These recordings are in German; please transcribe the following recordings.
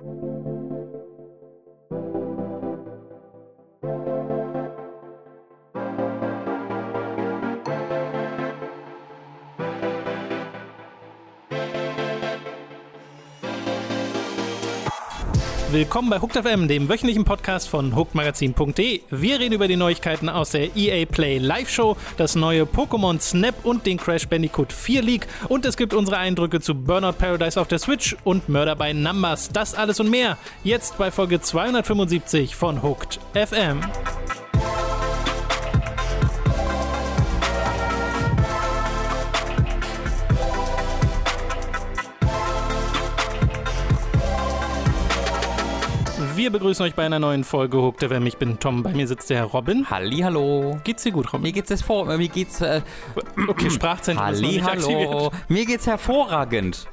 Thank you Willkommen bei Hooked FM, dem wöchentlichen Podcast von hookedmagazin.de. Wir reden über die Neuigkeiten aus der EA Play Live Show, das neue Pokémon Snap und den Crash Bandicoot 4 League und es gibt unsere Eindrücke zu Burnout Paradise auf der Switch und Murder by Numbers. Das alles und mehr jetzt bei Folge 275 von Hooked FM. Wir begrüßen euch bei einer neuen Folge Hooked FM. Ich bin Tom, bei mir sitzt der Herr Robin. Hallo. Geht's dir gut, Robin? Mir geht's es vor, mir geht's äh, Okay, Sprachzentrum ist noch nicht Hallo. Mir geht's hervorragend.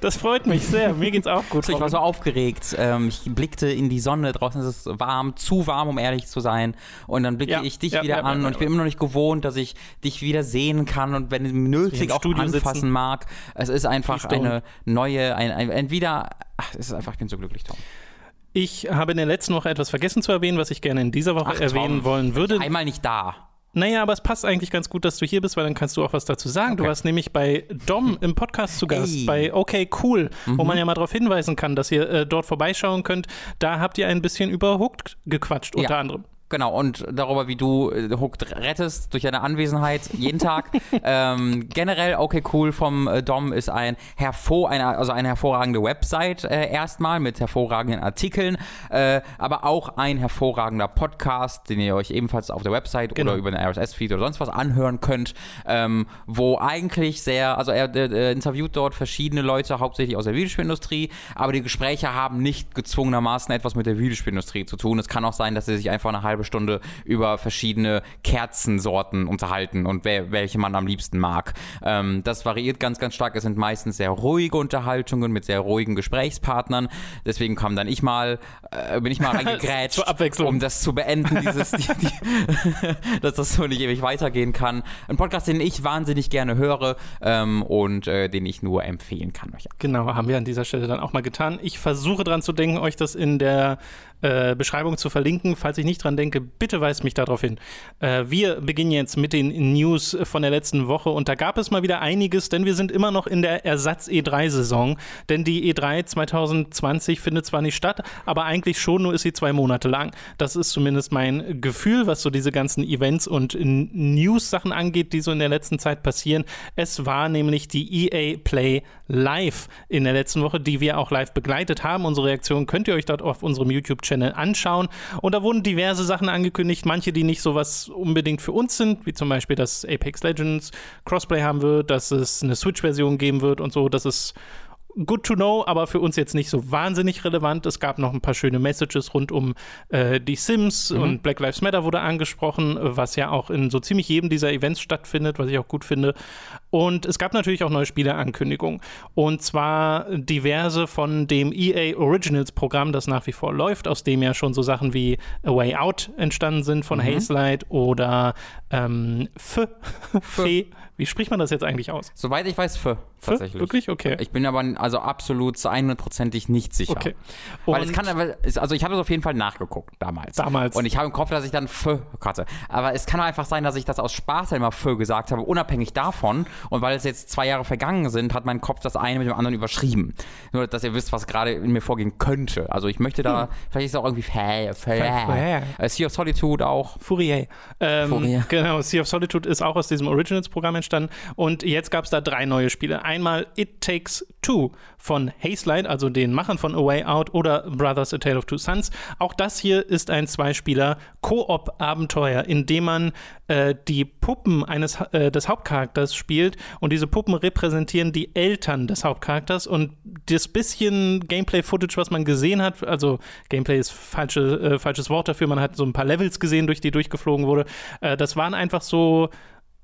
Das freut mich sehr. Mir geht's auch gut. Ich war so aufgeregt. Ähm, ich blickte in die Sonne. Draußen ist es warm, zu warm, um ehrlich zu sein. Und dann blickte Ja, ich dich ja, wieder ja, an und ich bin immer noch nicht gewohnt, dass ich dich wieder sehen kann und wenn nötig auch Studio anfassen sitzen. mag. Es ist einfach eine neue, ein, ein, entweder, ach, es ist einfach, ich bin so glücklich, Tom. Ich habe in der letzten Woche etwas vergessen zu erwähnen, was ich gerne in dieser Woche Ach, erwähnen Tom. wollen würde. Einmal nicht da. Naja, aber es passt eigentlich ganz gut, dass du hier bist, weil dann kannst du auch was dazu sagen. Du Okay. warst nämlich bei Dom im Podcast zu Gast, Ey. bei Okay Cool, wo Mhm. man ja mal darauf hinweisen kann, dass ihr äh, dort vorbeischauen könnt. Da habt ihr ein bisschen über Hooked gequatscht, unter Ja. anderem. Genau, und darüber, wie du äh, Hooked rettest durch deine Anwesenheit jeden Tag. ähm, generell, okay, cool vom äh, Dom ist ein hervor, eine, also eine hervorragende Website äh, erstmal mit hervorragenden Artikeln, äh, aber auch ein hervorragender Podcast, den ihr euch ebenfalls auf der Website Genau. oder über den RSS-Feed oder sonst was anhören könnt, ähm, wo eigentlich sehr, also er interviewt dort verschiedene Leute, hauptsächlich aus der Videospielindustrie, aber die Gespräche haben nicht gezwungenermaßen etwas mit der Videospielindustrie zu tun. Es kann auch sein, dass sie sich einfach eine halbe Stunde über verschiedene Kerzensorten unterhalten und wer, welche man am liebsten mag. Ähm, das variiert ganz, ganz stark. Es sind meistens sehr ruhige Unterhaltungen mit sehr ruhigen Gesprächspartnern. Deswegen kam dann ich mal, äh, bin ich mal reingegrätscht, um das zu beenden, dieses, die, die, dass das so nicht ewig weitergehen kann. Ein Podcast, den ich wahnsinnig gerne höre ähm, und äh, den ich nur empfehlen kann euch. Genau, haben wir an dieser Stelle dann auch mal getan. Ich versuche dran zu denken, euch das in der äh, Beschreibung zu verlinken. Falls ich nicht dran denke, bitte weist mich darauf hin. Äh, wir beginnen jetzt mit den News von der letzten Woche und da gab es mal wieder einiges, denn wir sind immer noch in der Ersatz-E3-Saison. Denn die E3 2020 findet zwar nicht statt, aber eigentlich schon, nur ist sie zwei Monate lang. Das ist zumindest mein Gefühl, was so diese ganzen Events und News-Sachen angeht, die so in der letzten Zeit passieren. Es war nämlich die EA Play Live in der letzten Woche, die wir auch live begleitet haben. Unsere Reaktion könnt ihr euch dort auf unserem YouTube-Channel anschauen. Und da wurden diverse Sachen angekündigt, manche, die nicht so was unbedingt für uns sind, wie zum Beispiel, dass Apex Legends Crossplay haben wird, dass es eine Switch-Version geben wird und so. Das ist good to know, aber für uns jetzt nicht so wahnsinnig relevant. Es gab noch ein paar schöne Messages rund um äh, die Sims und Black Lives Matter wurde angesprochen, was ja auch in so ziemlich jedem dieser Events stattfindet, was ich auch gut finde. Und es gab natürlich auch neue Spieleankündigungen. Und zwar diverse von dem EA Originals Programm, das nach wie vor läuft, aus dem ja schon so Sachen wie A Way Out entstanden sind von Hazelight oder ähm, F, Fe. Wie spricht man das jetzt eigentlich aus? Soweit ich weiß, für F? tatsächlich. Wirklich? Okay. Ich bin aber also absolut zu 100%ig nicht sicher. Okay. Weil es Und- kann, aber- also ich habe es auf jeden Fall nachgeguckt damals. Damals. Und ich habe im Kopf, dass ich dann Fö hatte. Aber es kann einfach sein, dass ich das aus Spaß immer Fö gesagt habe, unabhängig davon. Und weil es jetzt zwei Jahre vergangen sind, hat mein Kopf das eine mit dem anderen überschrieben. Nur, dass ihr wisst, was gerade in mir vorgehen könnte. Also ich möchte da, vielleicht ist es auch irgendwie Fä, Fä. äh, Sea of Solitude auch. Fourier. Ähm, Fourier. Genau, Sea of Solitude ist auch aus diesem Originals-Programm entstanden. Und jetzt gab es da drei neue Spiele. Einmal It Takes Two von Hazelight, also den Machern von A Way Out oder Brothers A Tale of Two Sons. Auch das hier ist ein Zweispieler-Koop-Abenteuer, in dem man äh, die Puppen eines äh, des Hauptcharakters spielt und diese Puppen repräsentieren die Eltern des Hauptcharakters und das bisschen Gameplay-Footage, was man gesehen hat, also Gameplay ist falsche, äh, falsches Wort dafür, man hat so ein paar Levels gesehen, durch die durchgeflogen wurde, äh, das waren einfach so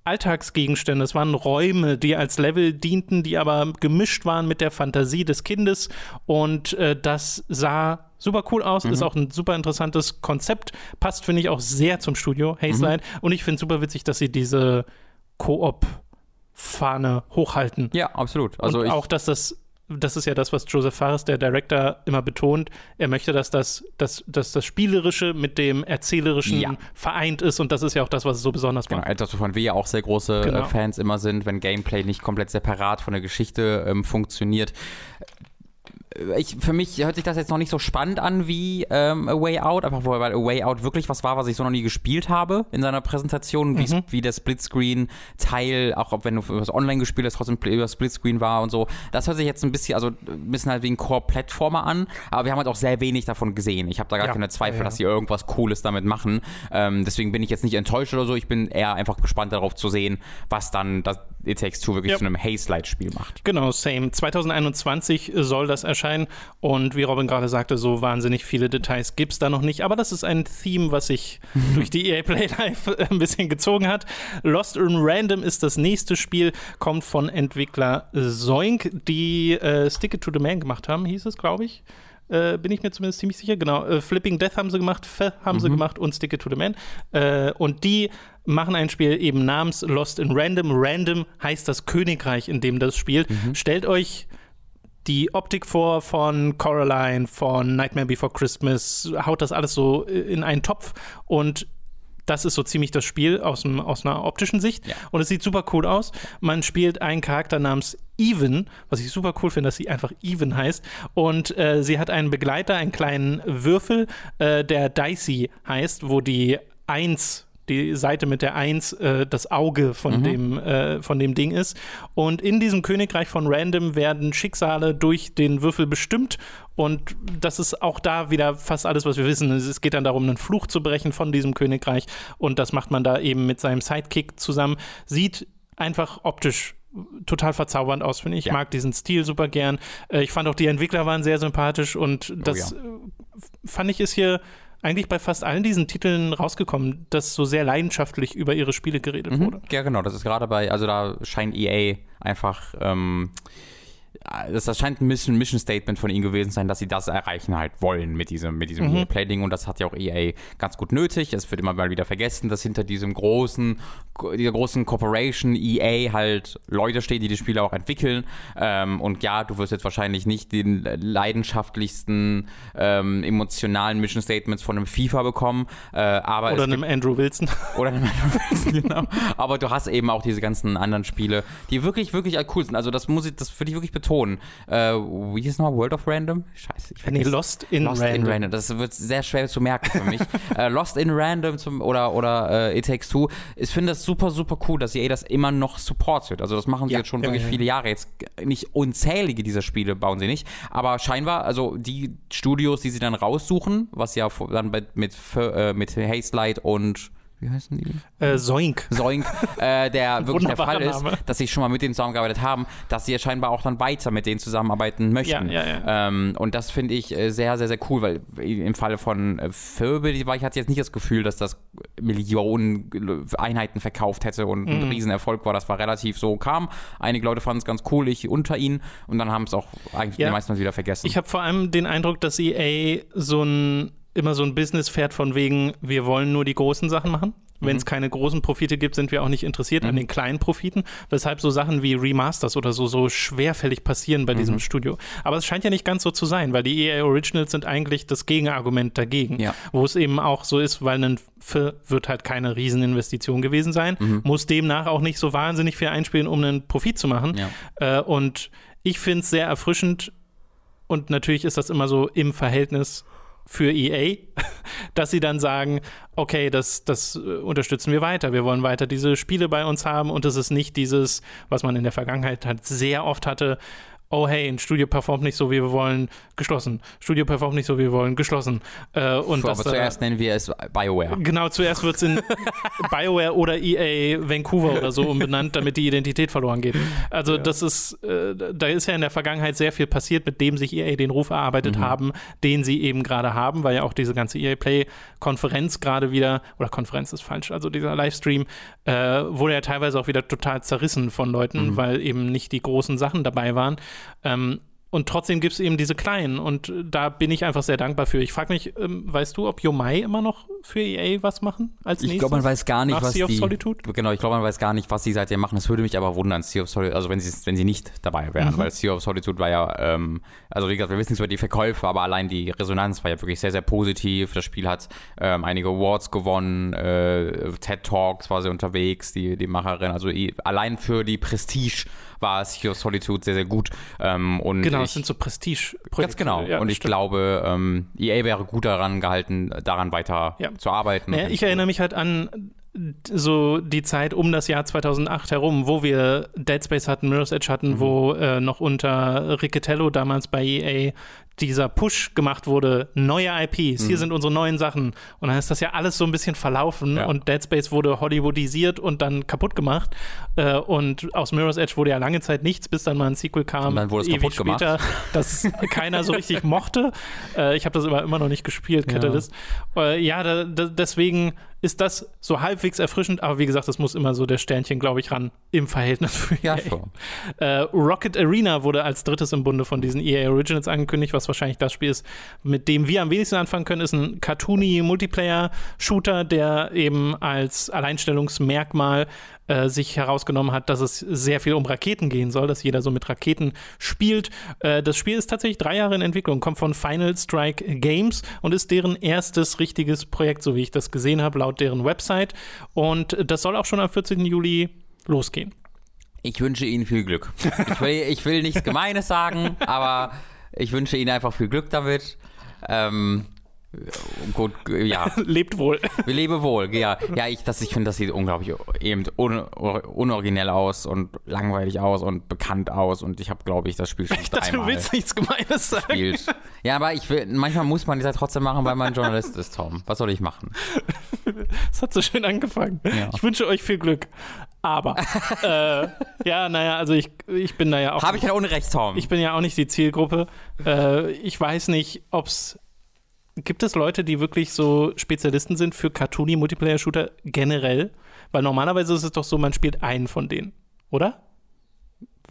Alltagsgegenstände, es waren Räume, die als Level dienten, die aber gemischt waren mit der Fantasie des Kindes. Und äh, das sah super cool aus, ist auch ein super interessantes Konzept, passt finde ich auch sehr zum Studio Hazelight und ich finde super witzig, dass sie diese Koop Fahne hochhalten. Ja, absolut. Also und auch, dass das das ist ja das, was Joseph Fares, der Director, immer betont. Er möchte, dass das, dass, dass das Spielerische mit dem Erzählerischen Ja. vereint ist und das ist ja auch das, was es so besonders Genau, macht. etwas, wovon wir ja auch sehr große Genau. äh, Fans immer sind, wenn Gameplay nicht komplett separat von der Geschichte ähm, funktioniert. Äh, Ich, für mich hört sich das jetzt noch nicht so spannend an wie ähm, A Way Out, einfach weil A Way Out wirklich was war, was ich so noch nie gespielt habe in seiner Präsentation, wie's- wie der Splitscreen-Teil, auch ob wenn du was online gespielt hast, trotzdem über Splitscreen war und so. Das hört sich jetzt ein bisschen, also ein bisschen halt wie ein Core-Plattformer an, aber wir haben halt auch sehr wenig davon gesehen. Ich habe da gar Ja. keine Zweifel, ja. dass sie irgendwas Cooles damit machen. Ähm, deswegen bin ich jetzt nicht enttäuscht oder so. Ich bin eher einfach gespannt darauf zu sehen, was dann das It Takes Two wirklich Ja. zu einem Haze-Light-Spiel macht. Genau, same. 2021 soll das erscheinen und wie Robin gerade sagte, so wahnsinnig viele Details gibt es da noch nicht. Aber das ist ein Theme, was sich durch die EA Play Live ein bisschen gezogen hat. Lost in Random ist das nächste Spiel, kommt von Entwickler Zoink, die äh, Stick It to the Man gemacht haben, hieß es, glaube ich. Äh, bin ich mir zumindest ziemlich sicher. Genau, äh, Flipping Death haben sie gemacht, F haben sie gemacht und Stick It to the Man. Äh, und die machen ein Spiel eben namens Lost in Random. Random heißt das Königreich, in dem das spielt. Stellt euch die Optik vor von Coraline, von Nightmare Before Christmas, haut das alles so in einen Topf und das ist so ziemlich das Spiel aus, dem, aus einer optischen Sicht. Ja. Und es sieht super cool aus. Man spielt einen Charakter namens Even, was ich super cool finde, dass sie einfach Even heißt. Und äh, sie hat einen Begleiter, einen kleinen Würfel, äh, der Dicey heißt, wo die Eins die Seite mit der Eins äh, das Auge von, dem, äh, von dem Ding ist. Und in diesem Königreich von Random werden Schicksale durch den Würfel bestimmt. Und das ist auch da wieder fast alles, was wir wissen. Es geht dann darum, einen Fluch zu brechen von diesem Königreich. Und das macht man da eben mit seinem Sidekick zusammen. Sieht einfach optisch total verzaubernd aus, finde ich. Ich Ja. mag diesen Stil super gern. Äh, ich fand auch, die Entwickler waren sehr sympathisch und das ja. äh, fand ich ist hier eigentlich bei fast allen diesen Titeln rausgekommen, dass so sehr leidenschaftlich über ihre Spiele geredet wurde. Ja, genau. Das ist gerade bei, also da scheint EA einfach, ähm, das, das scheint ein Mission, Mission Statement von ihnen gewesen zu sein, dass sie das erreichen halt wollen mit diesem, mit diesem EA Play-Ding und das hat ja auch EA ganz gut nötig. Es wird immer mal wieder vergessen, dass hinter diesem großen, dieser großen Corporation EA halt Leute stehen, die die Spiele auch entwickeln. Ähm, und ja, du wirst jetzt wahrscheinlich nicht den leidenschaftlichsten, ähm, emotionalen Mission Statements von einem FIFA bekommen, äh, aber Oder gibt einem Andrew Wilson. oder einem anderen, genau. Aber du hast eben auch diese ganzen anderen Spiele, die wirklich, wirklich cool sind. Also das muss ich, das würde ich wirklich betonen. Äh, wie hieß nochmal? World of Random? Scheiße, ich Nee, vergesse. Lost in Lost Random. in Random. Das wird sehr schwer zu merken für mich. äh, Lost in Random zum, oder, oder äh, It Takes Two. Ich finde das super, super cool, dass EA das immer noch supportet. Also das machen sie Ja, jetzt schon ja, wirklich ja. viele Jahre. Jetzt nicht unzählige dieser Spiele bauen sie nicht, aber scheinbar, also die Studios, die sie dann raussuchen, was ja dann bei, mit, äh, mit Haste Light und wie heißen die? Äh, Zoink. Soink, äh, der wirklich der Fall ist, Name. dass sie schon mal mit denen zusammengearbeitet haben, dass sie ja scheinbar auch dann weiter mit denen zusammenarbeiten möchten. Ja, ja, Ähm, und das finde ich äh, sehr, sehr, sehr cool, weil im Falle von äh, Furby war ich hatte jetzt nicht das Gefühl, dass das Millionen Einheiten verkauft hätte und Mhm. ein Riesenerfolg war. Das war relativ so kam. Einige Leute fanden es ganz cool, ich unter ihnen und dann haben es auch eigentlich Ja. die meisten wieder vergessen. Ich habe vor allem den Eindruck, dass EA so ein immer so ein Business fährt von wegen, wir wollen nur die großen Sachen machen. Wenn es keine großen Profite gibt, sind wir auch nicht interessiert an den kleinen Profiten, weshalb so Sachen wie Remasters oder so so schwerfällig passieren bei diesem Studio. Aber es scheint ja nicht ganz so zu sein, weil die EA Originals sind eigentlich das Gegenargument dagegen, Ja. wo es eben auch so ist, weil ein F wird halt keine Rieseninvestition gewesen sein, muss demnach auch nicht so wahnsinnig viel einspielen, um einen Profit zu machen. Ja. Äh, und ich finde es sehr erfrischend und natürlich ist das immer so im Verhältnis für EA, dass sie dann sagen, okay, das, das äh, unterstützen wir weiter. Wir wollen weiter diese Spiele bei uns haben und es ist nicht dieses, was man in der Vergangenheit halt sehr oft hatte, oh hey, ein Studio performt nicht so, wie wir wollen, geschlossen. Studio performt nicht so, wie wir wollen, geschlossen. Äh, und das aber zuerst nennen wir es BioWare. Genau, zuerst wird es in BioWare oder EA Vancouver oder so umbenannt, damit die Identität verloren geht. Also das ist, äh, da ist ja in der Vergangenheit sehr viel passiert, mit dem sich EA den Ruf erarbeitet haben, den sie eben gerade haben, weil ja auch diese ganze EA Play-Konferenz gerade wieder, oder Konferenz ist falsch, also dieser Livestream, äh, wurde ja teilweise auch wieder total zerrissen von Leuten, weil eben nicht die großen Sachen dabei waren. Ähm, und trotzdem gibt es eben diese kleinen und äh, da bin ich einfach sehr dankbar für. Ich frage mich, ähm, weißt du, ob Yomai immer noch für EA was machen als Ich nächstes? glaube, man weiß gar nicht, Nach was Sea of die, Solitude? Genau, ich glaube, man weiß gar nicht, was sie seitdem machen. Es würde mich aber wundern, Sea of Solitude, also wenn sie, wenn sie nicht dabei wären, Mhm. weil Sea of Solitude war ja, ähm, also wie gesagt, wir wissen nichts über die Verkäufe, aber allein die Resonanz war ja wirklich sehr, sehr positiv. Das Spiel hat ähm, einige Awards gewonnen, äh, TED Talks war sie unterwegs, die, die Macherin. Also allein für die Prestige war Sea of Solitude sehr, sehr gut. Ähm, und Genau, ich, es sind so Prestige-Projekte. Ganz genau. Ja, und ich stimmt. glaube, ähm, EA wäre gut daran gehalten, daran weiter Ja. zu arbeiten. Naja, ich erinnere mich halt an so die Zeit um das Jahr 2008 herum, wo wir Dead Space hatten, Mirror's Edge hatten, Mhm. wo äh, noch unter Riccatello damals bei EA dieser Push gemacht wurde, neue IPs, hier sind unsere neuen Sachen. Und dann ist das ja alles so ein bisschen verlaufen Mhm. Ja. und Dead Space wurde Hollywoodisiert und dann kaputt gemacht. Äh, und aus Mirror's Edge wurde ja lange Zeit nichts, bis dann mal ein Sequel kam. Und dann wurde es kaputt gemacht. später, das keiner so richtig mochte. Äh, ich habe das aber immer noch nicht gespielt, Catalyst. Äh, ja, da, da, deswegen ist das so halbwegs erfrischend, aber wie gesagt, das muss immer so der Sternchen, glaube ich, ran im Verhältnis für Ja, schon. Äh, Rocket Arena wurde als drittes im Bunde von diesen EA Originals angekündigt, was wahrscheinlich das Spiel ist, mit dem wir am wenigsten anfangen können, ist ein cartoony Multiplayer-Shooter, der eben als Alleinstellungsmerkmal äh, sich herausgenommen hat, dass es sehr viel um Raketen gehen soll, dass jeder so mit Raketen spielt. Äh, das Spiel ist tatsächlich drei Jahre in Entwicklung, kommt von Final Strike Games und ist deren erstes richtiges Projekt, so wie ich das gesehen habe, laut deren Website. Und das soll auch schon am 14. Juli losgehen. Ich wünsche Ihnen viel Glück. Ich will, ich will nichts Gemeines sagen, aber ich wünsche Ihnen einfach viel Glück damit. Ähm, gut, ja, Lebt wohl. wir leben wohl. Ja, ja ich, das, ich finde, das sieht unglaublich eben un, unoriginell aus und langweilig aus und bekannt aus und ich habe, glaube ich, das Spiel schon Ich dachte, du dreimal willst nichts Gemeines sagen. gespielt. Ja, aber ich will, manchmal muss man das ja trotzdem machen, weil man Journalist ist, Tom. Was soll ich machen? Das hat so schön angefangen. Ja. Ich wünsche euch viel Glück. Aber, äh, ja, naja, also ich, ich bin da ja auch. Habe ich nicht, kein Unrecht, Tom? ich bin ja auch nicht die Zielgruppe. Äh, ich weiß nicht, ob es. Gibt es Leute, die wirklich so Spezialisten sind für cartoony Multiplayer-Shooter generell? Weil normalerweise ist es doch so, man spielt einen von denen, oder?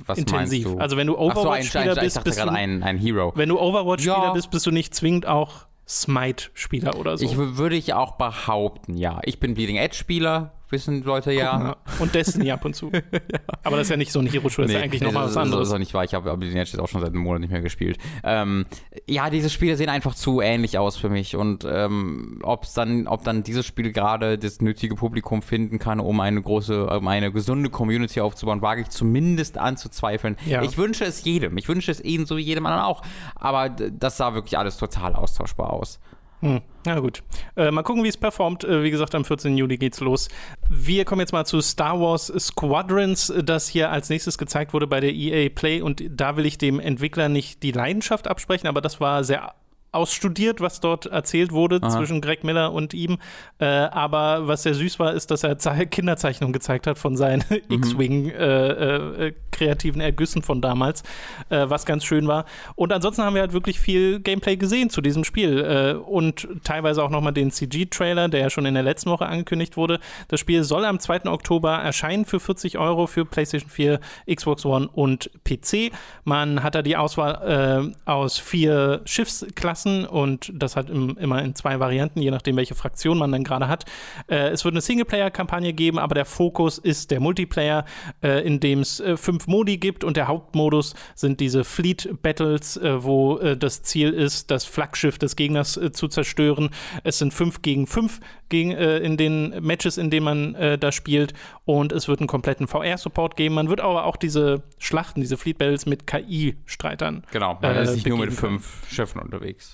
Was Intensiv. meinst du? Also wenn du so, Overwatch-Spieler ich bist, bist du, ein, ein Hero. wenn du Overwatch-Spieler Ja. bist, bist du nicht zwingend auch Smite-Spieler oder so. Ich würde ich auch behaupten, ja. Ich bin Bleeding Edge Spieler, wissen Leute ja. Ja. Und Destiny ab und zu. Aber das ist ja nicht so ein Hero-Shooter, das ist ja eigentlich nochmal was anderes. Das ist auch nicht wahr. Ich habe Edge jetzt auch schon seit einem Monat nicht mehr gespielt. Ähm, ja, diese Spiele sehen einfach zu ähnlich aus für mich. Und ähm, ob's dann, ob dann dieses Spiel gerade das nötige Publikum finden kann, um eine große, um eine gesunde Community aufzubauen, wage ich zumindest anzuzweifeln. Ja. Ich wünsche es jedem. Ich wünsche es ihnen so wie jedem anderen auch. Aber das sah wirklich alles total austauschbar aus. Hm. Na gut. Äh, mal gucken, wie es performt. Äh, wie gesagt, am 14. Juli geht's los. Wir kommen jetzt mal zu Star Wars Squadrons, das hier als nächstes gezeigt wurde bei der EA Play. Und da will ich dem Entwickler nicht die Leidenschaft absprechen, aber das war sehr ausstudiert, was dort erzählt wurde zwischen Greg Miller und ihm. Äh, aber was sehr süß war, ist, dass er Ze Kinderzeichnungen gezeigt hat von seinen X-Wing äh, äh, kreativen Ergüssen von damals, äh, was ganz schön war. Und ansonsten haben wir halt wirklich viel Gameplay gesehen zu diesem Spiel äh, und teilweise auch nochmal den CG-Trailer, der ja schon in der letzten Woche angekündigt wurde. Das Spiel soll am 2. Oktober erscheinen für 40 Euro für PlayStation 4, Xbox One und PC. Man hat da die Auswahl äh, aus vier Schiffsklassen und das hat im, immer in zwei Varianten, je nachdem, welche Fraktion man dann gerade hat. Äh, es wird eine Singleplayer-Kampagne geben, aber der Fokus ist der Multiplayer, äh, in dem es äh, fünf Modi gibt und der Hauptmodus sind diese Fleet Battles, äh, wo äh, das Ziel ist, das Flaggschiff des Gegners äh, zu zerstören. Es sind fünf gegen fünf gegen, in den Matches, in denen man da spielt und es wird einen kompletten VR-Support geben. Man wird aber auch diese Schlachten, diese Fleet Battles mit KI-Streitern Genau, man ist nicht nur mit fünf Schiffen unterwegs.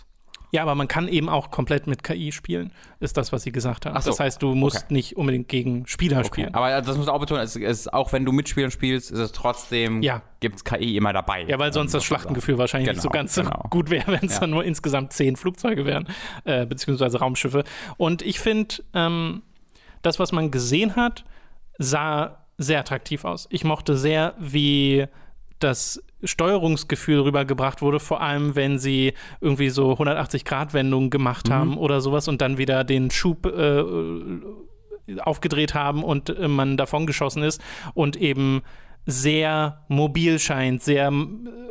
Ja, aber man kann eben auch komplett mit KI spielen, ist das, was sie gesagt haben. So. Das heißt, du musst Okay. nicht unbedingt gegen Spieler Okay. spielen. Aber das muss auch betonen, es ist, auch wenn du mit Spielern spielst, ist es trotzdem, Ja. gibt es KI immer dabei. Ja, weil sonst das Schlachtengefühl wahrscheinlich nicht so Genau, ganz so genau. gut wäre, wenn es Ja. dann nur insgesamt zehn Flugzeuge wären, äh, beziehungsweise Raumschiffe. Und ich finde, ähm, das, was man gesehen hat, sah sehr attraktiv aus. Ich mochte sehr, wie das Steuerungsgefühl rübergebracht wurde, vor allem wenn sie irgendwie so 180-Grad-Wendungen gemacht haben oder sowas und dann wieder den Schub äh, aufgedreht haben und äh, man davon geschossen ist und eben sehr mobil scheint, sehr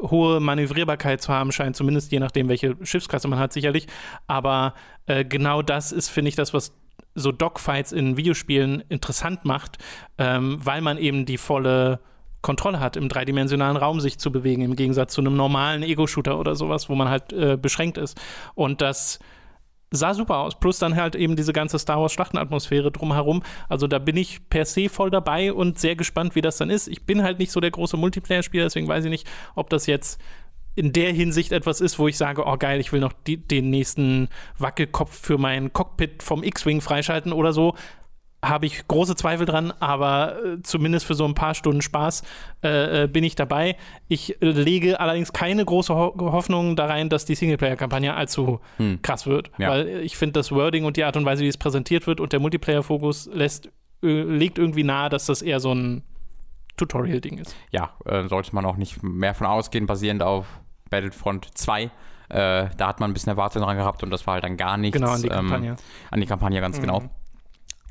hohe Manövrierbarkeit zu haben scheint, zumindest je nachdem, welche Schiffsklasse man hat, sicherlich. Aber äh, genau das ist, finde ich, das, was so Dogfights in Videospielen interessant macht, ähm, weil man eben die volle Kontrolle hat, im dreidimensionalen Raum sich zu bewegen, im Gegensatz zu einem normalen Ego-Shooter oder sowas, wo man halt äh, beschränkt ist. Und das sah super aus. Plus dann halt eben diese ganze Star Wars Schlachtenatmosphäre drumherum. Also da bin ich per se voll dabei und sehr gespannt, wie das dann ist. Ich bin halt nicht so der große Multiplayer-Spieler, deswegen weiß ich nicht, ob das jetzt in der Hinsicht etwas ist, wo ich sage, oh geil, ich will noch die, den nächsten Wackelkopf für mein Cockpit vom X-Wing freischalten oder so. Habe ich große Zweifel dran, aber äh, zumindest für so ein paar Stunden Spaß äh, äh, bin ich dabei. Ich lege allerdings keine große Ho Hoffnung da rein, dass die Singleplayer-Kampagne allzu krass wird. Ja. Weil ich finde, das Wording und die Art und Weise, wie es präsentiert wird und der Multiplayer-Fokus lässt, äh, legt irgendwie nahe, dass das eher so ein Tutorial-Ding ist. ja, äh, sollte man auch nicht mehr von ausgehen, basierend auf Battlefront 2. Äh, da hat man ein bisschen Erwartung dran gehabt und das war halt dann gar nichts. Genau, an die ähm, Kampagne. An die Kampagne, ganz Mhm. genau.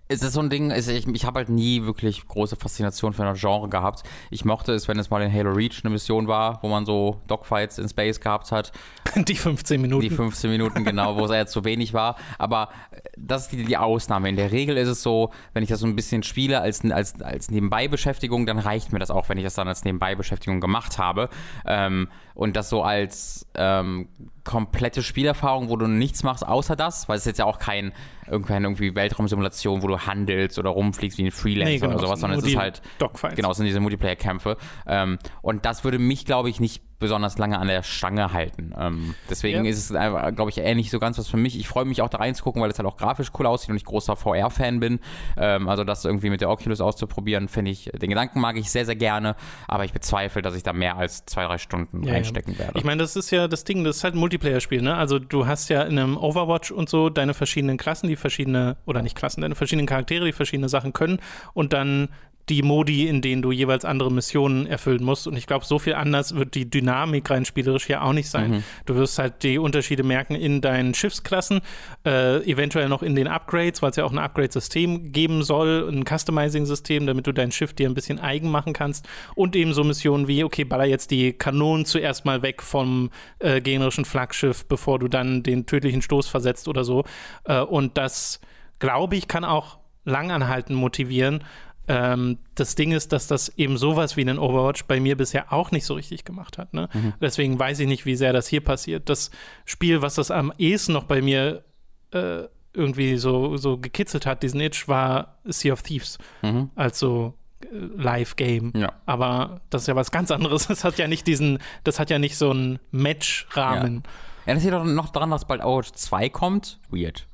Es ist so ein Ding, ich, ich habe halt nie wirklich große Faszination für ein Genre gehabt. Ich mochte es, wenn es mal in Halo Reach eine Mission war, wo man so Dogfights in Space gehabt hat. Die 15 Minuten. Die 15 Minuten genau, wo es eher zu wenig war. Aber äh, das ist die, die Ausnahme. In der Regel ist es so, wenn ich das so ein bisschen spiele als, als, als Nebenbeibeschäftigung, dann reicht mir das auch, wenn ich das dann als Nebenbeibeschäftigung gemacht habe. Ähm, und das so als ähm, komplette Spielerfahrung, wo du nichts machst außer das, weil es ist jetzt ja auch kein irgendwann irgendwie Weltraumsimulation, wo du handelst oder rumfliegst wie ein Freelancer Nee, genau, oder sowas, sondern es ist halt Dogfights. Genau, es sind diese Multiplayer-Kämpfe. Ähm, und das würde mich, glaube ich, nicht besonders lange an der Stange halten. Ähm, deswegen Ja. ist es, glaube ich, eher nicht so ganz was für mich. Ich freue mich auch da reinzugucken, weil es halt auch grafisch cool aussieht und ich großer VR-Fan bin. Ähm, also das irgendwie mit der Oculus auszuprobieren, finde ich, den Gedanken mag ich sehr, sehr gerne, aber ich bezweifle, dass ich da mehr als zwei, drei Stunden Ja, ja. reinstecken werde. Ich meine, das ist ja das Ding, das ist halt ein Multiplayer-Spiel, ne? Also du hast ja in einem Overwatch und so deine verschiedenen Klassen, die verschiedene, oder nicht Klassen, deine verschiedenen Charaktere, die verschiedene Sachen können und dann die Modi, in denen du jeweils andere Missionen erfüllen musst. Und ich glaube, so viel anders wird die Dynamik rein spielerisch hier auch nicht sein. Du wirst halt die Unterschiede merken in deinen Schiffsklassen, äh, eventuell noch in den Upgrades, weil es ja auch ein Upgrade-System geben soll, ein Customizing-System, damit du dein Schiff dir ein bisschen eigen machen kannst. Und eben so Missionen wie, okay, baller jetzt die Kanonen zuerst mal weg vom äh, gegnerischen Flaggschiff, bevor du dann den tödlichen Stoß versetzt oder so. Äh, und das, glaube ich, kann auch langanhalten motivieren. Ähm, das Ding ist, dass das eben sowas wie einen Overwatch bei mir bisher auch nicht so richtig gemacht hat. Ne? Deswegen weiß ich nicht, wie sehr das hier passiert. Das Spiel, was das am ehesten noch bei mir äh, irgendwie so, so gekitzelt hat, diesen Itch, war Sea of Thieves. Mhm. Als so äh, Live-Game. Ja. Aber das ist ja was ganz anderes. Das hat ja nicht diesen, das hat ja nicht so einen Match-Rahmen. Ja, das ist doch noch dran, dass bald Overwatch 2 kommt. Weird.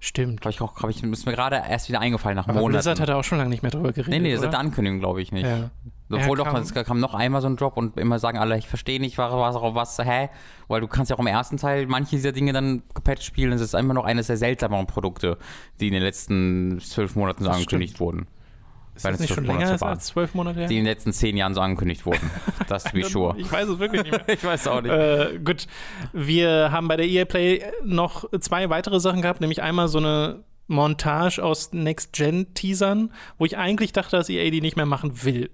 Stimmt. Glaube ich, auch- glaub ich, ist mir gerade erst wieder eingefallen nach Aber Monaten. Blizzard hat da auch schon lange nicht mehr drüber geredet. nee, nee, seit der Ankündigung glaube ich nicht. Ja. Obwohl Ja, doch, kam- es kam noch einmal so ein Drop und immer sagen alle, ich verstehe nicht, was, was, was, hä? Weil du kannst ja auch im ersten Teil manche dieser Dinge dann gepatcht spielen. Es ist einfach noch eines der seltsameren Produkte, die in den letzten zwölf Monaten so angekündigt wurden. Ist das es nicht schon länger ist als zwölf Monate her? Die in den letzten zehn Jahren so angekündigt wurden. Das to be sure. Ich weiß es wirklich nicht mehr. Ich weiß auch nicht. Äh, gut, wir haben bei der EA Play noch zwei weitere Sachen gehabt, nämlich einmal so eine Montage aus Next-Gen-Teasern, wo ich eigentlich dachte, dass EA die nicht mehr machen will.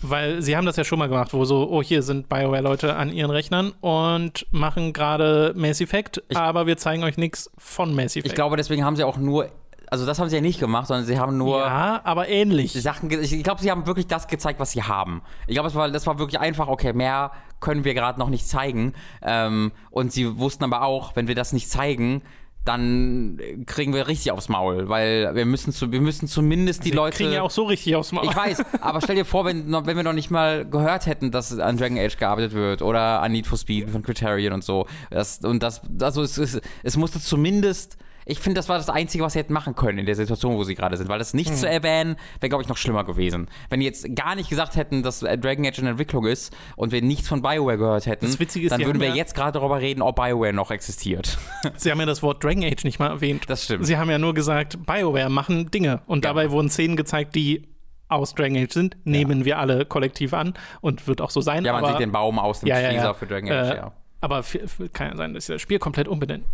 Weil sie haben das ja schon mal gemacht, wo so, oh, hier sind BioWare-Leute an ihren Rechnern und machen gerade Mass Effect, aber wir zeigen euch nichts von Mass Effect. Ich glaube, deswegen haben sie auch nur, also das haben sie ja nicht gemacht, sondern sie haben nur ja, aber ähnlich. Sachen, ich glaube, sie haben wirklich das gezeigt, was sie haben. Ich glaube, das war, das war wirklich einfach, okay, mehr können wir gerade noch nicht zeigen. Ähm, und sie wussten aber auch, wenn wir das nicht zeigen, dann kriegen wir richtig aufs Maul, weil wir müssen, zu, wir müssen zumindest die wir Leute. kriegen ja auch so richtig aufs Maul. Ich weiß, aber stell dir vor, wenn, wenn wir noch nicht mal gehört hätten, dass an Dragon Age gearbeitet wird oder an Need for Speed von Criterion und so. Das, und das, also es, es, es musste zumindest. Ich finde, das war das Einzige, was sie hätten machen können in der Situation, wo sie gerade sind. Weil das nicht Hm. zu erwähnen, wäre, glaube ich, noch schlimmer gewesen. Wenn die jetzt gar nicht gesagt hätten, dass äh, Dragon Age in Entwicklung ist und wir nichts von BioWare gehört hätten, ist, dann würden wir ja- jetzt gerade darüber reden, ob BioWare noch existiert. Sie haben ja das Wort Dragon Age nicht mal erwähnt. Das stimmt. Sie haben ja nur gesagt, BioWare machen Dinge. Und Ja. dabei wurden Szenen gezeigt, die aus Dragon Age sind. Nehmen wir alle kollektiv an und wird auch so sein. ja, man aber, sieht den Baum aus dem ja, ja, Teaser ja. für Dragon Age, Äh, ja. Aber kann ja sein, dass sie das Spiel komplett umbenennen.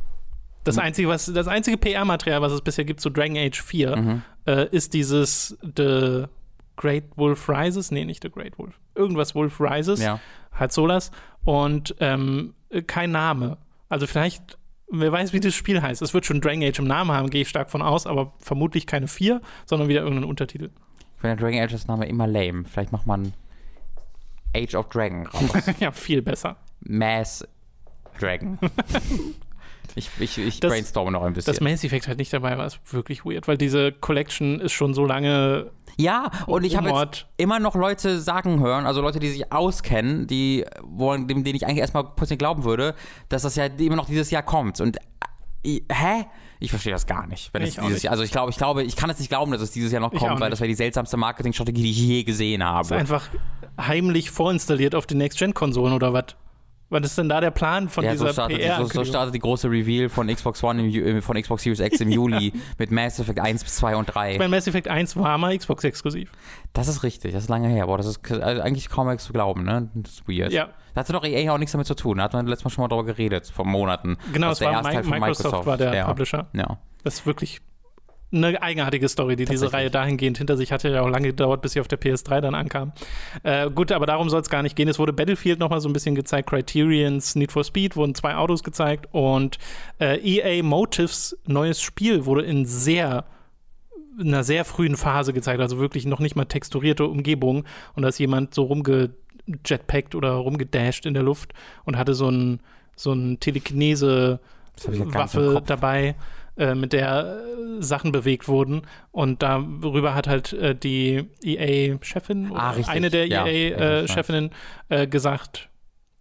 Das Hm. einzige, was, das einzige PR-Material, was es bisher gibt zu Dragon Age 4, Mhm. äh, ist dieses The Great Wolf Rises, nee, nicht The Great Wolf, irgendwas Wolf Rises, Ja. halt sowas und ähm, kein Name. Also vielleicht, wer weiß, wie das Spiel heißt. Es wird schon Dragon Age im Namen haben, gehe ich stark von aus, aber vermutlich keine vier, sondern wieder irgendeinen Untertitel. Ich finde Dragon Age das Name immer lame. Vielleicht macht man Age of Dragon raus. ja, viel besser. Mass Dragon. ich ich, ich Das- brainstorme noch ein bisschen. Dass Mass Effect halt nicht dabei war, ist wirklich weird, weil diese Collection ist schon so lange Ja, und ich habe jetzt immer noch Leute sagen hören, also Leute, die sich auskennen, die, wo, dem, denen ich eigentlich erstmal plötzlich glauben würde, dass das ja immer noch dieses Jahr kommt. Und äh, hä? Ich verstehe das gar nicht. Wenn Ich dieses nicht. Jahr, also ich glaube, ich glaube, ich kann es nicht glauben, dass es dieses Jahr noch Ich kommt, weil nicht. das wäre die seltsamste Marketingstrategie, die ich je gesehen ist habe. einfach heimlich vorinstalliert auf den Next-Gen-Konsolen oder was? Was ist denn da der Plan von Ja, so dieser startet, PR? so, so startet die große Reveal von Xbox One im, äh, von Xbox Series X im Juli mit Mass Effect 1 bis 2 und 3. Ich meine, Mass Effect 1 war mal Xbox-exklusiv. Das ist richtig, das ist lange her. Boah, das ist also eigentlich kaum mehr zu glauben, ne? Das ist weird. Ja. Da hatte doch EA auch nichts damit zu tun. Da hat man letztes Mal schon mal drüber geredet, vor Monaten. Genau, Das ist der war Erstteil Mi- von Microsoft, war der ja. Publisher. Ja. Das ist wirklich eine eigenartige Story, die diese. Reihe dahingehend hinter sich hatte. Ja auch lange gedauert, bis sie auf der PS3 dann ankam. Äh, gut, aber darum soll es gar nicht gehen. Es wurde Battlefield nochmal so ein bisschen gezeigt. Criterions Need for Speed wurden zwei Autos gezeigt. Und äh, EA Motives neues Spiel wurde in sehr in einer sehr frühen Phase gezeigt, also wirklich noch nicht mal texturierte Umgebung und da ist jemand so rumgejetpackt oder rumgedasht in der Luft und hatte so ein so ein Telekinese Waffe dabei, äh, mit der äh, Sachen bewegt wurden und darüber hat halt äh, die EA-Chefin Ah, eine der Ja, ja, ich. EA-Chefinnen äh, gesagt,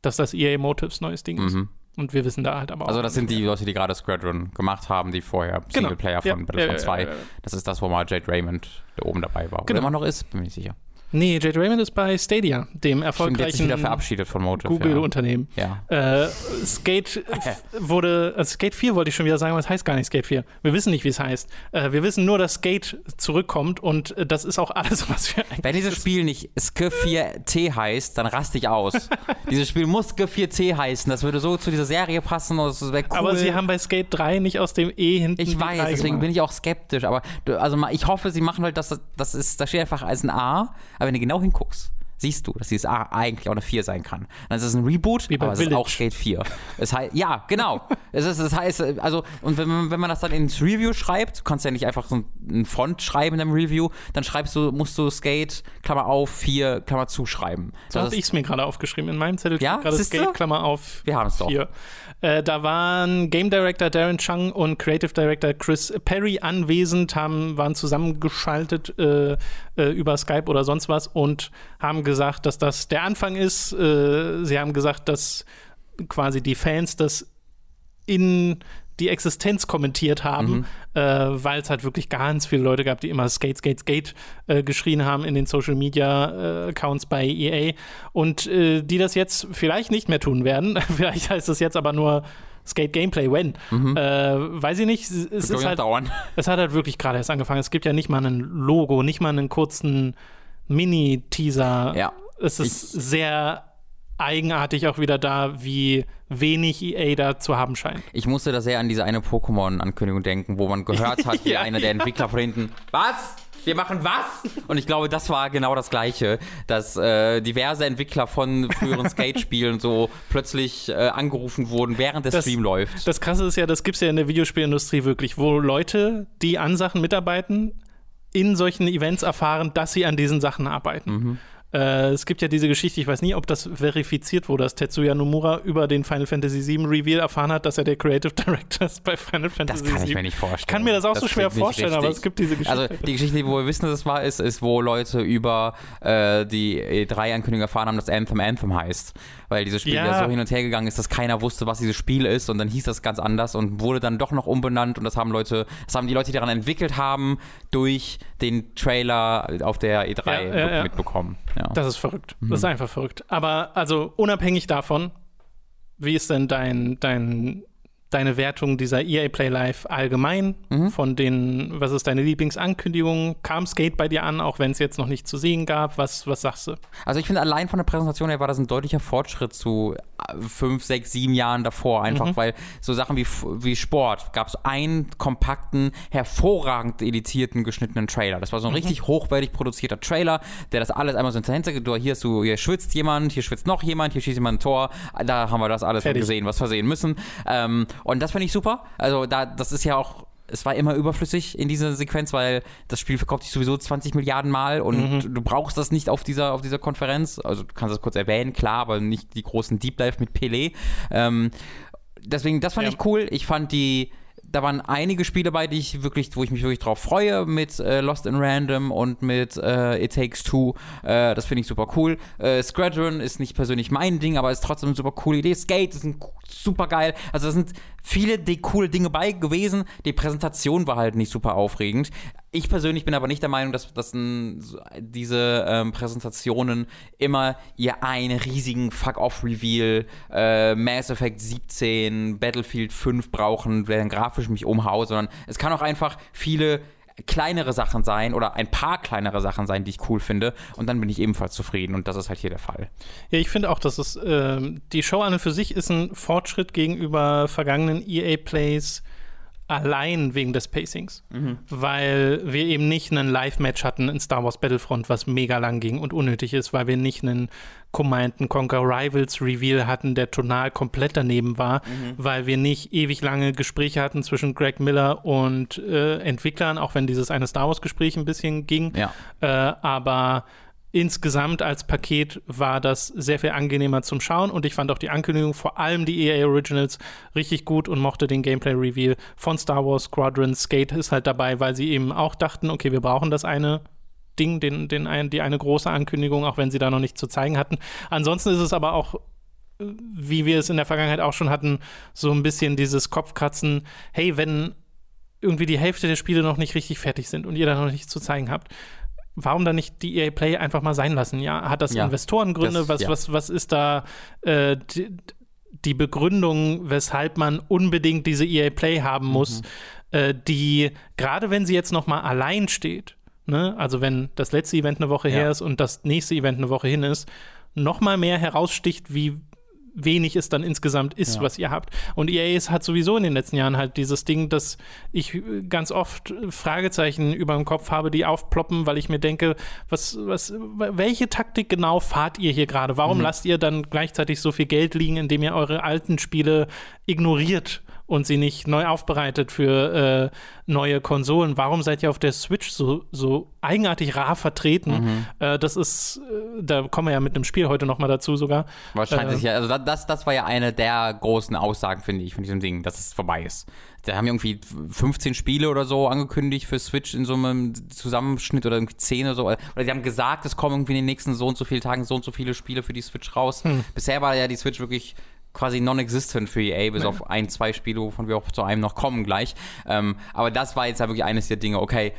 dass das EA Motives neues Ding ist. Mhm. Und wir wissen da halt aber auch. Also das sind die Leute, die gerade Squadron gemacht haben, die vorher Genau. Singleplayer Ja, von Battlefront ja, 2. ja, ja. Das ist das, wo mal Jade Raymond da oben dabei war. Genau. Oder immer noch ist, bin nicht sicher. Nee, Jade Raymond ist bei Stadia, dem Stimmt, erfolgreichen wieder verabschiedet von Motive. Google-Unternehmen. Ja. Äh, Skate wurde, also Skate 4 wollte ich schon wieder sagen, aber es heißt gar nicht Skate 4. Wir wissen nicht, wie es heißt. Äh, wir wissen nur, dass Skate zurückkommt und äh, das ist auch alles, was wir eigentlich Wenn dieses Spiel nicht Sk 4T heißt, dann raste ich aus. dieses Spiel muss Sk 4T heißen. Das würde so zu dieser Serie passen und das wäre cool. Aber sie haben bei Skate 3 nicht aus dem E hinten. ich weiß, 3 deswegen gemacht. bin ich auch skeptisch. Aber also ich hoffe, sie machen halt, dass das, das ist, da steht einfach als ein A. Aber wenn du genau hinguckst, siehst du, dass dieses A eigentlich auch eine 4 sein kann. Dann ist es ein Reboot, aber es ist auch Skate 4. Es heißt, ja, genau. es ist, das heißt, also, und wenn, man- wenn man das dann ins Review schreibt, du kannst ja nicht einfach so ein- ein Font schreiben in deinem Review, dann schreibst du, musst du Skate, Klammer auf, 4, Klammer zuschreiben. So Das habe ich es mir gerade aufgeschrieben. In meinem Zettel Ja? gerade? Skate, Klammer auf. Wir haben's doch. Hier. Äh, da waren Game Director Darren Chung und Creative Director Chris Perry anwesend, haben, waren zusammengeschaltet äh, äh, über Skype oder sonst was und haben gesagt, dass das der Anfang ist. Äh, sie haben gesagt, dass quasi die Fans das in die Existenz kommentiert haben, äh, weil es halt wirklich ganz viele Leute gab, die immer Skate, Skate, Skate äh, geschrien haben in den Social Media äh, Accounts bei EA und äh, die das jetzt vielleicht nicht mehr tun werden. vielleicht heißt es jetzt aber nur Skate Gameplay when. Äh, weiß ich nicht. Es, es ist halt, dauern. es hat halt wirklich gerade erst angefangen. Es gibt ja nicht mal ein Logo, nicht mal einen kurzen Mini-Teaser. Ja. Es ist sehr eigenartig auch wieder da, wie wenig EA da zu haben scheint. Ich musste da sehr an diese eine Pokémon-Ankündigung denken, wo man gehört hat, wie Ja, einer der Entwickler von hinten, was? Wir machen was? Und ich glaube, das war genau das Gleiche, dass äh, diverse Entwickler von früheren Skate-Spielen so plötzlich äh, angerufen wurden, während der Das- Stream läuft. Das Krasse ist ja, das gibt es ja in der Videospielindustrie wirklich, wo Leute, die an Sachen mitarbeiten, in solchen Events erfahren, dass sie an diesen Sachen arbeiten. Mhm. Äh, es gibt ja diese Geschichte, ich weiß nie, ob das verifiziert wurde, dass Tetsuya Nomura über den Final Fantasy VII Reveal erfahren hat, dass er der Creative Director ist bei Final Fantasy Das kann ich VII. mir nicht vorstellen. Ich kann mir das auch so schwer vorstellen, aber richtig. es gibt diese Geschichte. Also die Geschichte, wo wir wissen, dass es wahr ist, ist, wo Leute über äh, die E3-Ankündigung erfahren haben, dass Anthem Anthem heißt. Weil dieses Spiel ja. Ja. so hin und her gegangen ist, dass keiner wusste, was dieses Spiel ist und dann hieß das ganz anders und wurde dann doch noch umbenannt und das haben Leute, das haben die Leute, die daran entwickelt haben, durch den Trailer auf der E3 Ja, ja, ja. mitbekommen. Ja. Das ist verrückt. Mhm. Das ist einfach verrückt. Aber also unabhängig davon, wie ist denn dein, dein deine Wertung dieser EA Play Live allgemein. Mhm. Von den, was ist deine Lieblingsankündigung? Kam Skate bei dir an, auch wenn es jetzt noch nicht zu sehen gab? Was, was sagst du? Also ich finde allein von der Präsentation her war das ein deutlicher Fortschritt zu äh, fünf, sechs, sieben Jahren davor. Einfach weil so Sachen wie, wie Sport gab es einen kompakten, hervorragend editierten, geschnittenen Trailer. Das war so ein richtig hochwertig produzierter Trailer, der das alles einmal so hinter du hier du, hier schwitzt jemand, hier schwitzt noch jemand, hier schießt jemand ein Tor. Da haben wir das alles gesehen, was wir sehen müssen. Ähm, und das finde ich super. Also da, das ist ja auch es war immer überflüssig in dieser Sequenz, weil das Spiel verkauft sich sowieso 20 Milliarden Mal und du brauchst das nicht auf dieser, auf dieser Konferenz. Also du kannst das kurz erwähnen, klar, aber nicht die großen Deep Dive mit Pelé. Ähm, deswegen, das fand Ja. ich cool. Ich fand die, da waren einige Spiele bei, die ich wirklich, wo ich mich wirklich drauf freue, mit äh, Lost in Random und mit äh, It Takes Two. Äh, das finde ich super cool. Äh, Squadron ist nicht persönlich mein Ding, aber ist trotzdem eine super coole Idee. Skate ist ein, super geil. Also da sind viele die coole Dinge bei gewesen. Die Präsentation war halt nicht super aufregend. Ich persönlich bin aber nicht der Meinung, dass, dass so- diese ähm, Präsentationen immer ihr einen riesigen Fuck-Off-Reveal, äh, Mass Effect 17, Battlefield 5 brauchen, der dann grafisch mich umhaut, sondern es kann auch einfach viele kleinere Sachen sein oder ein paar kleinere Sachen sein, die ich cool finde und dann bin ich ebenfalls zufrieden und das ist halt hier der Fall. Ja, ich finde auch, dass es ähm, die Show an und für sich ist ein Fortschritt gegenüber vergangenen EA-Plays allein wegen des Pacings. Weil wir eben nicht einen Live-Match hatten in Star Wars Battlefront, was mega lang ging und unnötig ist, weil wir nicht einen Command Conquer Rivals Reveal hatten, der tonal komplett daneben war, weil wir nicht ewig lange Gespräche hatten zwischen Greg Miller und äh, Entwicklern, auch wenn dieses eine Star Wars Gespräch ein bisschen ging. Ja. Äh, aber insgesamt als Paket war das sehr viel angenehmer zum Schauen und ich fand auch die Ankündigung, vor allem die EA Originals, richtig gut und mochte den Gameplay-Reveal von Star Wars Squadron. Skate ist halt dabei, weil sie eben auch dachten, okay, wir brauchen das eine Ding, den, den, ein, die eine große Ankündigung, auch wenn sie da noch nicht zu zeigen hatten. Ansonsten ist es aber auch wie wir es in der Vergangenheit auch schon hatten, so ein bisschen dieses Kopfkratzen, hey, wenn irgendwie die Hälfte der Spiele noch nicht richtig fertig sind und ihr da noch nichts zu zeigen habt, warum dann nicht die EA Play einfach mal sein lassen? Ja, hat das Ja, Investorengründe? das- was, ja. was, was ist da äh, die, die Begründung, weshalb man unbedingt diese EA Play haben muss, Mhm. äh, die, gerade wenn sie jetzt noch mal allein steht, ne? also wenn das letzte Event eine Woche Ja. her ist und das nächste Event eine Woche hin ist, noch mal mehr heraussticht, wie wenig es dann insgesamt ist, Ja. was ihr habt. Und EA hat sowieso in den letzten Jahren halt dieses Ding, dass ich ganz oft Fragezeichen über dem Kopf habe, die aufploppen, weil ich mir denke, was, was, welche Taktik genau fahrt ihr hier gerade? Warum lasst ihr dann gleichzeitig so viel Geld liegen, indem ihr eure alten Spiele ignoriert? Und sie nicht neu aufbereitet für äh, neue Konsolen. Warum seid ihr auf der Switch so, so eigenartig rar vertreten? Äh, das ist, äh, da kommen wir ja mit einem Spiel heute noch mal dazu sogar. Wahrscheinlich, Äh, ja. Also da- das, das war ja eine der großen Aussagen, finde ich, von diesem Ding, dass es vorbei ist. Da haben irgendwie 15 Spiele oder so angekündigt für Switch in so einem Zusammenschnitt oder irgendwie 10 oder so. Oder die haben gesagt, es kommen irgendwie in den nächsten so und so vielen Tagen so und so viele Spiele für die Switch raus. Hm. Bisher war ja die Switch wirklich quasi non-existent für EA, bis auf ein, zwei Spiele, wovon wir auch zu einem noch kommen gleich. Ähm, aber das war jetzt ja wirklich eines der Dinge, okay,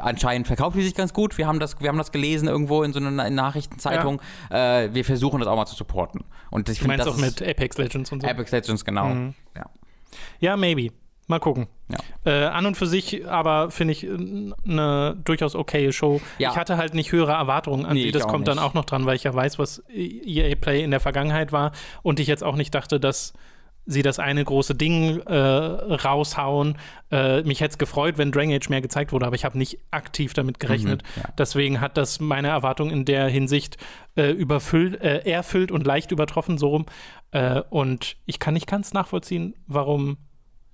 anscheinend verkauft die sich ganz gut. Wir haben das, wir haben das gelesen irgendwo in so einer Na- Nachrichtenzeitung. Äh, wir versuchen das auch mal zu supporten. Und ich Du finde, meinst das auch mit Apex Legends und so? Apex Legends, genau. Mhm. Ja. Ja, maybe. Mal gucken. Ja. Äh, an und für sich aber finde ich äh, eine durchaus okaye Show. Ja. Ich hatte halt nicht höhere Erwartungen an Nee, sie. Das kommt dann nicht. auch noch dran, weil ich ja weiß, was EA Play in der Vergangenheit war und ich jetzt auch nicht dachte, dass sie das eine große Ding äh, raushauen. Äh, mich hätte es gefreut, wenn Dragon Age mehr gezeigt wurde, aber ich habe nicht aktiv damit gerechnet. Mhm, ja. Deswegen hat das meine Erwartung in der Hinsicht äh, überfüllt, äh, erfüllt und leicht übertroffen, so rum. Äh, und ich kann nicht ganz nachvollziehen, warum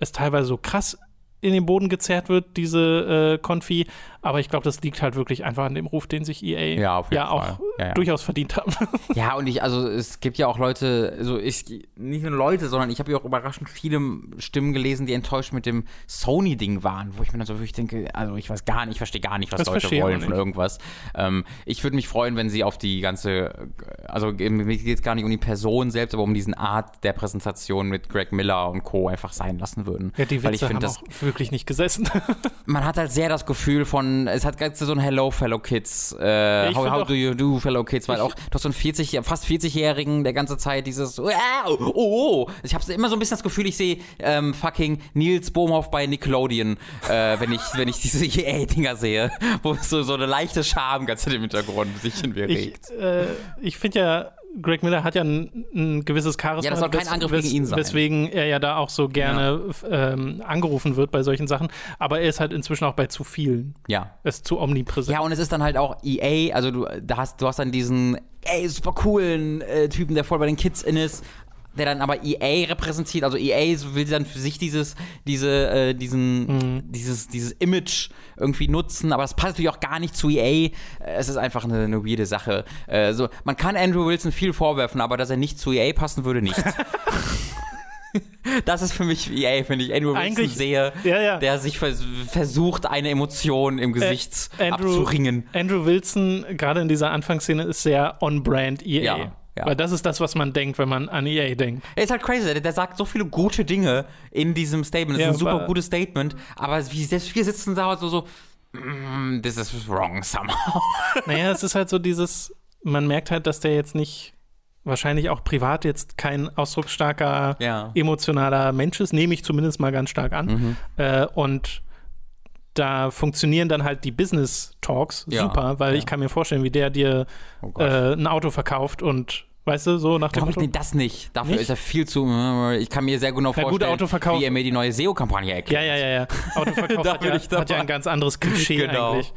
es teilweise so krass in den Boden gezerrt wird, diese äh, Konfi. Aber ich glaube, das liegt halt wirklich einfach an dem Ruf, den sich EA Ja, ja auch. Ja, ja. durchaus verdient haben. Ja, und ich, also es gibt ja auch Leute, also ich, nicht nur Leute, sondern ich habe ja auch überraschend viele Stimmen gelesen, die enttäuscht mit dem Sony-Ding waren, wo ich mir dann so wirklich denke, also ich weiß gar nicht, ich verstehe gar nicht, was Das Leute wollen von irgendwas. Ähm, ich würde mich freuen, wenn sie auf die ganze, also mir geht es gar nicht um die Person selbst, aber um diesen Art der Präsentation mit Greg Miller und Co. einfach sein lassen würden. Ja, die Weil ich Witze finde haben das auch wirklich nicht gesessen. man hat halt sehr das Gefühl von es hat ganz so ein Hello, Fellow Kids, äh, how, how do you do, Fellow Kids, weil auch, du hast so einen 40, fast 40-Jährigen der ganze Zeit dieses, oh, oh, oh. Ich habe immer so ein bisschen das Gefühl, ich sehe ähm, fucking Nils Bohmhoff bei Nickelodeon, äh, wenn ich, wenn ich diese EA-Dinger sehe, wo so, so eine leichte Scham ganz im Hintergrund sich in mir Ich, äh, ich finde ja, Greg Miller hat ja ein, ein gewisses Charisma. Ja, das soll kein Angriff wes- gegen ihn sein. Weswegen er ja da auch so gerne f- ähm, angerufen wird bei solchen Sachen. Aber er ist halt inzwischen auch bei zu vielen. Ja. Er ist zu omnipräsent. Ja, und es ist dann halt auch EA, also du, da hast, du hast dann diesen, ey, super coolen äh, Typen, der voll bei den Kids in ist, der dann aber EA repräsentiert, also EA will dann für sich dieses, diese, äh, diesen, dieses, dieses Image irgendwie nutzen, aber das passt natürlich auch gar nicht zu EA. Äh, Es ist einfach eine, eine weirde Sache. Äh, so, man kann Andrew Wilson viel vorwerfen, aber dass er nicht zu EA passen würde, nicht. Das ist für mich EA, finde ich. Andrew Wilson sehe, Ja, ja. der sich vers versucht, eine Emotion im Gesicht Äh, Andrew, abzuringen. Andrew Wilson, gerade in dieser Anfangsszene, ist sehr on-brand EA. Ja, ja. Weil das ist das, was man denkt, wenn man an EA denkt. Ist halt crazy, der, der sagt so viele gute Dinge in diesem Statement. Das Ja, ist ein super gutes Statement, aber wie selbst wir sitzen da so, so mm, this is wrong somehow. Naja, es ist halt so dieses, man merkt halt, dass der jetzt nicht, wahrscheinlich auch privat jetzt kein ausdrucksstarker, Ja. emotionaler Mensch ist, nehme ich zumindest mal ganz stark an. Mhm. Äh, und da funktionieren dann halt die Business Talks Ja, super, weil ja. ich kann mir vorstellen, wie der dir Oh äh, ein Auto verkauft und weißt du, so nach dem Glaube ich Motto. nee, das nicht. Dafür Nicht? ist er viel zu. Ich kann mir sehr genau gut, vorstellen, Autoverkauf- wie er mir die neue SEO-Kampagne erklärt. Ja, ja, ja, ja. Autoverkauf hat, ja, hat ja ein ganz anderes Klischee Genau. eigentlich.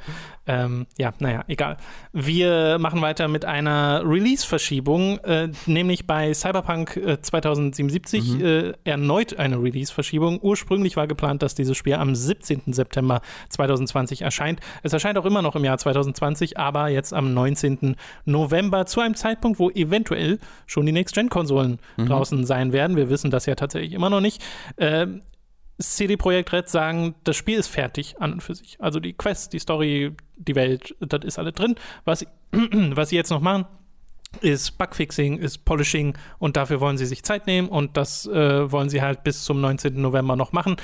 Ähm, ja, naja, egal. Wir machen weiter mit einer Release-Verschiebung, äh, nämlich bei Cyberpunk äh, 2077 Mhm. äh, erneut eine Release-Verschiebung. Ursprünglich war geplant, dass dieses Spiel am 17. September 2020 erscheint. Es erscheint auch immer noch im Jahr 2020, aber jetzt am 19. November zu einem Zeitpunkt, wo eventuell schon die Next-Gen-Konsolen Mhm. draußen sein werden. Wir wissen das ja tatsächlich immer noch nicht. CD Projekt Red sagen, das Spiel ist fertig an und für sich. Also die Quest, die Story, die Welt, das ist alles drin. Was, sie- was sie jetzt noch machen, ist Bugfixing, ist Polishing und dafür wollen sie sich Zeit nehmen und das äh, wollen sie halt bis zum 19. November noch machen.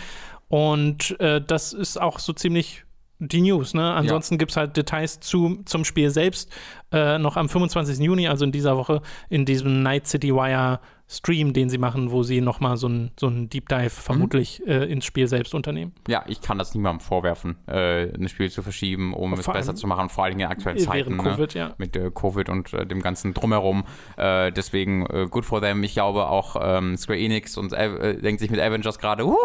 Und äh, das ist auch so ziemlich die News. Ne? Ansonsten gibt es halt Details zu, zum Spiel selbst äh, noch am 25. Juni, also in dieser Woche, in diesem Night City Wire Stream, den sie machen, wo sie nochmal so einen so einen Deep Dive vermutlich äh, ins Spiel selbst unternehmen. Ja, ich kann das niemandem vorwerfen, äh, ein Spiel zu verschieben, um es besser zu machen, vor allem in aktuellen Zeiten. Covid, ne? ja. Mit äh, Covid und äh, dem ganzen Drumherum. Äh, deswegen äh, gut for them. Ich glaube auch ähm, Square Enix und denkt sich mit Avengers gerade, uh,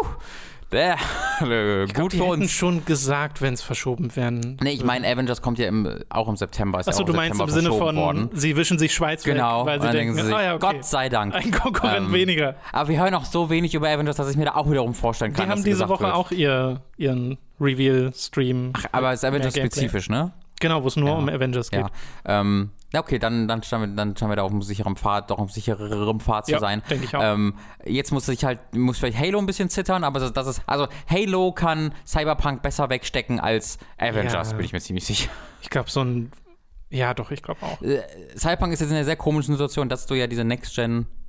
äh, äh, gut Die für uns. schon gesagt, wenn es verschoben werden. Nee, ich meine, Avengers kommt ja im, auch im September. Ist Achso, ja du im meinst im September Sinne verschoben von, worden. sie wischen sich Schweiz Genau, weg, weil sie denken, denken sie ah ja, okay. Gott sei Dank. ein Konkurrent Ähm, weniger. Aber wir hören auch so wenig über Avengers, dass ich mir da auch wiederum vorstellen Die kann, haben dass diese Woche wird. auch ihr, ihren Reveal-Stream. Aber es ist. Avengers-spezifisch, ne? Genau, wo es nur Ja. um Avengers geht. Ja. Ähm, okay, dann, dann, scheinen wir, dann scheinen wir da auf einem sicheren Pfad, doch auf einem sichereren Pfad zu Ja, sein. denke ich auch. Ähm, jetzt muss ich halt, muss vielleicht Halo ein bisschen zittern, aber das, das ist, also Halo kann Cyberpunk besser wegstecken als Avengers, Ja. bin ich mir ziemlich sicher. Ich glaube, so ein. Ja, doch, ich glaube auch. Äh, Cyberpunk ist jetzt in einer sehr komischen Situation, dass du ja diese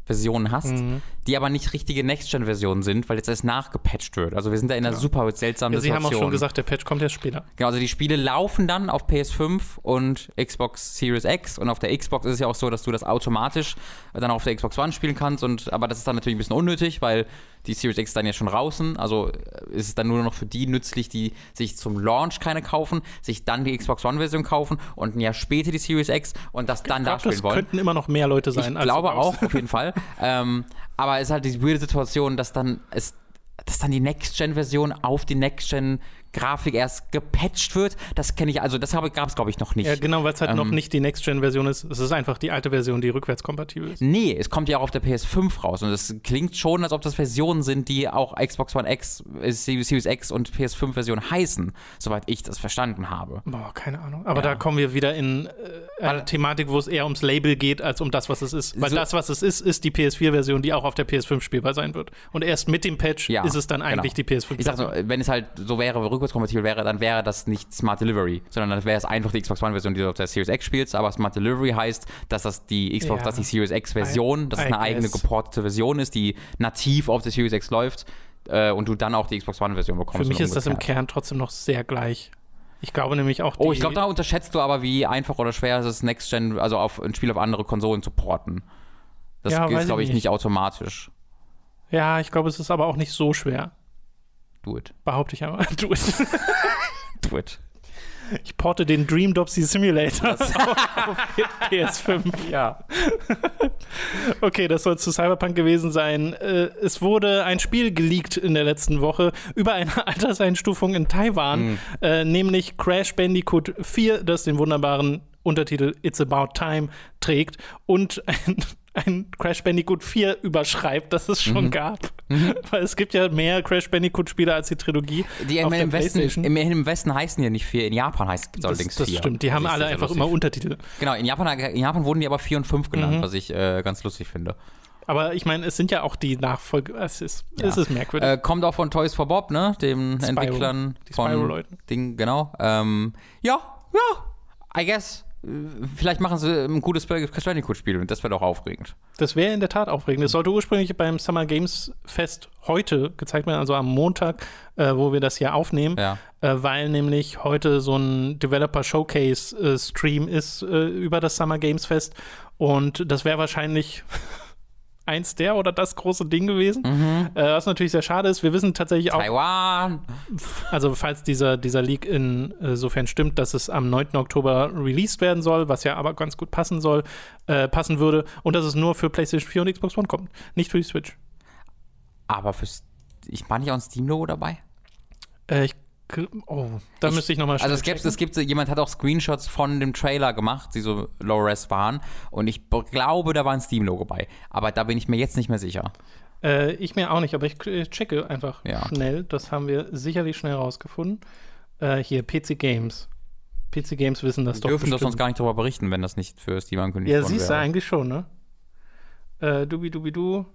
Next-Gen-Versionen hast, Mhm. die aber nicht richtige Next-Gen-Versionen sind, weil jetzt erst nachgepatcht wird. Also wir sind da in einer super seltsamen Ja, sie haben Situation. auch schon gesagt, der Patch kommt erst später. Genau, also die Spiele laufen dann auf PS5 und Xbox Series X und auf der Xbox ist es ja auch so, dass du das automatisch dann auf der Xbox One spielen kannst und aber das ist dann natürlich ein bisschen unnötig, weil die Series X ist dann ja schon draußen, also äh, ist es dann nur noch für die nützlich, die sich zum Launch keine kaufen, sich dann die Xbox One Version kaufen und ein Jahr später die Series X und das dann Ich da spielen das wollen. könnten immer noch mehr Leute sein. Ich glaube auch, auf jeden Fall. ähm, aber es ist halt diese weirde Situation, dass dann es dass dann die Next-Gen-Version auf die Next-Gen-Grafik erst gepatcht wird. Das kenne ich, also das gab es, glaube ich, noch nicht. Ja, genau, weil es halt Ähm, noch nicht die Next-Gen-Version ist. Es ist einfach die alte Version, die rückwärtskompatibel ist. Nee, es kommt ja auch auf der PS5 raus und es klingt schon, als ob das Versionen sind, die auch Xbox One X, äh, Series X und PS5-Version heißen, soweit ich das verstanden habe. Boah, keine Ahnung. Aber Ja. da kommen wir wieder in äh, eine Thematik, wo es eher ums Label geht, als um das, was es ist. Weil So- das, was es ist, ist die PS4-Version, die auch auf der PS5 spielbar sein wird. Und erst mit dem Patch Ja, ist es dann eigentlich genau. die PS5. Ich sag so, wenn es halt so wäre, rückwärtskompatibel wäre, dann wäre das nicht Smart Delivery, sondern dann wäre es einfach die Xbox One-Version, die du auf der Series X spielst. Aber Smart Delivery heißt, dass das die Xbox, Ja. dass die Series X-Version, dass es eine eigene geportete Version ist, die nativ auf der Series X läuft äh, und du dann auch die Xbox One-Version bekommst. Für mich ist das im. Kern trotzdem noch sehr gleich. Ich glaube nämlich auch, Oh, ich glaube, da unterschätzt du aber, wie einfach oder schwer es ist, Next Gen, also auf ein Spiel auf andere Konsolen zu porten. Das Ja, ist, glaube ich, nicht. nicht automatisch. Ja, ich glaube, es ist aber auch nicht so schwer. Do it. Behaupte ich aber. Du, Do it. ich porte den Dream Dopsy Simulator auf, auf PS5. Ja. Okay, das soll zu Cyberpunk gewesen sein. Äh, Es wurde ein Spiel geleakt in der letzten Woche über eine Alterseinstufung in Taiwan, äh, nämlich Crash Bandicoot 4, das den wunderbaren Untertitel It's About Time trägt und ein, ein Crash Bandicoot 4 überschreibt, das es schon gab. Weil es gibt ja mehr Crash Bandicoot-Spiele als die Trilogie. Die auf im, der im, Westen, im, im Westen heißen die nicht vier, in Japan heißt es das, allerdings das vier. stimmt, die haben alle einfach lustig immer Untertitel. Genau, in Japan, in Japan wurden die aber 4 und 5 genannt, Mhm. was ich äh, ganz lustig finde. Aber ich meine, es sind ja auch die Nachfolge. Es ist, es ist merkwürdig. Äh, kommt auch von Toys for Bob, ne? Dem Spyro. Entwicklern von. Ding, genau. Ähm, ja, ja, I guess. Vielleicht machen sie ein gutes Crash Bandicoot-Spiel und das wäre doch aufregend. Das wäre in der Tat aufregend. Es sollte ursprünglich beim Summer Games Fest heute gezeigt werden, also am Montag, äh, wo wir das hier aufnehmen, Ja. äh, weil nämlich heute so ein Developer Showcase äh, Stream ist äh, über das Summer Games Fest und das wäre wahrscheinlich eins der oder das große Ding gewesen. Äh, was natürlich sehr schade ist. Wir wissen tatsächlich auch, Taiwan. also falls dieser, dieser Leak insofern stimmt, dass es am 9. Oktober released werden soll, was ja aber ganz gut passen soll, äh, passen würde und dass es nur für PlayStation 4 und Xbox One kommt, nicht für die Switch. Aber fürs. Ich meine nicht auch ein Steam-Logo dabei? Äh, ich, oh, da Ich- müsste ich nochmal Also es gibt, es gibt, jemand hat auch Screenshots von dem Trailer gemacht, die so low-res waren. Und ich glaube, da war ein Steam-Logo bei. Aber da bin ich mir jetzt nicht mehr sicher. Äh, ich mir auch nicht, aber ich checke einfach Ja. schnell. Das haben wir sicherlich schnell rausgefunden. Äh, hier, PC Games. PC Games wissen das Wir doch. dürfen das sonst gar nicht darüber berichten, wenn das nicht für Steam angekündigt Ja, worden siehst du eigentlich schon, ne? Äh, dubi dubi du.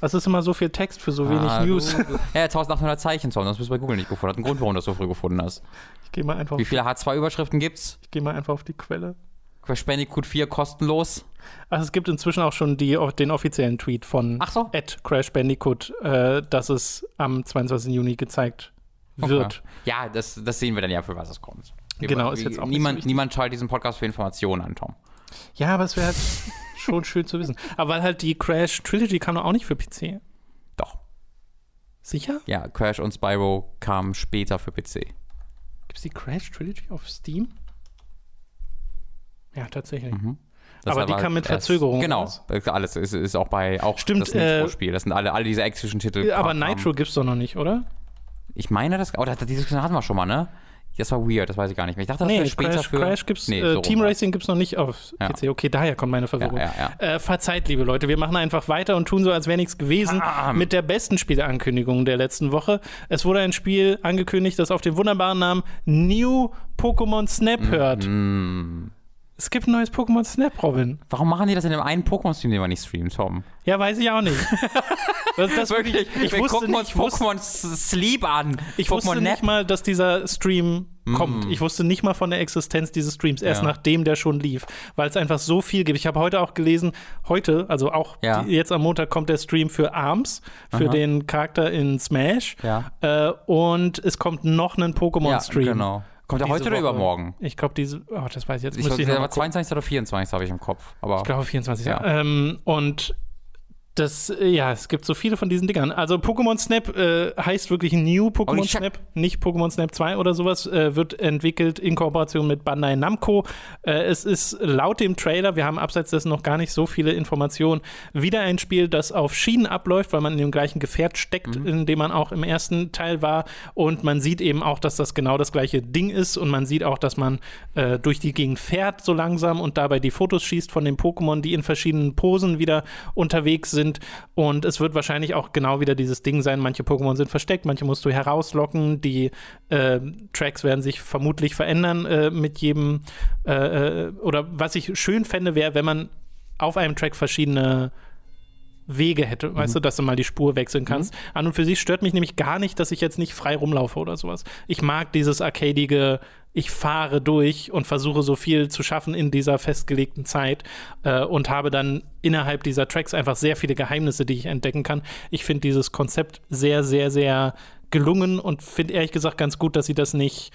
Was ist immer so viel Text für so wenig Ah, News? Du, du, ja, 1800 Zeichen, Tom, das bist du bei Google nicht gefunden. Hat einen Grund, warum du das so früh gefunden hast. Ich gehe mal einfach, Wie viele H2-Überschriften gibt's? ich geh mal einfach auf die Quelle. Crash Bandicoot 4 kostenlos. Also es gibt inzwischen auch schon die, den offiziellen Tweet von Ach so. Crash Bandicoot, äh, dass es am 22. Juni gezeigt wird. Okay. Ja, das, das sehen wir dann ja, für was es kommt. Genau, ist jetzt auch nicht so niemand, niemand schaltet diesen Podcast für Informationen an, Tom. Ja, aber es wäre halt schon schön zu wissen. Aber weil halt die Crash Trilogy kam doch auch nicht für PC. Doch. Sicher? Ja, Crash und Spyro kamen später für PC. Gibt es die Crash Trilogy auf Steam? Ja, tatsächlich. Mhm. Aber die kam mit Verzögerung Genau, raus. alles ist, ist auch bei auch Stimmt, das äh, Nitro-Spiel. Das sind alle, alle diese Activision-Titel. Ja, aber Nitro gibt's doch noch nicht, oder? Ich meine, das. Oh, das, diese Diskussion hatten wir schon mal, ne? Das war weird, das weiß ich gar nicht mehr. Ich dachte, das Nee, wäre später Crash, für. Crash gibt's, Nee, äh, so Team. Racing gibt's noch nicht auf Ja. PC. Okay, daher kommt meine Verwirrung. ja, ja. Äh, verzeiht, liebe Leute, wir machen einfach weiter und tun so, als wäre nichts gewesen Ah. mit der besten Spieleankündigung der letzten Woche. Es wurde ein Spiel angekündigt, das auf den wunderbaren Namen New Pokémon Snap hört. Mm. Es gibt ein neues Pokémon Snap, Robin. Warum machen die das in dem einen Pokémon-Stream, den wir nicht streamen, Tom? Ja, weiß ich auch nicht. das, das Wirklich, ich wir wusste nicht, ich Pokémon Sleep an. ich wusste Pokémon nicht mal, dass dieser Stream kommt. Ich wusste nicht mal von der Existenz dieses Streams, erst Ja. nachdem der schon lief, weil es einfach so viel gibt. Ich habe heute auch gelesen, heute, also auch Ja. die, jetzt am Montag kommt der Stream für ARMS, für Aha. den Charakter in Smash. Ja. Äh, und es kommt noch ein Ja, Pokémon-Stream. genau. Kommt Diese heute oder Woche. übermorgen? Ich glaube, diese, oh, das weiß ich jetzt. Ich ich gucken. 22 oder 24, habe ich im Kopf. Aber Ich glaube 24, ja. Ja. Ähm, und das, äh, ja, es gibt so viele von diesen Dingern. Also Pokémon Snap äh, heißt wirklich New Pokémon shit. Snap, nicht Pokémon Snap 2 oder sowas, äh, wird entwickelt in Kooperation mit Bandai Namco. Äh, es ist laut dem Trailer, wir haben abseits dessen noch gar nicht so viele Informationen, wieder ein Spiel, das auf Schienen abläuft, weil man in dem gleichen Gefährt steckt, in dem man auch im ersten Teil war. Und man sieht eben auch, dass das genau das gleiche Ding ist. Und man sieht auch, dass man äh, durch die Gegend fährt so langsam und dabei die Fotos schießt von den Pokémon, die in verschiedenen Posen wieder unterwegs sind. Und es wird wahrscheinlich auch genau wieder dieses Ding sein. Manche Pokémon sind versteckt, manche musst du herauslocken. Die äh, Tracks werden sich vermutlich verändern äh, mit jedem. Äh, äh, oder was ich schön fände, wäre, wenn man auf einem Track verschiedene Wege hätte, weißt du, dass du mal die Spur wechseln kannst. An und für sich stört mich nämlich gar nicht, dass ich jetzt nicht frei rumlaufe oder sowas. Ich mag dieses arcadige, ich fahre durch und versuche so viel zu schaffen in dieser festgelegten Zeit äh, und habe dann innerhalb dieser Tracks einfach sehr viele Geheimnisse, die ich entdecken kann. Ich finde dieses Konzept sehr, sehr, sehr gelungen und finde ehrlich gesagt ganz gut, dass sie das nicht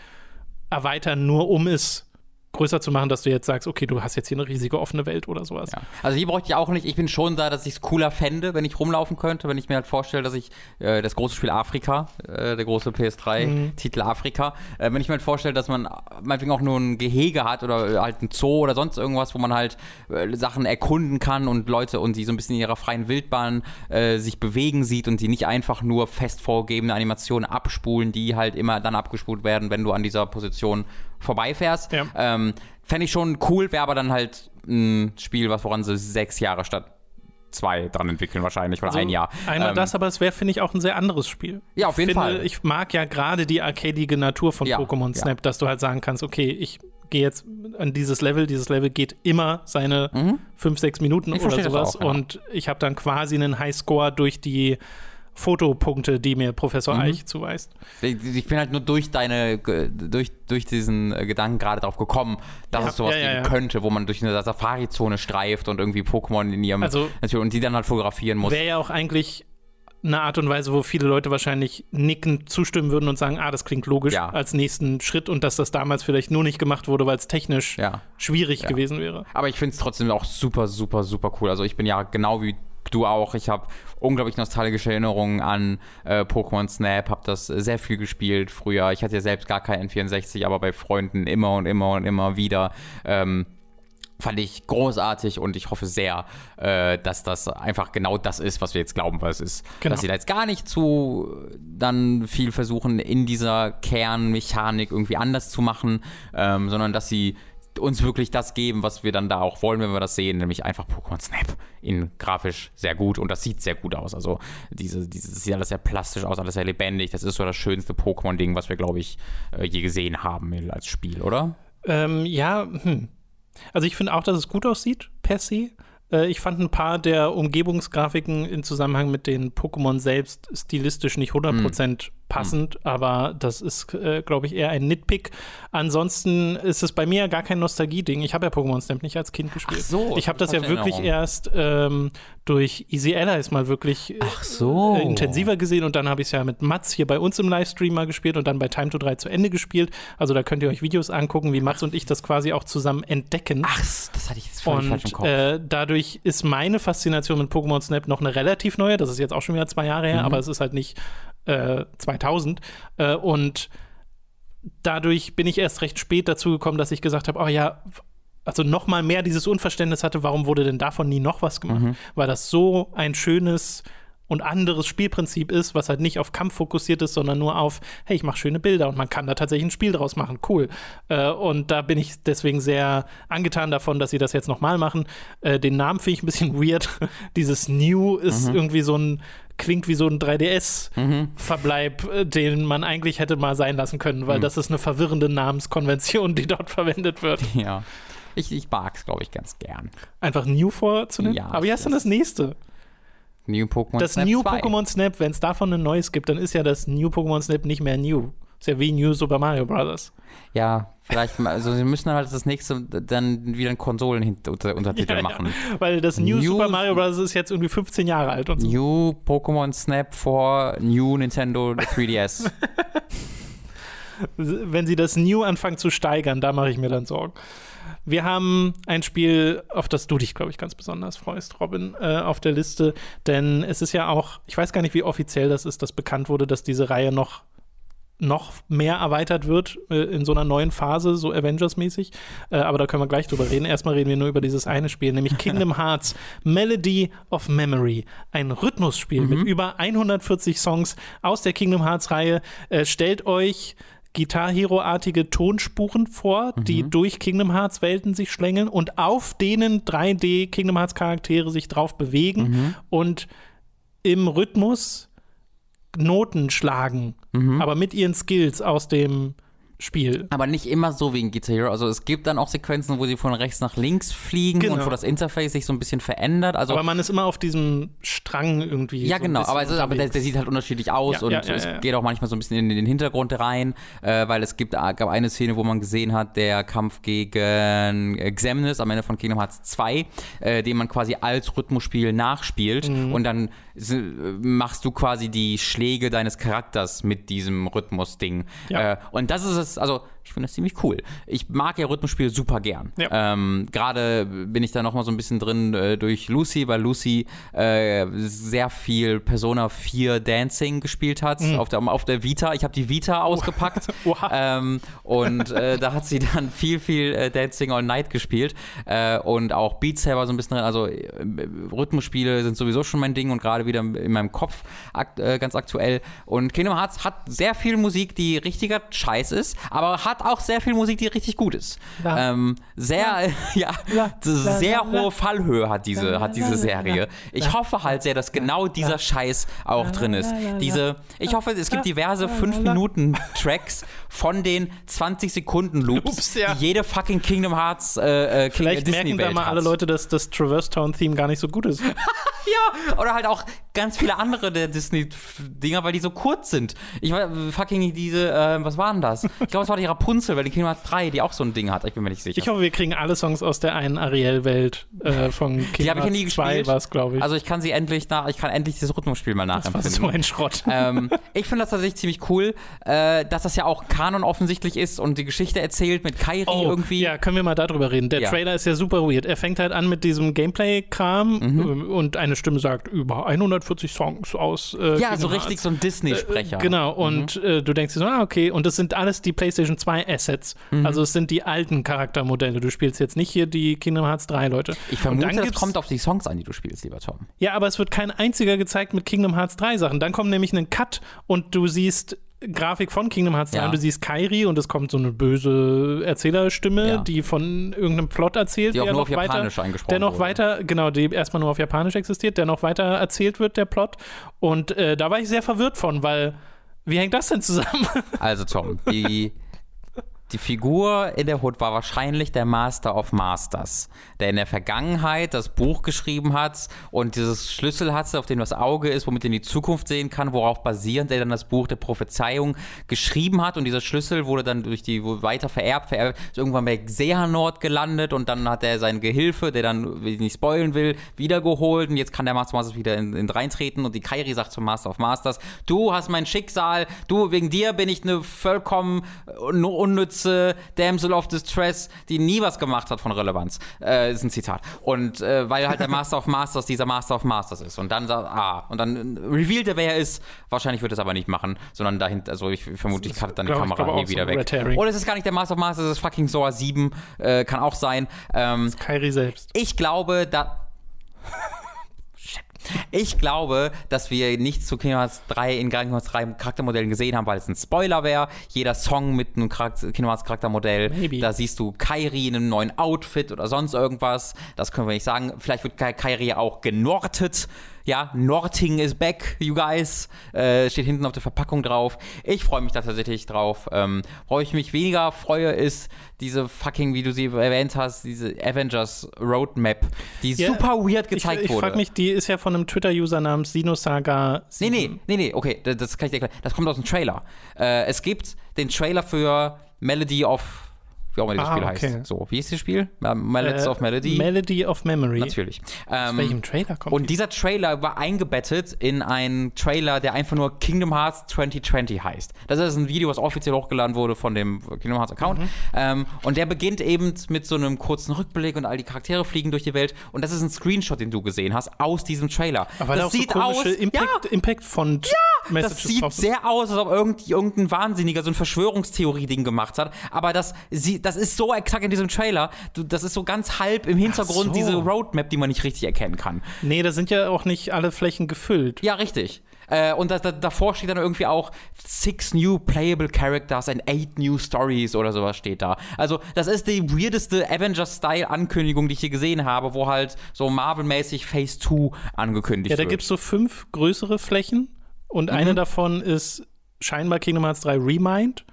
erweitern, nur um es größer zu machen, dass du jetzt sagst, okay, du hast jetzt hier eine riesige offene Welt oder sowas. Ja. Also die bräuchte ich auch nicht. Ich bin schon da, dass ich es cooler fände, wenn ich rumlaufen könnte, wenn ich mir halt vorstelle, dass ich äh, das große Spiel Afrika, äh, der große PS3-Titel mhm. Afrika, äh, wenn ich mir halt vorstelle, dass man meinetwegen auch nur ein Gehege hat oder äh, halt ein Zoo oder sonst irgendwas, wo man halt äh, Sachen erkunden kann und Leute und die so ein bisschen in ihrer freien Wildbahn äh, sich bewegen sieht und die nicht einfach nur fest vorgegebene Animationen abspulen, die halt immer dann abgespult werden, wenn du an dieser Position vorbeifährst. Ja. Ähm, Fände ich schon cool, wäre aber dann halt ein Spiel, was woran sie sechs Jahre statt zwei dran entwickeln wahrscheinlich oder also ein Jahr. Einmal ähm, das, aber es wäre, finde ich, auch ein sehr anderes Spiel. Ja, auf jeden finde, Fall. Ich mag ja gerade die arcadige Natur von ja, Pokémon Snap, ja. dass du halt sagen kannst, okay, ich gehe jetzt an dieses Level, dieses Level geht immer seine mhm. fünf, sechs Minuten ich oder sowas auch, ja. und ich habe dann quasi einen Highscore durch die Fotopunkte, die mir Professor mhm. Eich zuweist. Ich bin halt nur durch deine, durch, durch diesen äh, Gedanken gerade drauf gekommen, dass ja, es sowas ja, ja, geben könnte, wo man durch eine Safari-Zone streift und irgendwie Pokémon in ihrem also, und die dann halt fotografieren muss. Wäre ja auch eigentlich eine Art und Weise, wo viele Leute wahrscheinlich nickend zustimmen würden und sagen, ah, das klingt logisch ja. als nächsten Schritt und dass das damals vielleicht nur nicht gemacht wurde, weil es technisch ja. schwierig ja. gewesen wäre. Aber ich finde es trotzdem auch super, super, super cool. Also ich bin ja genau wie du auch. Ich habe unglaublich nostalgische Erinnerungen an äh, Pokémon Snap, habe das sehr viel gespielt früher. Ich hatte ja selbst gar kein N64, aber bei Freunden immer und immer und immer wieder. Ähm, fand ich großartig und ich hoffe sehr, äh, dass das einfach genau das ist, was wir jetzt glauben, was es ist. Genau. Dass sie da jetzt gar nicht zu dann viel versuchen, in dieser Kernmechanik irgendwie anders zu machen, ähm, sondern dass sie uns wirklich das geben, was wir dann da auch wollen, wenn wir das sehen, nämlich einfach Pokémon Snap in grafisch sehr gut und das sieht sehr gut aus. Also diese, diese sieht alles sehr plastisch aus, alles sehr lebendig. Das ist so das schönste Pokémon-Ding, was wir, glaube ich, äh, je gesehen haben als Spiel, oder? Ähm, ja, hm. Also ich finde auch, dass es gut aussieht, per se. Äh, ich fand ein paar der Umgebungsgrafiken in Zusammenhang mit den Pokémon selbst stilistisch nicht 100% mhm passend, mhm. aber das ist, äh, glaube ich, eher ein Nitpick. Ansonsten ist es bei mir gar kein Nostalgie-Ding. Ich habe ja Pokémon Snap nicht als Kind gespielt. Ach so, ich habe das ja wirklich erst ähm, durch Easy Allies mal wirklich äh, so. äh, intensiver gesehen und dann habe ich es ja mit Mats hier bei uns im Livestream mal gespielt und dann bei Time to 3 zu Ende gespielt. Also da könnt ihr euch Videos angucken, wie Mats und ich das quasi auch zusammen entdecken. Ach, das hatte ich jetzt voll und, falsch im Kopf. Äh, dadurch ist meine Faszination mit Pokémon Snap noch eine relativ neue. Das ist jetzt auch schon wieder zwei Jahre her, mhm. aber es ist halt nicht äh, 2000. Äh, und dadurch bin ich erst recht spät dazu gekommen, dass ich gesagt habe, oh ja, also noch mal mehr dieses Unverständnis hatte, warum wurde denn davon nie noch was gemacht? Mhm. Weil das so ein schönes und anderes Spielprinzip ist, was halt nicht auf Kampf fokussiert ist, sondern nur auf, hey, ich mache schöne Bilder und man kann da tatsächlich ein Spiel draus machen. Cool. Äh, und da bin ich deswegen sehr angetan davon, dass sie das jetzt nochmal machen. Äh, den Namen finde ich ein bisschen weird. Dieses New ist mhm. irgendwie so ein klingt wie so ein 3DS-Verbleib, mhm. den man eigentlich hätte mal sein lassen können, weil mhm. das ist eine verwirrende Namenskonvention, die dort verwendet wird. Ja. Ich, ich mag es, glaube ich, ganz gern. Einfach New vorzunehmen? Ja. Aber wie heißt denn das nächste? New Pokémon Snap. Das New Pokémon Snap, wenn es davon ein neues gibt, dann ist ja das New Pokémon Snap nicht mehr New. Ist ja wie New Super Mario Bros. Ja, vielleicht, also sie müssen halt das nächste dann wieder einen Konsolen-Untertitel ja, machen. Ja, weil das New, New, Super Mario Bros. ist jetzt irgendwie 15 Jahre alt und so. New Pokémon Snap for New Nintendo 3DS. Wenn sie das New anfangen zu steigern, da mache ich mir dann Sorgen. Wir haben ein Spiel, auf das du dich, glaube ich, ganz besonders freust, Robin, äh, auf der Liste. Denn es ist ja auch, ich weiß gar nicht, wie offiziell das ist, dass bekannt wurde, dass diese Reihe noch noch mehr erweitert wird äh, in so einer neuen Phase, so Avengers-mäßig. Äh, aber da können wir gleich drüber reden. Erstmal reden wir nur über dieses eine Spiel, nämlich Kingdom Hearts Melody of Memory. Ein Rhythmusspiel mhm. mit über 140 Songs aus der Kingdom Hearts-Reihe. Äh, stellt euch Guitar Hero-artige Tonspuren vor, mhm. die durch Kingdom Hearts Welten sich schlängeln und auf denen 3D Kingdom Hearts Charaktere sich drauf bewegen mhm. und im Rhythmus Noten schlagen, mhm. aber mit ihren Skills aus dem Spiel. Aber nicht immer so wie in Guitar Hero. Also es gibt dann auch Sequenzen, wo sie von rechts nach links fliegen genau. und wo das Interface sich so ein bisschen verändert. Also aber man ist immer auf diesem Strang irgendwie. Ja, so genau. Aber, ist, aber der, der, sieht halt unterschiedlich aus ja, und ja, ja, es geht auch manchmal so ein bisschen in, den Hintergrund rein, äh, weil es gibt, gab eine Szene, wo man gesehen hat, der Kampf gegen äh, Xemnas am Ende von Kingdom Hearts 2, äh, den man quasi als Rhythmusspiel nachspielt mhm. und dann machst du quasi die Schläge deines Charakters mit diesem Rhythmus-Ding. Äh, und das ist es also ich finde das ziemlich cool. Ich mag ja Rhythmusspiele super gern. Ja. Ähm, Gerade bin ich da noch mal so ein bisschen drin äh, durch Lucy, weil Lucy äh, sehr viel Persona 4 Dancing gespielt hat auf, der, auf der Vita. Ich habe die Vita ausgepackt Oha. ähm, und äh, da hat sie dann viel, viel äh, Dancing All Night gespielt äh, und auch Beat Saber so ein bisschen drin. Also äh, Rhythmusspiele sind sowieso schon mein Ding und gerade wieder in meinem Kopf akt, ganz aktuell. Und Kingdom Hearts hat sehr viel Musik, die richtiger Scheiß ist, aber hat auch sehr viel Musik, die richtig gut ist. Ja. Ähm, sehr, ja, Ja. sehr hohe Fallhöhe hat diese, hat diese Serie. Ich hoffe halt sehr, dass genau dieser Scheiß auch drin ist. Diese, ich hoffe, es gibt diverse 5-Minuten-Tracks von den 20-Sekunden-Loops, Loops, ja. die jede fucking Kingdom Hearts äh, äh, King- Vielleicht merken da Disney-Welt mal hat. alle Leute, dass das Traverse Town Theme gar nicht so gut ist. Ja, oder halt auch ganz viele andere der Disney-Dinger, weil die so kurz sind. Ich weiß, fucking diese, äh, was waren das? Ich glaube, es war die Rapunzel, weil die Kingdom Hearts 3, die auch so ein Ding hat. Ich bin mir nicht sicher. Ich hoffe, wir kriegen alle Songs aus der einen Ariel-Welt äh, von die Kingdom habe ich ja nie Hearts 2 gespielt. war es, glaube ich. Also ich kann sie endlich nach, ich kann endlich dieses Rhythmusspiel mal das war nachempfinden. so ein Schrott. ähm, ich finde das tatsächlich ziemlich cool, äh, dass das ja auch Kanon offensichtlich ist und die Geschichte erzählt mit Kairi irgendwie. Oh, Ja, können wir mal darüber reden. Der Ja. Trailer ist ja super weird. Er fängt halt an mit diesem Gameplay-Kram Mhm. äh, und eine Stimme sagt über 140 Songs aus. Äh, Ja, Kingdom so Hearts. richtig so ein Disney-Sprecher. Genau, und äh, du denkst dir so, ah, okay, und das sind alles die PlayStation 2 Assets. Mhm. Also es sind die alten Charaktermodelle. Du spielst jetzt nicht hier die Kingdom Hearts 3 Leute. Ich vermute, das gibt's- kommt auf die Songs an, die du spielst, lieber Tom. Ja, aber es wird kein einziger gezeigt mit Kingdom Hearts 3 Sachen. Dann kommt nämlich ein Cut und du siehst Grafik von Kingdom Hearts 3 Ja. und du siehst Kairi und es kommt so eine böse Erzählerstimme, Ja. die von irgendeinem Plot erzählt, Die auch der nur noch auf weiter, Japanisch eingesprochen der noch wurde. weiter, genau, die erstmal nur auf Japanisch existiert, der noch weiter erzählt wird, der Plot. Und äh, da war ich sehr verwirrt von, weil wie hängt das denn zusammen? Also Tom, die, die Figur in der Hood war wahrscheinlich der Master of Masters, der in der Vergangenheit das Buch geschrieben hat und dieses Schlüssel hatte, auf dem das Auge ist, womit er in die Zukunft sehen kann, worauf basierend er dann das Buch der Prophezeiung geschrieben hat. Und dieser Schlüssel wurde dann durch die weiter vererbt, vererbt, ist irgendwann bei Xehanort gelandet und dann hat er seinen Gehilfe, der dann, wie ich nicht spoilen will, wiedergeholt. Und jetzt kann der Master of Masters wieder in, in reintreten und die Kairi sagt zum Master of Masters, du hast mein Schicksal, du, wegen dir bin ich eine vollkommen un unnütze Damsel of Distress, die nie was gemacht hat von Relevanz. Äh, ist ein Zitat. Und äh, weil halt der Master of Masters dieser Master of Masters ist. Und dann sagt, ah, und dann revealt er, wer er ist. Wahrscheinlich wird er es aber nicht machen, sondern dahinter, also ich vermute, ich cutte dann die Kamera auch wieder so, weg. Oder es ist gar nicht der Master of Masters, es ist fucking Sora 7, äh, kann auch sein. Ähm, Kairi selbst. ich glaube, da. Ich glaube, dass wir nichts zu Kingdom Hearts 3 in Kingdom Hearts 3 Charaktermodellen gesehen haben, weil es ein Spoiler wäre. Jeder Song mit einem Charakter Kingdom Hearts Charaktermodell. Maybe. Da siehst du Kairi in einem neuen Outfit oder sonst irgendwas. Das können wir nicht sagen. Vielleicht wird Kai- Kairi auch genortet. Ja, Norting is back, you guys. Äh, steht hinten auf der Verpackung drauf. Ich freue mich da tatsächlich drauf. Ähm, worauf ich mich weniger freue, ist diese fucking, wie du sie erwähnt hast, diese Avengers Roadmap, die Ja, super weird Ich, gezeigt ich wurde. frage mich, die ist ja von einem Twitter-User namens Sinosaga. Nee, nee, nee, nee, okay, das, das kann ich dir erklären. Das kommt aus dem Trailer. Äh, es gibt den Trailer für Melody of, wie auch immer das Ah, Spiel okay. heißt. So, wie ist das Spiel? Melodies Äh, of Melody? Melody of Memory. Natürlich. Aus Ähm, welchem Trailer kommt und dieser Trailer war eingebettet in einen Trailer, der einfach nur Kingdom Hearts 2020 heißt. Das ist ein Video, was offiziell hochgeladen wurde von dem Kingdom Hearts Account. Mhm. Ähm, und der beginnt eben mit so einem kurzen Rückblick und all die Charaktere fliegen durch die Welt. Und das ist ein Screenshot, den du gesehen hast, aus diesem Trailer. Aber das da so sieht komische aus. Impact, Impact von Das Messages sieht drauf sehr aus, als ob irgend, irgendein Wahnsinniger so ein Verschwörungstheorie-Ding gemacht hat. Aber das, sie, das ist so exakt in diesem Trailer. Du, das ist so ganz halb im Hintergrund so. diese Roadmap, die man nicht richtig erkennen kann. Nee, da sind ja auch nicht alle Flächen gefüllt. Ja, richtig. Äh, und da, da, davor steht dann irgendwie auch Six New Playable Characters and Eight New Stories oder sowas steht da. Also, das ist die weirdeste Avengers-Style-Ankündigung, die ich hier gesehen habe, wo halt so Marvel-mäßig Phase 2 angekündigt Ja, da wird. gibt es so fünf größere Flächen und Mhm. eine davon ist scheinbar Kingdom Hearts 3 Remind.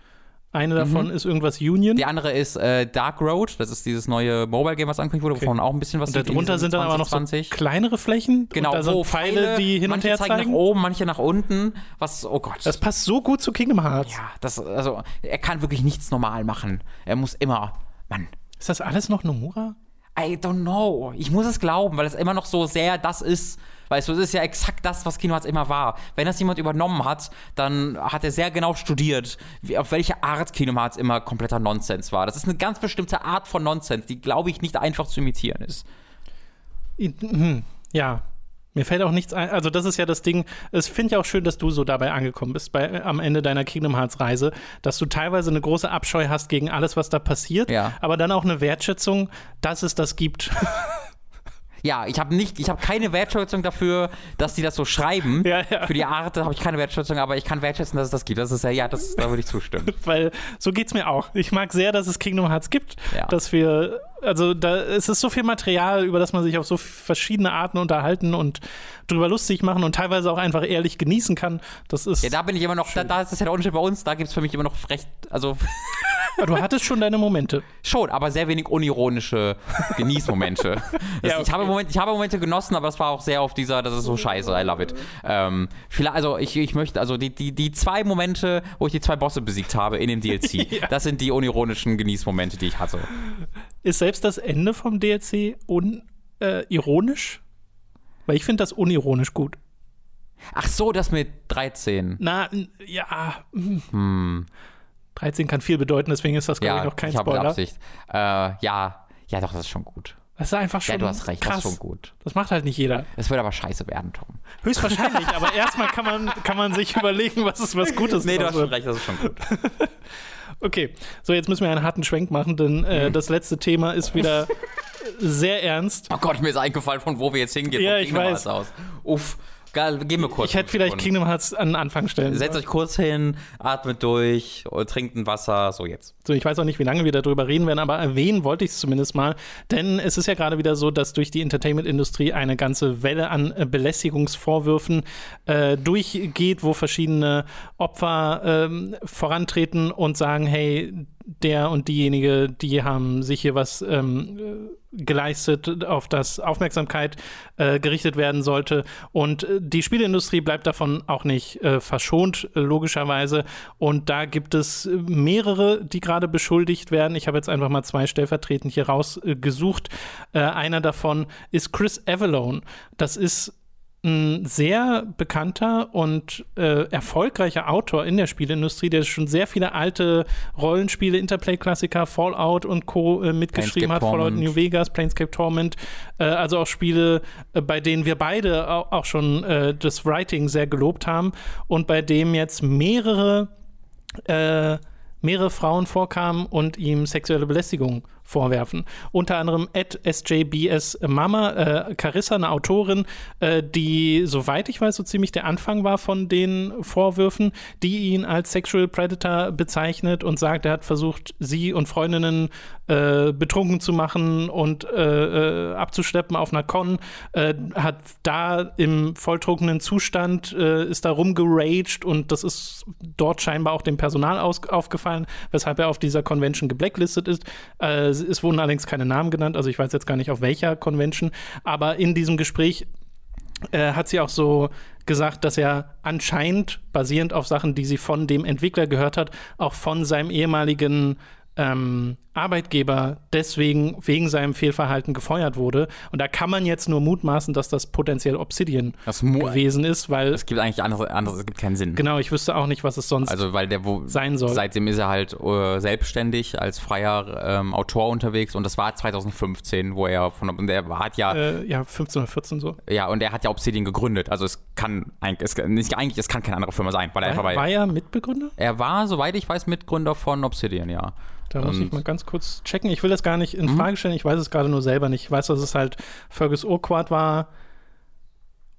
Eine davon ist irgendwas Union. Mhm. Die andere ist äh, Dark Road, das ist dieses neue Mobile-Game, was angekündigt wurde, wovon auch ein bisschen was und darunter sind dann aber noch so 2020. kleinere Flächen. Genau, und da sind wo Pfeile, die hin und manche her zeigen zeigen. nach oben, manche nach unten. Was, oh Gott. Das passt so gut zu Kingdom Hearts. ja, das, also, er kann wirklich nichts normal machen. Er muss immer, Mann, Ist das alles noch Nomura? I don't know. Ich muss es glauben, weil es immer noch so sehr das ist. Weißt du, es ist ja exakt das, was Kino immer war. Wenn das jemand übernommen hat, dann hat er sehr genau studiert, wie, auf welche Art Kino immer kompletter Nonsens war. Das ist eine ganz bestimmte Art von Nonsens, die, glaube ich, nicht einfach zu imitieren ist. Hm, Ja. Mir fällt auch nichts ein. Also, das ist ja das Ding. Es finde ich auch schön, dass du so dabei angekommen bist bei, am Ende deiner Kingdom Hearts Reise, dass du teilweise eine große Abscheu hast gegen alles, was da passiert, Ja. aber dann auch eine Wertschätzung, dass es das gibt. Ja, ich habe nicht, ich habe keine Wertschätzung dafür, dass die das so schreiben. Ja, ja. Für die Art habe ich keine Wertschätzung, aber ich kann wertschätzen, dass es das gibt. Das ist ja, ja, das, da würde ich zustimmen. Weil so geht's mir auch. Ich mag sehr, dass es Kingdom Hearts gibt, Ja. dass wir, also da es ist so viel Material, über das man sich auf so verschiedene Arten unterhalten und drüber lustig machen und teilweise auch einfach ehrlich genießen kann. Das ist. Ja, da bin ich immer noch, da, da ist das ja der Unterschied bei uns, da gibt es für mich immer noch recht, also du hattest schon deine Momente. schon, aber sehr wenig unironische Genießmomente. Das, Ja, okay. ich, habe Momente, ich habe Momente genossen, aber das war auch sehr auf dieser, das ist so scheiße, I love it. Ähm, vielleicht, also ich, ich möchte, also die, die, die zwei Momente, wo ich die zwei Bosse besiegt habe in dem DLC, Ja. das sind die unironischen Genießmomente, die ich hatte. Ist selbst das Ende vom DLC un, äh, ironisch? Weil ich finde das unironisch gut. Ach so, das mit 13. Na, ja. hm. 13 kann viel bedeuten, deswegen ist das, glaube Ja, ich, noch kein ich Spoiler. Absicht. Äh, ja, ja, doch, das ist schon gut. Das ist einfach schon Ja, du hast recht, krass. das ist schon gut. Das macht halt nicht jeder. Es wird aber scheiße werden, Tom. Höchstwahrscheinlich, aber erstmal kann man, kann man sich überlegen, was ist was Gutes. Nee, du hast schon recht, das ist schon gut. Okay, so jetzt müssen wir einen harten Schwenk machen, denn äh, Mhm. das letzte Thema ist wieder sehr ernst. Oh Gott, mir ist eingefallen, von wo wir jetzt hingehen. Ja, ich weiß. Aus. Uff, geil, gehen wir kurz. Ich hätte vielleicht. Kingdom Hearts an den Anfang stellen. Setzt euch kurz hin, atmet durch, trinkt ein Wasser, so jetzt. So, ich weiß auch nicht, wie lange wir darüber reden werden, aber erwähnen wollte ich es zumindest mal. Denn es ist ja gerade wieder so, dass durch die Entertainment-Industrie eine ganze Welle an äh, Belästigungsvorwürfen äh, durchgeht, wo verschiedene Opfer ähm, vorantreten und sagen, hey, der und diejenige, die haben sich hier was ähm, äh, geleistet, auf das Aufmerksamkeit äh, gerichtet werden sollte. Und äh, die Spieleindustrie bleibt davon auch nicht äh, verschont, logischerweise. Und da gibt es mehrere, die gerade beschuldigt werden. Ich habe jetzt einfach mal zwei stellvertretend hier rausgesucht. Äh, einer davon ist Chris Avalone. Das ist ein sehr bekannter und äh, erfolgreicher Autor in der Spieleindustrie, der schon sehr viele alte Rollenspiele, Interplay-Klassiker, Fallout und Co. Äh, mitgeschrieben hat. Fallout. New Vegas, Planescape Torment, äh, also auch Spiele, äh, bei denen wir beide auch, auch schon äh, das Writing sehr gelobt haben und bei dem jetzt mehrere äh, mehrere Frauen vorkamen und ihm sexuelle Belästigung vorwerfen. Unter anderem at SJBS Mama, äh, Carissa, eine Autorin, äh, die, soweit ich weiß, so ziemlich der Anfang war von den Vorwürfen, die ihn als Sexual Predator bezeichnet und sagt, er hat versucht, sie und Freundinnen äh, betrunken zu machen und äh, äh, abzuschleppen auf einer Con, äh, hat da im volltrunkenen Zustand, ist da rumgeraged und das ist dort scheinbar auch dem Personal aufgefallen, weshalb er auf dieser Convention geblacklistet ist. Äh, es wurden allerdings keine Namen genannt, also ich weiß jetzt gar nicht auf welcher Convention, aber in diesem Gespräch äh, hat sie auch so gesagt, dass er anscheinend, basierend auf Sachen, die sie von dem Entwickler gehört hat, auch von seinem ehemaligen ähm, Arbeitgeber deswegen wegen seinem Fehlverhalten gefeuert wurde. Und da kann man jetzt nur mutmaßen, dass das potenziell Obsidian Das gewesen ist, weil Es gibt eigentlich andere, andere, es gibt keinen Sinn. genau, ich wüsste auch nicht, was es sonst Also, weil der, wo, sein soll. seitdem ist er halt äh, selbstständig als freier ähm, Autor unterwegs und das war 2015, wo er von, und er hat ja, äh, ja 15 oder 14 so. ja, und er hat ja Obsidian gegründet. Also, es kann eigentlich, es, nicht eigentlich, es kann keine andere Firma sein, weil er einfach War, bei, war er Mitbegründer? er war, soweit ich weiß, Mitgründer von Obsidian, ja. Da muss ich mal ganz kurz checken. Ich will das gar nicht Mhm. in Frage stellen. Ich weiß es gerade nur selber nicht. Ich weiß, dass es halt Fergus Urquhart war.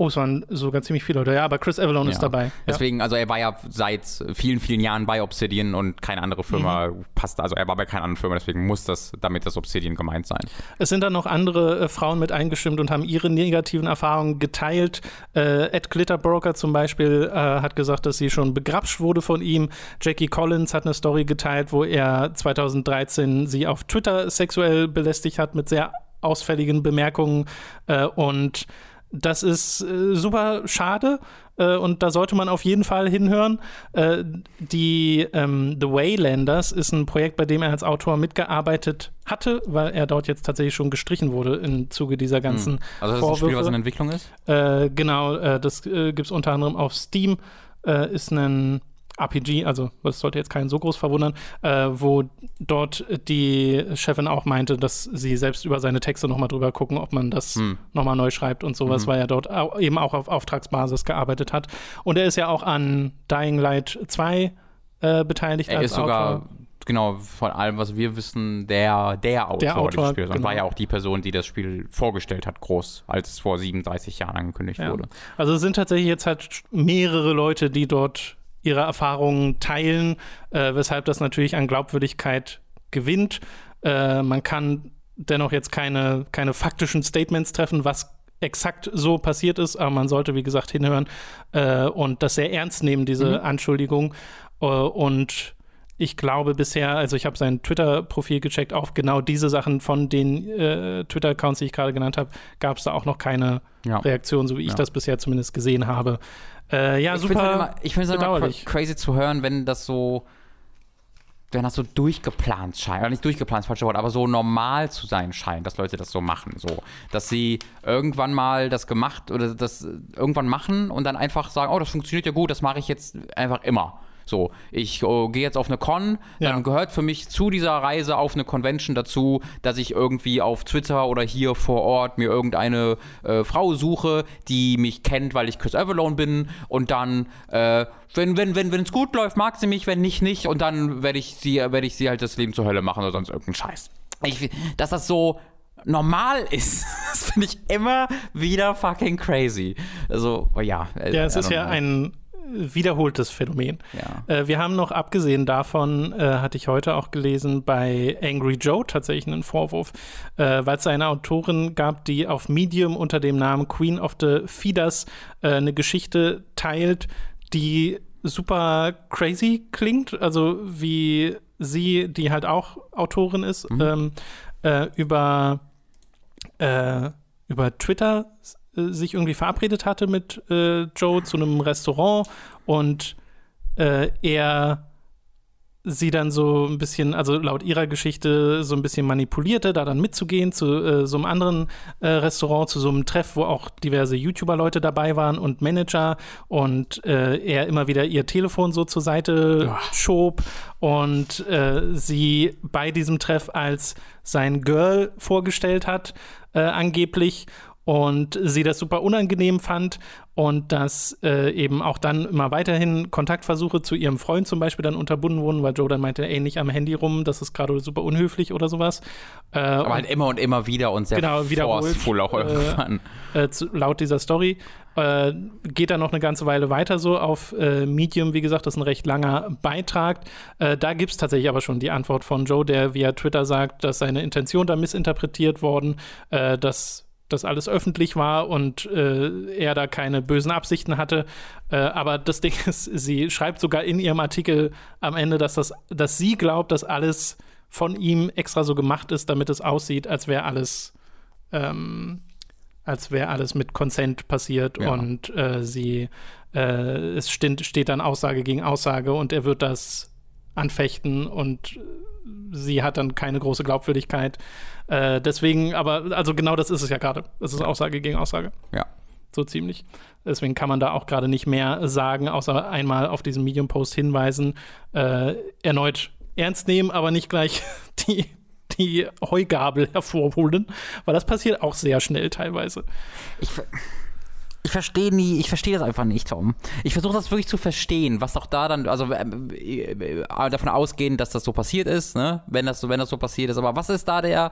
Oh, es waren sogar ziemlich viele Leute. Ja, aber Chris Avalon ist Ja. dabei. Ja. Deswegen, also er war ja seit vielen, vielen Jahren bei Obsidian und keine andere Firma Mhm. passt, also er war bei keiner anderen Firma, deswegen muss das damit das Obsidian gemeint sein. Es sind dann noch andere äh, Frauen mit eingestimmt und haben ihre negativen Erfahrungen geteilt. Äh, Ed Glitterbroker zum Beispiel äh, hat gesagt, dass sie schon begrapscht wurde von ihm. Jackie Collins hat eine Story geteilt, wo er 2013 sie auf Twitter sexuell belästigt hat mit sehr ausfälligen Bemerkungen. Äh, und das ist äh, super schade. äh, und da sollte man auf jeden Fall hinhören. Äh, die ähm, The Waylanders ist ein Projekt, bei dem er als Autor mitgearbeitet hatte, weil er dort jetzt tatsächlich schon gestrichen wurde im Zuge dieser ganzen. Hm. Also das ist Vorwürfe. ein Spiel, was in Entwicklung ist? Äh, genau, äh, das äh, gibt es unter anderem auf Steam. Äh, ist ein RPG, also das sollte jetzt keinen so groß verwundern, äh, wo dort die Chefin auch meinte, dass sie selbst über seine Texte nochmal drüber gucken, ob man das hm. nochmal neu schreibt und sowas, mhm. weil er dort auch, eben auch auf Auftragsbasis gearbeitet hat. Und er ist ja auch an Dying Light 2 äh, beteiligt. Er ist sogar, genau, von allem, was wir wissen, der, der Autor, der Autor des Spiels. Und genau. war ja auch die Person, die das Spiel vorgestellt hat, groß, als es vor 37 Jahren angekündigt ja. wurde. Also es sind tatsächlich jetzt halt mehrere Leute, die dort ihre Erfahrungen teilen, äh, weshalb das natürlich an Glaubwürdigkeit gewinnt. Äh, man kann dennoch jetzt keine, keine faktischen Statements treffen, was exakt so passiert ist, aber man sollte, wie gesagt, hinhören äh, und das sehr ernst nehmen, diese mhm. Anschuldigung. Äh, und ich glaube bisher, also ich habe sein Twitter-Profil gecheckt, auf genau diese Sachen von den äh, Twitter-Accounts, die ich gerade genannt habe, gab es da auch noch keine ja. Reaktion, so wie ich ja. das bisher zumindest gesehen habe. Äh, ja, ich super. Halt immer, ich finde es immer crazy zu hören, wenn das so, wenn das so durchgeplant scheint, oder nicht durchgeplant, falsches Wort, aber so normal zu sein scheint, dass Leute das so machen, so, dass sie irgendwann mal das gemacht oder das irgendwann machen und dann einfach sagen, oh, das funktioniert ja gut, das mache ich jetzt einfach immer. So, ich oh, gehe jetzt auf eine Con, dann ja. gehört für mich zu dieser Reise auf eine Convention dazu, dass ich irgendwie auf Twitter oder hier vor Ort mir irgendeine äh, Frau suche, die mich kennt, weil ich Chris Avalone bin und dann äh, wenn wenn wenn wenn es gut läuft, mag sie mich, wenn nicht nicht und dann werde ich sie werde ich sie halt das Leben zur Hölle machen oder sonst irgendeinen Scheiß. Ich, dass das so normal ist, das finde ich immer wieder fucking crazy. Also, ja. Ja, es ist ja ein wiederholtes Phänomen. Ja. Äh, wir haben noch abgesehen davon, äh, hatte ich heute auch gelesen, bei Angry Joe tatsächlich einen Vorwurf, äh, weil es eine Autorin gab, die auf Medium unter dem Namen Queen of the Feeders äh, eine Geschichte teilt, die super crazy klingt, also wie sie, die halt auch Autorin ist, mhm. ähm, äh, über, äh, über Twitter äh, sich irgendwie verabredet hatte mit äh, Joe zu einem Restaurant und äh, er sie dann so ein bisschen, also laut ihrer Geschichte so ein bisschen manipulierte, da dann mitzugehen zu äh, so einem anderen äh, Restaurant, zu so einem Treff, wo auch diverse YouTuber-Leute dabei waren und Manager und äh, er immer wieder ihr Telefon so zur Seite Ach. schob und äh, sie bei diesem Treff als sein Girl vorgestellt hat, angeblich und sie das super unangenehm fand und dass äh, eben auch dann immer weiterhin Kontaktversuche zu ihrem Freund zum Beispiel dann unterbunden wurden, weil Joe dann meinte, ey, nicht am Handy rum, das ist gerade super unhöflich oder sowas. Äh, Aber halt immer und immer wieder und sehr genau, forceful auch irgendwann. Äh, zu, laut dieser Story. Äh, geht dann noch eine ganze Weile weiter so auf äh, Medium, wie gesagt, das ist ein recht langer Beitrag. Äh, da gibt es tatsächlich aber schon die Antwort von Joe, der via Twitter sagt, dass seine Intention da missinterpretiert worden, äh, dass das alles öffentlich war und äh, er da keine bösen Absichten hatte. Äh, aber das Ding ist, sie schreibt sogar in ihrem Artikel am Ende, dass, das, dass sie glaubt, dass alles von ihm extra so gemacht ist, damit es aussieht, als wäre alles, ähm, als wäre alles mit Consent passiert ja. und äh, sie, äh, es steht, steht dann Aussage gegen Aussage und er wird das anfechten und sie hat dann keine große Glaubwürdigkeit. Äh, deswegen, aber, also genau das ist es ja gerade. Es ist Aussage gegen Aussage. Ja. So ziemlich. Deswegen kann man da auch gerade nicht mehr sagen, außer einmal auf diesem Medium-Post hinweisen, äh, erneut ernst nehmen, aber nicht gleich die, die Heugabel hervorholen, weil das passiert auch sehr schnell teilweise. Ich, ich verstehe nie, ich verstehe das einfach nicht, Tom. Ich versuche das wirklich zu verstehen, was auch da dann, also äh, äh, davon ausgehen, dass das so passiert ist, ne? wenn, das, wenn das so passiert ist. Aber was ist da der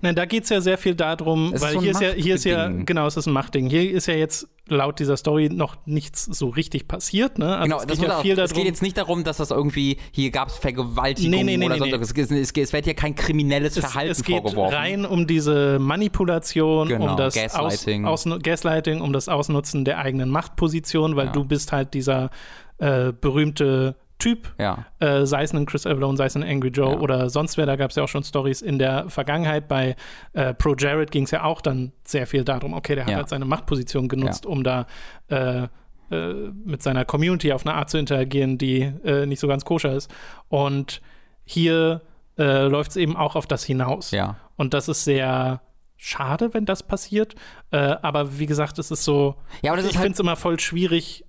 Nein, da geht es ja sehr viel darum, es weil so hier, ist ja, hier ist ja, genau, es ist ein Machtding. Hier ist ja jetzt laut dieser Story noch nichts so richtig passiert. Ne? Also genau, es geht, ja viel auch, darum, es geht jetzt nicht darum, dass das irgendwie, hier gab es Vergewaltigung nee, nee, nee, oder sonst nee. Es, es, es, wird hier kein kriminelles es, Verhalten es geht vorgeworfen. rein um diese Manipulation, genau, um das Gaslighting. Aus, Aus, Gaslighting, um das Ausnutzen der eigenen Machtposition, weil ja. du bist halt dieser äh, berühmte Typ, Ja. äh, sei es ein Chris Avalone, sei es ein Angry Joe Ja. oder sonst wer. Da gab es ja auch schon Stories in der Vergangenheit. Bei äh, Pro Jared ging es ja auch dann sehr viel darum, okay, der hat halt seine Machtposition genutzt, um da äh, äh, mit seiner Community auf eine Art zu interagieren, die äh, nicht so ganz koscher ist. Und hier äh, läuft es eben auch auf das hinaus. Und das ist sehr schade, wenn das passiert. Äh, aber wie gesagt, es ist so, Ja, aber das ich halt- finde es immer voll schwierig,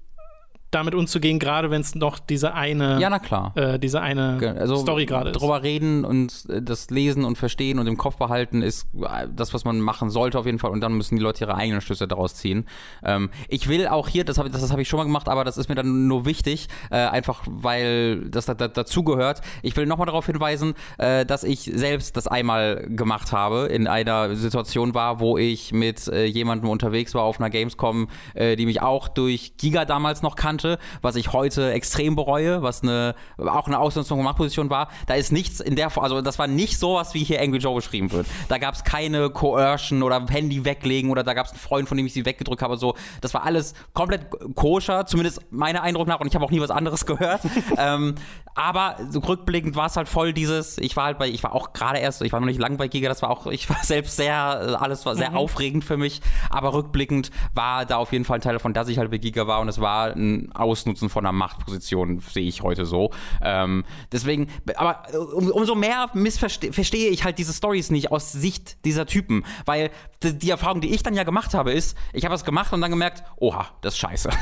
damit umzugehen, gerade wenn es noch diese eine, Ja, na klar. äh, diese eine Also Story gerade ist. drüber reden und äh, das lesen und verstehen und im Kopf behalten ist äh, das, was man machen sollte auf jeden Fall. Und dann müssen die Leute ihre eigenen Schlüsse daraus ziehen. Ähm, ich will auch hier, das habe das, das hab ich schon mal gemacht, aber das ist mir dann nur wichtig, äh, einfach weil das da, da, dazugehört. Ich will nochmal darauf hinweisen, äh, dass ich selbst das einmal gemacht habe, in einer Situation war, wo ich mit äh, jemandem unterwegs war auf einer Gamescom, die mich auch durch Giga damals noch kannte, was ich heute extrem bereue, was eine auch eine Ausnutzung von Machtposition war. Da ist nichts in der, also das war nicht sowas, wie hier Angry Joe geschrieben wird. Da gab es keine Coercion oder Handy weglegen oder da gab es einen Freund, von dem ich sie weggedrückt habe. So, das war alles komplett koscher, zumindest meiner Eindruck nach. Und ich habe auch nie was anderes gehört. ähm, aber so rückblickend war es halt voll dieses. Ich war halt bei, ich war auch gerade erst, ich war noch nicht lang bei Giga. Das war auch, ich war selbst sehr, alles war sehr aufregend für mich. Aber rückblickend war da auf jeden Fall ein Teil davon, dass ich halt bei Giga war und es war ein Ausnutzen von einer Machtposition, sehe ich heute so. Ähm, deswegen, aber um, umso mehr verstehe ich halt diese Stories nicht aus Sicht dieser Typen, weil die, die Erfahrung, die ich dann ja gemacht habe, ist, ich habe es gemacht und dann gemerkt, oha, das ist scheiße.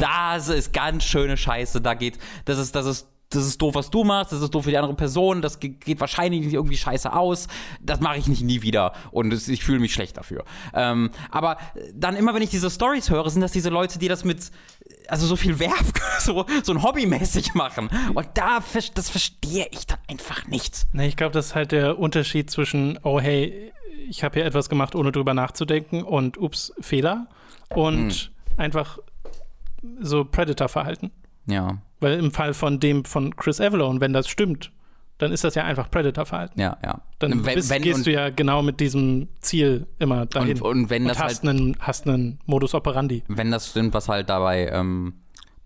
Das ist ganz schöne Scheiße. Da geht, das ist, das ist das ist doof, was du machst, das ist doof für die andere Person, das ge- geht wahrscheinlich irgendwie scheiße aus, das mache ich nicht nie wieder und ich fühle mich schlecht dafür. Ähm, aber dann immer, wenn ich diese Stories höre, sind das diese Leute, die das mit, also so viel Werf, so, so ein Hobbymäßig machen. Und da, das verstehe ich dann einfach nicht. Nee, ich glaube, das ist halt der Unterschied zwischen, oh hey, ich habe hier etwas gemacht, ohne drüber nachzudenken und ups, Fehler und Hm. einfach so Predator-Verhalten. Ja, Weil im Fall von dem von Chris Avalone, wenn das stimmt, dann ist das ja einfach Predator-Verhalten. ja, ja. Dann wenn, bist, wenn, gehst und, du ja genau mit diesem Ziel immer dahin. und, und wenn das hast, halt einen, hast einen Modus operandi. wenn das stimmt, was halt dabei ähm,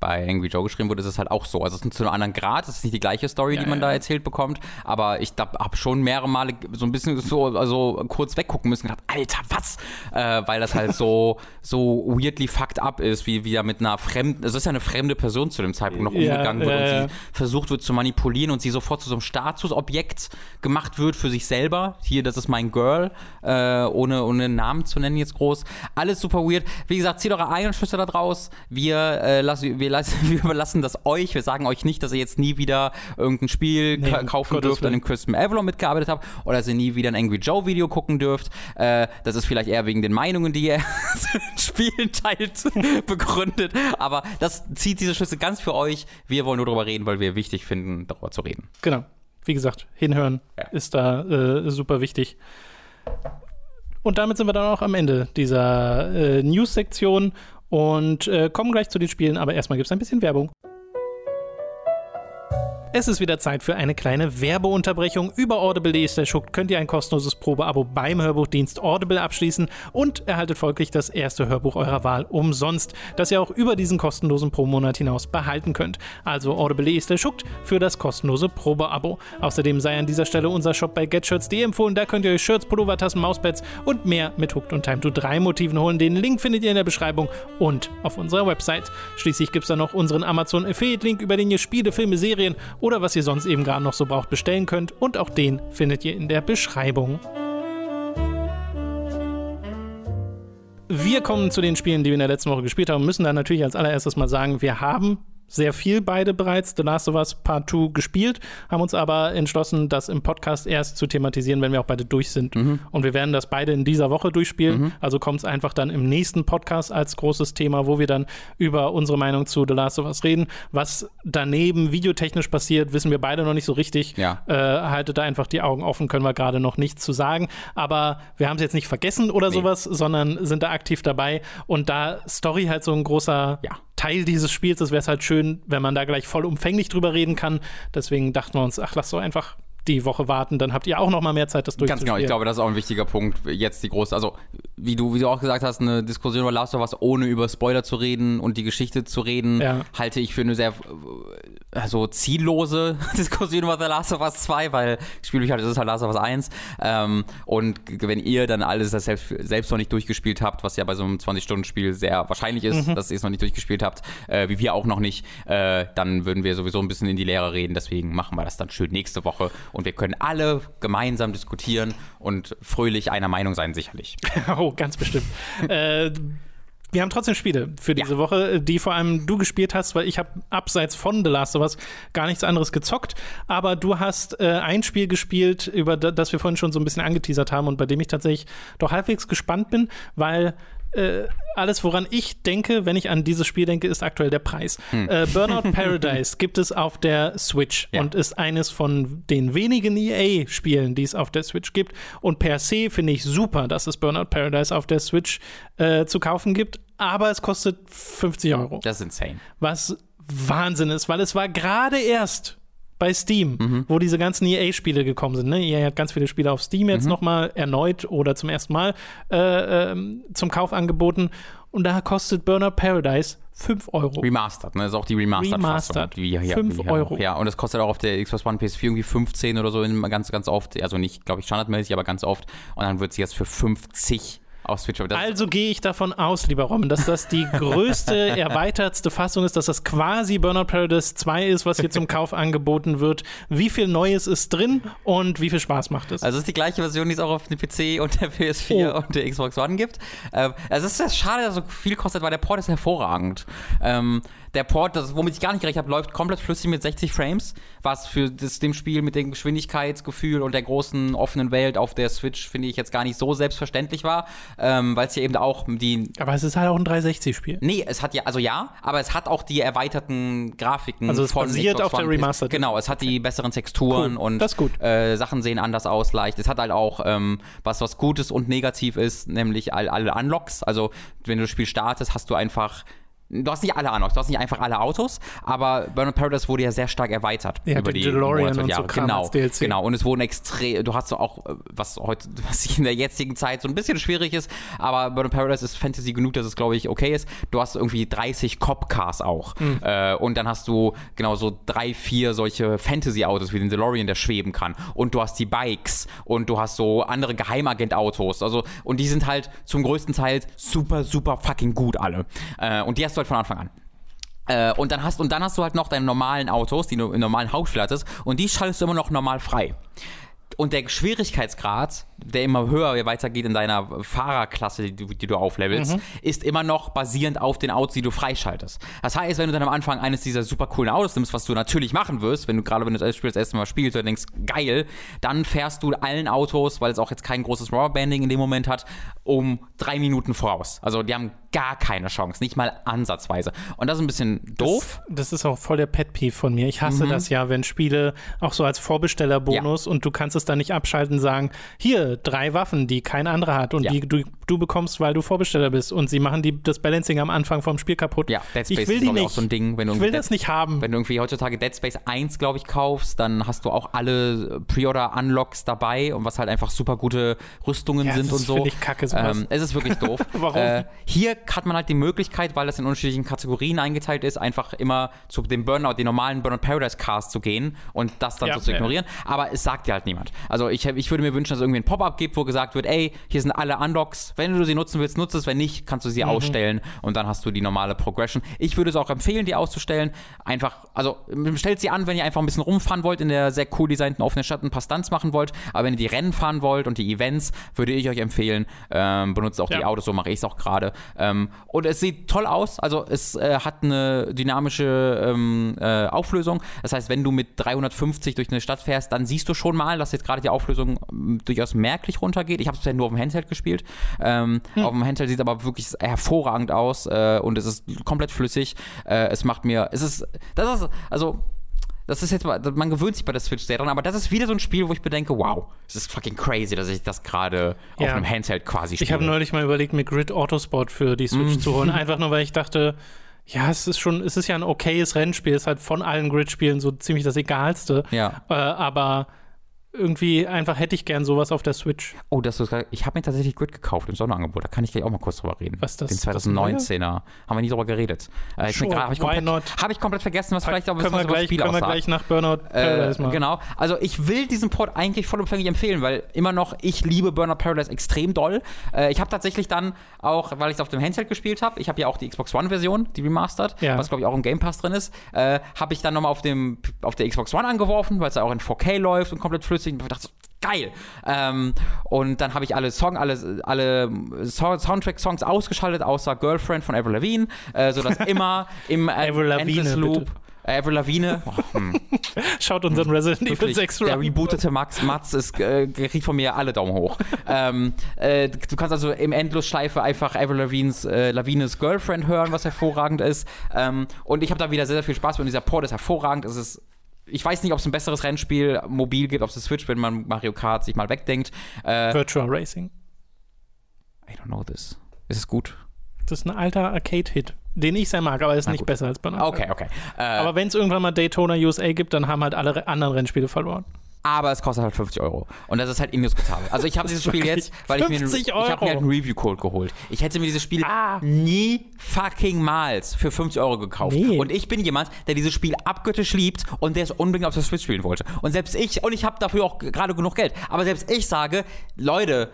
bei Angry Joe geschrieben wurde, ist es halt auch so. Also es ist zu einem anderen Grad, es ist nicht die gleiche Story, Ja, die man ja. da erzählt bekommt, aber ich habe schon mehrere Male so ein bisschen so also kurz weggucken müssen und gedacht, Alter, was? Äh, weil das halt so so weirdly fucked up ist, wie wie er mit einer fremden, es ist ja eine fremde Person zu dem Zeitpunkt noch umgegangen wird ja, ja. und sie versucht wird zu manipulieren und sie sofort zu so einem Statusobjekt gemacht wird für sich selber. Hier, das ist mein Girl, äh, ohne, ohne einen Namen zu nennen jetzt groß. Alles super weird. Wie gesagt, zieht eure eigenen Schlüsse da draus. Wir, äh, lassen, wir, lassen, wir überlassen das euch. Wir sagen euch nicht, dass ihr jetzt nie wieder irgendein Spiel Nee, ka kaufen Gottes dürft, an dem Chris Avalon mitgearbeitet habt oder dass ihr nie wieder ein Angry Joe Video gucken dürft. Äh, das ist vielleicht eher wegen den Meinungen, die ihr zu den Spielen teilt, begründet. Aber das zieht diese Schlüsse ganz für euch. Wir wollen nur darüber reden, weil wir wichtig finden, darüber zu reden. Genau. Wie gesagt, hinhören Ja. ist da äh, super wichtig. Und damit sind wir dann auch am Ende dieser äh, News-Sektion und äh, kommen gleich zu den Spielen, aber erstmal gibt es ein bisschen Werbung. Es ist wieder Zeit für eine kleine Werbeunterbrechung. Über audible.de könnt ihr ein kostenloses Probeabo beim Hörbuchdienst Audible abschließen und erhaltet folglich das erste Hörbuch eurer Wahl umsonst, das ihr auch über diesen kostenlosen Pro-Monat hinaus behalten könnt. Also audible.de für das kostenlose Probeabo. Außerdem sei an dieser Stelle unser Shop bei getshirts.de empfohlen. Da könnt ihr euch Shirts, Pullover, Tassen, Mauspads und mehr mit Hooked und Time to 3 Motiven holen. Den Link findet ihr in der Beschreibung und auf unserer Website. Schließlich gibt es da noch unseren Amazon Affiliate-Link, über den ihr Spiele, Filme, Serien oder was ihr sonst eben gerade noch so braucht bestellen könnt. Und auch den findet ihr in der Beschreibung. Wir kommen zu den Spielen, die wir in der letzten Woche gespielt haben, müssen dann natürlich als allererstes mal sagen, wir haben sehr viel beide bereits The Last of Us Part 2 gespielt, haben uns aber entschlossen, das im Podcast erst zu thematisieren, wenn wir auch beide durch sind. Und wir werden das beide in dieser Woche durchspielen. Also kommt es einfach dann im nächsten Podcast als großes Thema, wo wir dann über unsere Meinung zu The Last of Us reden. Was daneben videotechnisch passiert, wissen wir beide noch nicht so richtig. Ja. Äh, haltet da einfach die Augen offen, können wir gerade noch nichts zu sagen. Aber wir haben es jetzt nicht vergessen oder sowas, sondern sind da aktiv dabei. Und da Story halt so ein großer Ja. Teil dieses Spiels ist, wäre es halt schön, wenn man da gleich vollumfänglich drüber reden kann. Deswegen dachten wir uns, ach, lass doch einfach die Woche warten, dann habt ihr auch noch mal mehr Zeit, das durchzuspielen. Ganz genau, ich glaube, das ist auch ein wichtiger Punkt. Jetzt die große, also wie du, wie du auch gesagt hast, eine Diskussion über Last of Us, ohne über Spoiler zu reden und die Geschichte zu reden, Ja. halte ich für eine sehr äh, so ziellose Diskussion über The Last of Us 2, weil spiellich halt, es ist halt Last of Us 1. Ähm, und wenn ihr dann alles das selbst, selbst noch nicht durchgespielt habt, was ja bei so einem 20-Stunden-Spiel sehr wahrscheinlich ist, dass ihr es noch nicht durchgespielt habt, äh, wie wir auch noch nicht, äh, dann würden wir sowieso ein bisschen in die Leere reden. Deswegen machen wir das dann schön nächste Woche und wir können alle gemeinsam diskutieren und fröhlich einer Meinung sein, sicherlich. Oh, ganz bestimmt. äh, wir haben trotzdem Spiele für diese Ja. Woche, die vor allem du gespielt hast, weil ich habe abseits von The Last of Us gar nichts anderes gezockt. Aber du hast äh, ein Spiel gespielt, über da, das wir vorhin schon so ein bisschen angeteasert haben und bei dem ich tatsächlich doch halbwegs gespannt bin, weil äh, alles, woran ich denke, wenn ich an dieses Spiel denke, ist aktuell der Preis. Äh, Burnout Paradise gibt es auf der Switch Ja. und ist eines von den wenigen EA-Spielen, die es auf der Switch gibt. Und per se finde ich super, dass es Burnout Paradise auf der Switch äh, zu kaufen gibt, aber es kostet 50 Euro. Das ist insane. Was Wahnsinn ist, weil es war gerade erst bei Steam, Mhm. wo diese ganzen EA-Spiele gekommen sind. Ne? EA hat ganz viele Spiele auf Steam Mhm. jetzt nochmal erneut oder zum ersten Mal äh, ähm, zum Kauf angeboten. Und da kostet Burnout Paradise 5 Euro. Remastered, ne? Das ist auch die Remastered-Fassung. Remastered. die wir hier- Euro. Ja, und das kostet auch auf der Xbox One PS4 irgendwie 15 oder so ganz, ganz oft. Also nicht, glaube ich, standardmäßig, aber ganz oft. Und dann wird sie jetzt für 50 auf Switch. Also gehe ich davon aus, lieber Robin, dass das die größte, erweitertste Fassung ist, dass das quasi Burnout Paradise 2 ist, was hier zum Kauf angeboten wird. Wie viel Neues ist drin und wie viel Spaß macht es? Also es ist die gleiche Version, die es auch auf dem PC und der PS4 Oh. und der Xbox One gibt. Ähm, also es ist schade, dass es so viel kostet, weil der Port ist hervorragend. Ähm, der Port, das, womit ich gar nicht gerechnet habe, läuft komplett flüssig mit 60 Frames, was für das, dem Spiel mit dem Geschwindigkeitsgefühl und der großen offenen Welt auf der Switch, finde ich, jetzt gar nicht so selbstverständlich war, ähm, weil es ja eben auch die Aber es ist halt auch ein 360-Spiel. Nee, es hat ja, also ja, aber es hat auch die erweiterten Grafiken Also es basiert auf der. Remastered. Genau, es hat die besseren Texturen Cool, und das gut. Äh, Sachen sehen anders aus leicht. Es hat halt auch ähm, was, was Gutes und negativ ist, nämlich all, alle Unlocks. Also wenn du das Spiel startest, hast du einfach Du hast nicht alle Unlocks, du hast nicht einfach alle Autos, aber Burnout Paradise wurde ja sehr stark erweitert Ja, über die DeLorean Monate und so Jahre. Kram genau, DLC. genau. Und es wurden extrem, du hast so auch, äh, was heute, was in der jetzigen Zeit so ein bisschen schwierig ist, aber Burnout Paradise ist Fantasy genug, dass es, glaube ich, okay ist. Du hast irgendwie 30 Cop-Cars auch. Hm. Äh, und dann hast du genau so drei, vier solche Fantasy-Autos wie den DeLorean, der schweben kann. Und du hast die Bikes und du hast so andere Geheimagent-Autos. Also, und die sind halt zum größten Teil super, super fucking gut alle. Äh, und die hast du halt von Anfang an. Äh, und dann hast und dann hast du halt noch deine normalen Autos, die du im normalen Hauptspiel hattest, und die schaltest du immer noch normal frei. Und der Schwierigkeitsgrad, der immer höher weitergeht in deiner Fahrerklasse, die du, die du auflevelst, ist immer noch basierend auf den Autos, die du freischaltest. Das heißt, wenn du dann am Anfang eines dieser super coolen Autos nimmst, was du natürlich machen wirst, wenn du gerade wenn du das Spiel das erste Mal spielst und denkst, geil, dann fährst du allen Autos, weil es auch jetzt kein großes Rubberbanding in dem Moment hat, um drei Minuten voraus. Also die haben gar keine Chance, nicht mal ansatzweise. Und das ist ein bisschen doof. Das ist auch voll der Pet-Peeve von mir. Ich Mhm. hasse das ja, wenn Spiele auch so als Vorbestellerbonus und du kannst es dann nicht abschalten und sagen, hier, drei Waffen, die kein anderer hat und Ja. die du, du bekommst, weil du Vorbesteller bist und sie machen die, das Balancing am Anfang vom Spiel kaputt. Ja, Dead Space ich will ist, die nicht. auch so ein Ding, wenn du ich will irgendwie das nicht haben. Wenn du irgendwie heutzutage Dead Space 1, glaube ich, kaufst, dann hast du auch alle Pre-Order-Unlocks dabei und was halt einfach super gute Rüstungen Ja, sind und so. ich kacke, sowas. ähm, es ist wirklich doof. Warum? Äh, hier hat man halt die Möglichkeit, weil das in unterschiedlichen Kategorien eingeteilt ist, einfach immer zu dem Burnout, den normalen Burnout Paradise Cast zu gehen und das dann Ja, so zu ignorieren. Aber es sagt dir halt niemand. Also ich, ich würde mir wünschen, dass irgendwie ein Pop-up gibt, wo gesagt wird, ey, hier sind alle Unlocks. Wenn du sie nutzen willst, nutze es. Wenn nicht, kannst du Mhm. sie ausstellen und dann hast du die normale Progression. Ich würde es auch empfehlen, die auszustellen. Einfach, also stellt sie an, wenn ihr einfach ein bisschen rumfahren wollt in der sehr cool designten offenen Stadt, ein paar Stunts machen wollt. Aber wenn ihr die Rennen fahren wollt und die Events, würde ich euch empfehlen, ähm, benutzt auch die Ja. Autos, so mache ich es auch gerade. Ähm, und es sieht toll aus. Also es äh, hat eine dynamische ähm, äh, Auflösung. Das heißt, wenn du mit 350 durch eine Stadt fährst, dann siehst du schon mal, dass jetzt gerade die Auflösung ähm, durchaus merklich runtergeht. Ich habe es ja nur auf dem Handheld gespielt. Ähm, Auf dem Handheld sieht es aber wirklich hervorragend aus äh, und es ist komplett flüssig. Äh, es macht mir, es ist, das ist, also das ist jetzt, mal- man gewöhnt sich bei der Switch sehr dran, aber das ist wieder so ein Spiel, wo ich bedenke, wow, es ist fucking crazy, dass ich das gerade auf Ja. einem Handheld quasi spiele. Ich habe neulich mal überlegt, mir Grid Autosport für die. Switch zu holen, einfach nur, weil ich dachte, ja, es ist schon, es ist ja ein okayes Rennspiel, es ist halt von allen Grid-Spielen so ziemlich das egalste. Ja. Äh, aber irgendwie einfach hätte ich gern sowas auf der Switch. Oh, das ist, ich habe mir tatsächlich Grid gekauft im Sonderangebot. Da kann ich gleich auch mal kurz drüber reden. Was ist das? Den Das 2019er. Haben wir nie drüber geredet. Äh, Sure, grad- hab ich, hab ich komplett vergessen, was vielleicht auch ein bisschen wir was gleich, Spiel können wir aussagt. gleich nach Burnout Äh, Paradise machen. genau. Also ich will diesen Port eigentlich vollumfänglich empfehlen, weil immer noch, ich liebe Burnout Paradise extrem doll. Äh, ich habe tatsächlich dann auch, weil ich es auf dem Handheld gespielt habe, ich habe ja auch die Xbox One-Version, die Remastered, Ja. was glaube ich auch im Game Pass drin ist, äh, habe ich dann nochmal auf, dem- auf der Xbox One angeworfen, weil es ja auch in 4K läuft und komplett flüssig. Und ich dachte, so, geil. Ähm, und dann habe ich alle Song, alle, alle so Soundtrack-Songs ausgeschaltet, außer Girlfriend von Avril Lavigne, äh, sodads immer im äh, Avril Lavigne, Endless Loop. bitte. Avril Lavigne. Oh, hm. Schaut unseren Resident Evil Wirklich, 6 der Run. rebootete Max Matz ist, äh, kriegt von mir alle Daumen hoch. ähm, äh, du kannst also im Endlosschleife einfach Avril Lavines, äh, Lavines Girlfriend hören, was hervorragend ist. Ähm, und ich habe da wieder sehr, sehr viel Spaß mit. Und dieser Port ist hervorragend. Es ist ich weiß nicht, ob es ein besseres Rennspiel mobil gibt auf der Switch, wenn man Mario Kart sich mal wegdenkt. Äh, Virtual Racing. I don't know this. Ist es gut? Das ist ein alter Arcade-Hit, den ich sehr mag, aber er ist Na nicht gut. besser als Burnout Okay, okay. Äh, Aber wenn es irgendwann mal Daytona USA gibt, dann haben halt alle re- anderen Rennspiele verloren. Aber es kostet halt 50 Euro. Und das ist halt indiskutabel. Also ich habe dieses Spiel jetzt, weil ich mir, 50 ich habe mir halt einen Review-Code geholt. Ich hätte mir dieses Spiel Ah. nie fucking mals für 50 Euro gekauft. Nee. Und ich bin jemand, der dieses Spiel abgöttisch liebt und der es unbedingt auf der Switch spielen wollte. Und selbst ich, und ich habe dafür auch gerade genug Geld, aber selbst ich sage, Leute,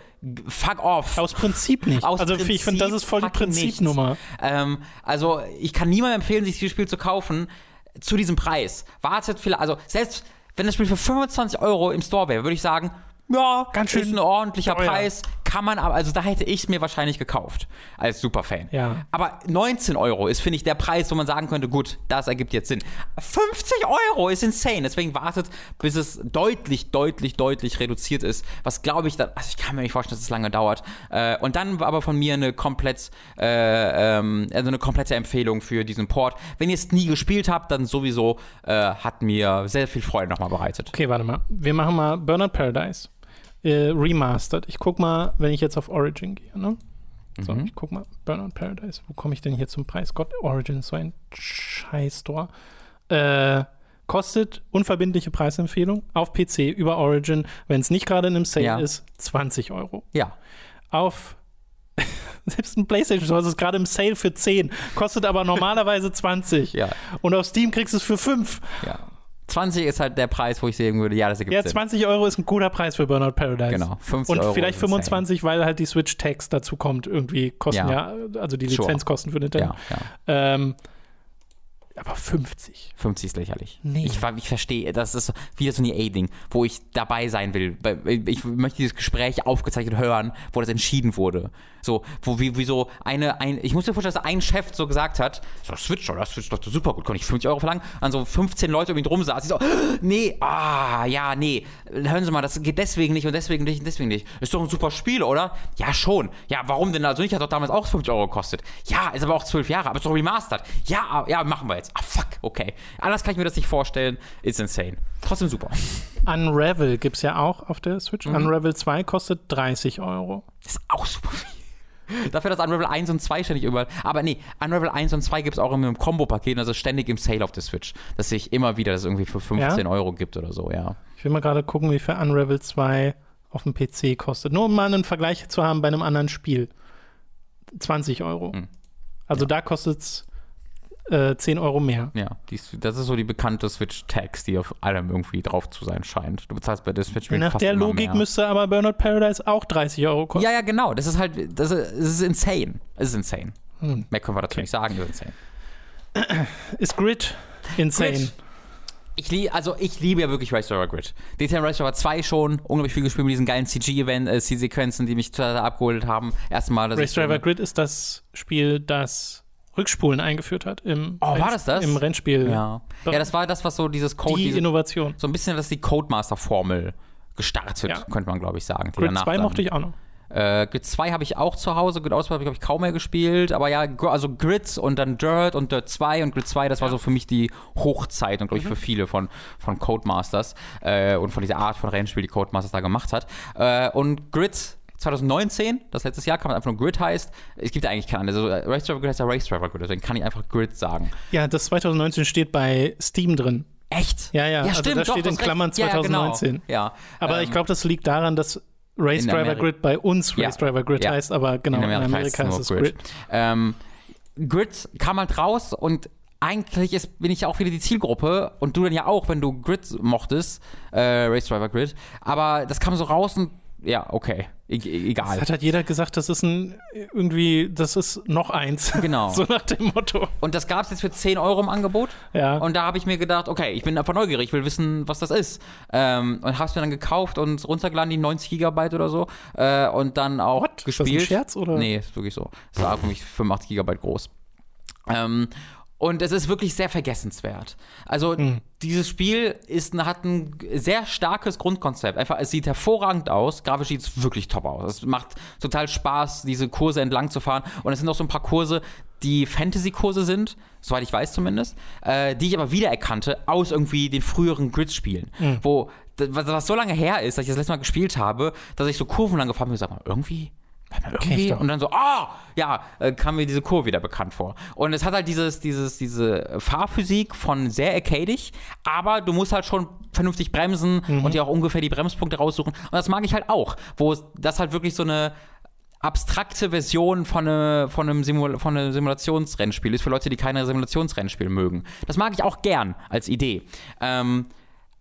fuck off. Aus Prinzip nicht. Aus also ich finde, das ist voll die Prinzipnummer. Ähm, also ich kann niemandem empfehlen, sich dieses Spiel zu kaufen zu diesem Preis. Wartet vielleicht, also selbst wenn das Spiel für 25 Euro im Store wäre, würde ich sagen, ja, Ganz schön ist ein ordentlicher teuer. Preis, kann man aber, also da hätte ich es mir wahrscheinlich gekauft als Superfan. Ja. Aber 19 Euro ist, finde ich, der Preis, wo man sagen könnte, gut, das ergibt jetzt Sinn. 50 Euro ist insane, deswegen wartet, bis es deutlich, deutlich, deutlich reduziert ist, was glaube ich, da, also ich kann mir nicht vorstellen, dass es lange dauert. Äh, und dann war aber von mir eine komplett, äh, ähm, also eine komplette Empfehlung für diesen Port. Wenn ihr es nie gespielt habt, dann sowieso äh, hat mir sehr viel Freude nochmal bereitet. Okay, warte mal. Wir machen mal Burnout Paradise. Äh, remastered. Ich guck mal, wenn ich jetzt auf Origin gehe, ne? So, Mhm. ich guck mal. Burnout Paradise. Wo komme ich denn hier zum Preis? Gott, Origin ist so ein Scheiß-Store. Äh, kostet unverbindliche Preisempfehlung auf PC über Origin, wenn es nicht gerade in einem Sale Ja. ist, 20 Euro. Ja. Auf selbst ein PlayStation Store ist es gerade im Sale für 10, kostet aber normalerweise 20. Ja. Und auf Steam kriegst du es für 5. Ja. 20 ist halt der Preis, wo ich sagen würde, ja, das ergibt Ja, Sinn. 20 Euro ist ein guter Preis für Burnout Paradise. Genau, 50 Und Euro vielleicht ist insane. 25, weil halt die Switch Tax dazu kommt. Irgendwie kosten ja, Ja. also die Sure. Lizenzkosten für Nintendo. Ja, ja. Ähm, aber 50. 50 ist lächerlich. Nee. Ich, ich verstehe, das ist wieder so ein EA-Ding, wo ich dabei sein will. Ich möchte dieses Gespräch aufgezeichnet hören, wo das entschieden wurde. So, wo wie, wie so eine, ein, ich muss mir vorstellen, dass ein Chef so gesagt hat, so Switch, oder Switch doch super gut, kann ich 50 Euro verlangen? An so 15 Leute um ihn drum saß. Ich so, nee, ah, ja, nee, hören Sie mal, das geht deswegen nicht und deswegen nicht und deswegen nicht. Ist doch ein super Spiel, oder? Ja, schon. Ja, warum denn also nicht? Hat doch damals auch 50 Euro gekostet. Ja, ist aber auch 12 Jahre, aber ist doch remastered. Ja, ja, machen wir jetzt. Ah, fuck, okay. Anders kann ich mir das nicht vorstellen. Ist insane. Trotzdem super. Unravel gibt es ja auch auf der Switch. Mhm. Unravel 2 kostet 30 Euro. Das ist auch super viel. Dafür, dass Unravel 1 und 2 ständig überall. Aber nee, Unravel 1 und 2 gibt es auch in einem Kombo-Paket, also ständig im Sale auf der Switch. Dass sich immer wieder das irgendwie für 15 Euro gibt oder so, ja. Ich will mal gerade gucken, wie viel Unravel 2 auf dem PC kostet. Nur um mal einen Vergleich zu haben bei einem anderen Spiel. 20 Euro. Hm. Also da kostet es äh, 10 Euro mehr. Ja, die, ist- das ist so die bekannte Switch-Tax, die auf allem irgendwie drauf zu sein scheint. Du bezahlst bei der Switch Nach fast der immer Logik mehr. müsste aber Burnout Paradise auch 30 Euro kosten. Ja, ja, genau. Das ist halt, das ist, das ist insane. Es ist insane. Hm. Mehr können wir dazu Okay. nicht sagen, das ist insane. Ist Grid insane? Grid. Ich liebe, also ich liebe ja wirklich Race Driver Grid. DTM Race Driver 2 schon, unglaublich viel gespielt mit diesen geilen CG-Event, äh, C-Sequenzen, die mich total abgeholt haben. Erstmal, Race Driver Grid ist das Spiel, das Rückspulen eingeführt hat im, Oh, war das das? im Rennspiel. Ja. ja, das war das, was so dieses Code, die diese, Innovation. so ein bisschen das ist die Codemaster-Formel gestartet, Ja. könnte man glaube ich sagen. Grid danach 2 dann- mochte ich auch noch. Äh, Grid 2 habe ich auch zu Hause, Grid Auswahl habe ich, glaube ich, kaum mehr gespielt. Aber ja, also Grid und dann Dirt und Dirt 2 und Grid 2, das war so für mich die Hochzeit und, glaube ich, Mhm. für viele von, von Codemasters äh, und von dieser Art von Rennspiel, die Codemasters da gemacht hat. Äh, und Grid 2019, das letztes Jahr, kann man einfach nur Grid heißt. Es gibt ja eigentlich keine andere. Also, Race Driver Grid heißt ja Race Driver Grid, deswegen kann ich einfach Grid sagen. Ja, das 2019 steht bei Steam drin. Echt? Ja, ja, ja also stimmt, da doch, steht in Klammern recht. Ja, ja, 2019. Genau. Ja, Aber ähm, ich glaube, das liegt daran, dass Race In Driver Grid bei uns Ja. Race Driver Grid Ja. heißt, aber genau, in Amerika, ist es Grid. Ähm, Grid kam halt raus und eigentlich ist, bin ich ja auch wieder die Zielgruppe und du dann ja auch, wenn du Grid mochtest, äh, Race Driver Grid. Aber das kam so raus und ja, okay, e egal. Es hat halt jeder gesagt, das ist ein irgendwie, das ist noch eins. Genau. so nach dem Motto. Und das gab es jetzt für 10 Euro im Angebot. Ja. Und da habe ich mir gedacht, okay, ich bin einfach neugierig, ich will wissen, was das ist. Ähm, und habe es mir dann gekauft und runtergeladen, die 90 Gigabyte oder so. Äh, und dann auch What? Ist das ein gespielt. Scherz, oder? Nee, ist wirklich so. Es war für mich 85 Gigabyte groß. Ähm, und es ist wirklich sehr vergessenswert. Also Hm. dieses Spiel ist, hat ein sehr starkes Grundkonzept. Einfach, es sieht hervorragend aus. Grafisch sieht es wirklich top aus. Es macht total Spaß, diese Kurse entlang zu fahren. Und es sind auch so ein paar Kurse, die Fantasy-Kurse sind, soweit ich weiß zumindest, äh, die ich aber wiedererkannte aus irgendwie den früheren Grid-Spielen. Wo, was, was so lange her ist, dass ich das letzte Mal gespielt habe, dass ich so Kurven lang gefahren bin und sag mal, irgendwie doch. und dann so, ah, ja, äh, kam mir diese Kurve wieder bekannt vor. Und es hat halt dieses, dieses, diese Fahrphysik von sehr arcadig, aber du musst halt schon vernünftig bremsen Mhm. und dir auch ungefähr die Bremspunkte raussuchen. Und das mag ich halt auch, wo das halt wirklich so eine abstrakte Version von, eine, von, einem Simul von einem Simulationsrennspiel ist für Leute, die keine Simulationsrennspiele mögen. Das mag ich auch gern als Idee. Ähm,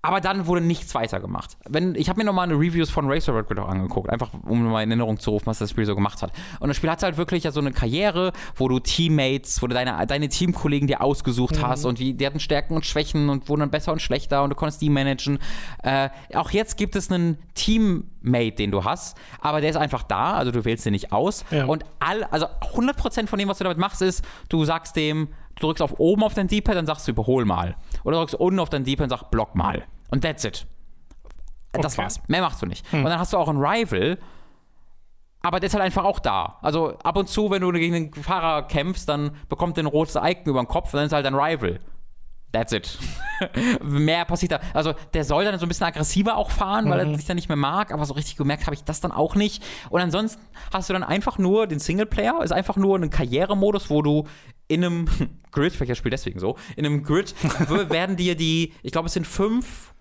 aber dann wurde nichts weiter gemacht. Wenn, ich habe mir nochmal eine Reviews von Racer Red Grid auch angeguckt, einfach um mal in Erinnerung zu rufen, was das Spiel so gemacht hat. Und das Spiel hat halt wirklich ja so eine Karriere, wo du Teammates, wo du deine, deine Teamkollegen dir ausgesucht hast und wie, die hatten Stärken und Schwächen und wurden dann besser und schlechter und du konntest die managen. Äh, auch jetzt gibt es einen Teammate, den du hast, aber der ist einfach da, also du wählst den nicht aus. Ja. Und all, also 100% von dem, was du damit machst, ist, du sagst dem, du drückst auf oben auf dein D-Pad, dann sagst du überhol mal. Oder du drückst unten auf dein D-Pad und sagst block mal. Und that's it. Das Okay. war's. Mehr machst du nicht. Und dann hast du auch einen Rival, aber der ist halt einfach auch da. Also ab und zu, wenn du gegen den Fahrer kämpfst, dann bekommt der ein rotes Icon über den Kopf und dann ist halt ein Rival. That's it. mehr passiert da. Also der soll dann so ein bisschen aggressiver auch fahren, weil er sich dann nicht mehr mag, aber so richtig gemerkt habe ich das dann auch nicht. Und ansonsten hast du dann einfach nur den Singleplayer, ist einfach nur ein Karrieremodus, wo du in einem Grid, vielleicht das Spiel deswegen so, in einem Grid werden dir die, ich glaube es sind fünf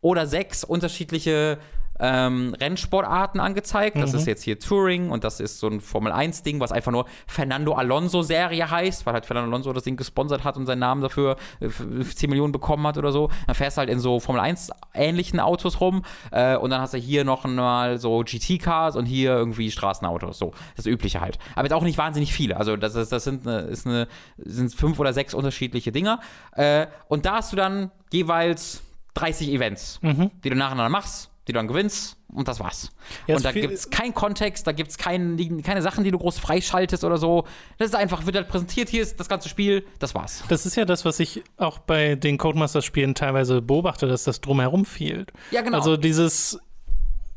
oder sechs unterschiedliche ähm, Rennsportarten angezeigt. Das ist jetzt hier Touring und das ist so ein Formel-1-Ding, was einfach nur Fernando Alonso-Serie heißt, weil halt Fernando Alonso das Ding gesponsert hat und seinen Namen dafür äh, f- 10 Millionen bekommen hat oder so. Dann fährst du halt in so Formel-1-ähnlichen Autos rum äh, und dann hast du hier noch mal so GT-Cars und hier irgendwie Straßenautos. So, das Übliche halt. Aber jetzt auch nicht wahnsinnig viele. Also das, ist, das sind, eine, ist eine, sind fünf oder sechs unterschiedliche Dinger. Äh, und da hast du dann jeweils 30 Events, die du nacheinander machst, die du dann gewinnst und das war's. Ja, und da gibt es keinen Kontext, da gibt es kein, keine Sachen, die du groß freischaltest oder so. Das ist einfach, wird halt präsentiert, hier ist das ganze Spiel, das war's. Das ist ja das, was ich auch bei den Codemasters-Spielen teilweise beobachte, dass das drumherum fehlt. Ja, genau. Also dieses,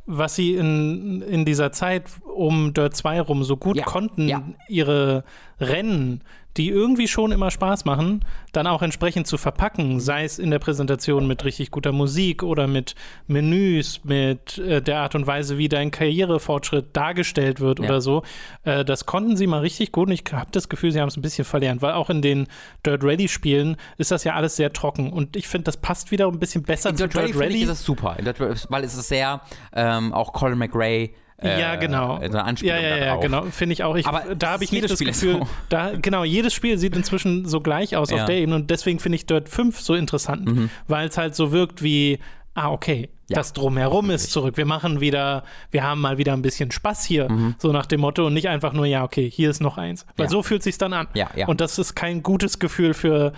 was sie in, in dieser Zeit um Dirt 2 rum so gut Ja, konnten, ja. ihre Rennen, die irgendwie schon immer Spaß machen, dann auch entsprechend zu verpacken, sei es in der Präsentation mit richtig guter Musik oder mit Menüs, mit äh, der Art und Weise, wie dein Karrierefortschritt dargestellt wird Ja. oder so. Äh, das konnten sie mal richtig gut und ich habe das Gefühl, sie haben es ein bisschen verlernt, weil auch in den Dirt Rally Spielen ist das ja alles sehr trocken und ich finde, das passt wieder ein bisschen besser In zu Dirt Rally, Dirt finde ich, Rally. ist es super, Dirt, Rally- weil es ist sehr, ähm, auch Colin McRae. Äh, ja, genau. So eine Anspielung ja, ja, ja, genau. Finde ich auch. Ich, Aber da habe ich nicht das Spiel Gefühl, so. da, genau, jedes Spiel sieht inzwischen so gleich aus Ja. auf der Ebene und deswegen finde ich Dirt 5 so interessant, weil es halt so wirkt wie, ah, okay, Ja. das Drumherum ist zurück. Wir machen wieder, wir haben mal wieder ein bisschen Spaß hier, so nach dem Motto und nicht einfach nur, ja, okay, hier ist noch eins. Weil Ja. so fühlt sich dann an. Ja, ja. Und das ist kein gutes Gefühl für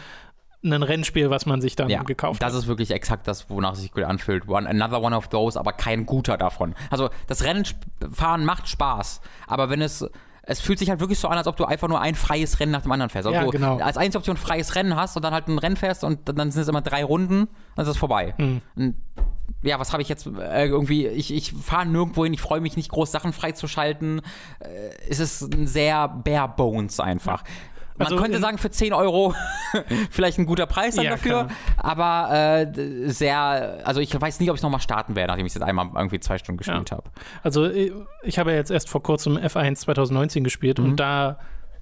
ein Rennspiel, was man sich dann Ja, gekauft das hat. ist wirklich exakt das, wonach es sich gut anfühlt. One, another one of those, aber kein guter davon. Also das Rennfahren macht Spaß, aber wenn es es fühlt sich halt wirklich so an, als ob du einfach nur ein freies Rennen nach dem anderen fährst. Also Ja, du genau. als einzige Option freies Rennen hast und dann halt ein Rennen fährst und dann sind es immer drei Runden, dann ist es vorbei. Hm. Und ja, was habe ich jetzt äh, irgendwie, ich, ich fahre nirgendwo hin, ich freue mich nicht groß Sachen freizuschalten. Äh, es ist ein sehr bare bones einfach. Man Also könnte in- sagen, für 10 Euro vielleicht ein guter Preis dann Ja, dafür, klar. aber äh, sehr, also ich weiß nicht, ob ich nochmal starten werde, nachdem ich es jetzt einmal irgendwie zwei Stunden gespielt Ja. habe. Also ich ich habe ja jetzt erst vor kurzem F1 2019 gespielt Mhm. und da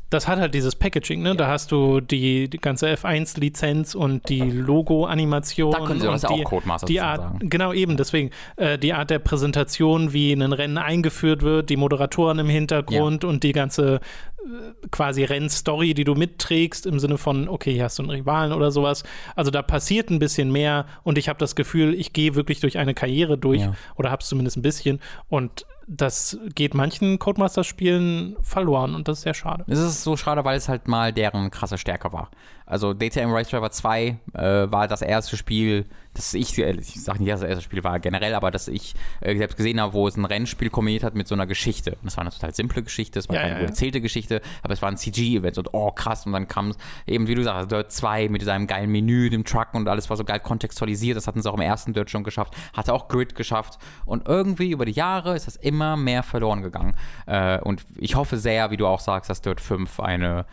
das hat halt dieses Packaging, ne? Ja. Da hast du die, die ganze F1-Lizenz und die Logo-Animation. Da können sie ja auch Codemaster die Art, sagen. Genau, eben, deswegen äh, die Art der Präsentation, wie ein Rennen eingeführt wird, die Moderatoren im Hintergrund ja. und die ganze äh, quasi Rennstory, die du mitträgst, im Sinne von, okay, hier hast du einen Rivalen oder sowas. Also da passiert ein bisschen mehr und ich habe das Gefühl, ich gehe wirklich durch eine Karriere durch ja. oder habe es zumindest ein bisschen und das geht manchen Codemasters-Spielen verloren und das ist sehr schade. Es ist so schade, weil es halt mal deren krasse Stärke war. Also DTM Race Driver 2 äh, war das erste Spiel, das ich, äh, ich sage nicht, dass das erste Spiel war generell, aber dass ich äh, selbst gesehen habe, wo es ein Rennspiel kombiniert hat mit so einer Geschichte. Und das war eine total simple Geschichte, es war ja, keine ja, ja. erzählte Geschichte, aber es war ein CG-Event und oh krass, und dann kam es eben, wie du sagst, Dirt 2 mit seinem geilen Menü, dem Truck und alles war so geil kontextualisiert, das hatten sie auch im ersten Dirt schon geschafft, hatte auch Grid geschafft und irgendwie über die Jahre ist das immer mehr verloren gegangen. Äh, und ich hoffe sehr, wie du auch sagst, dass Dirt 5 eine,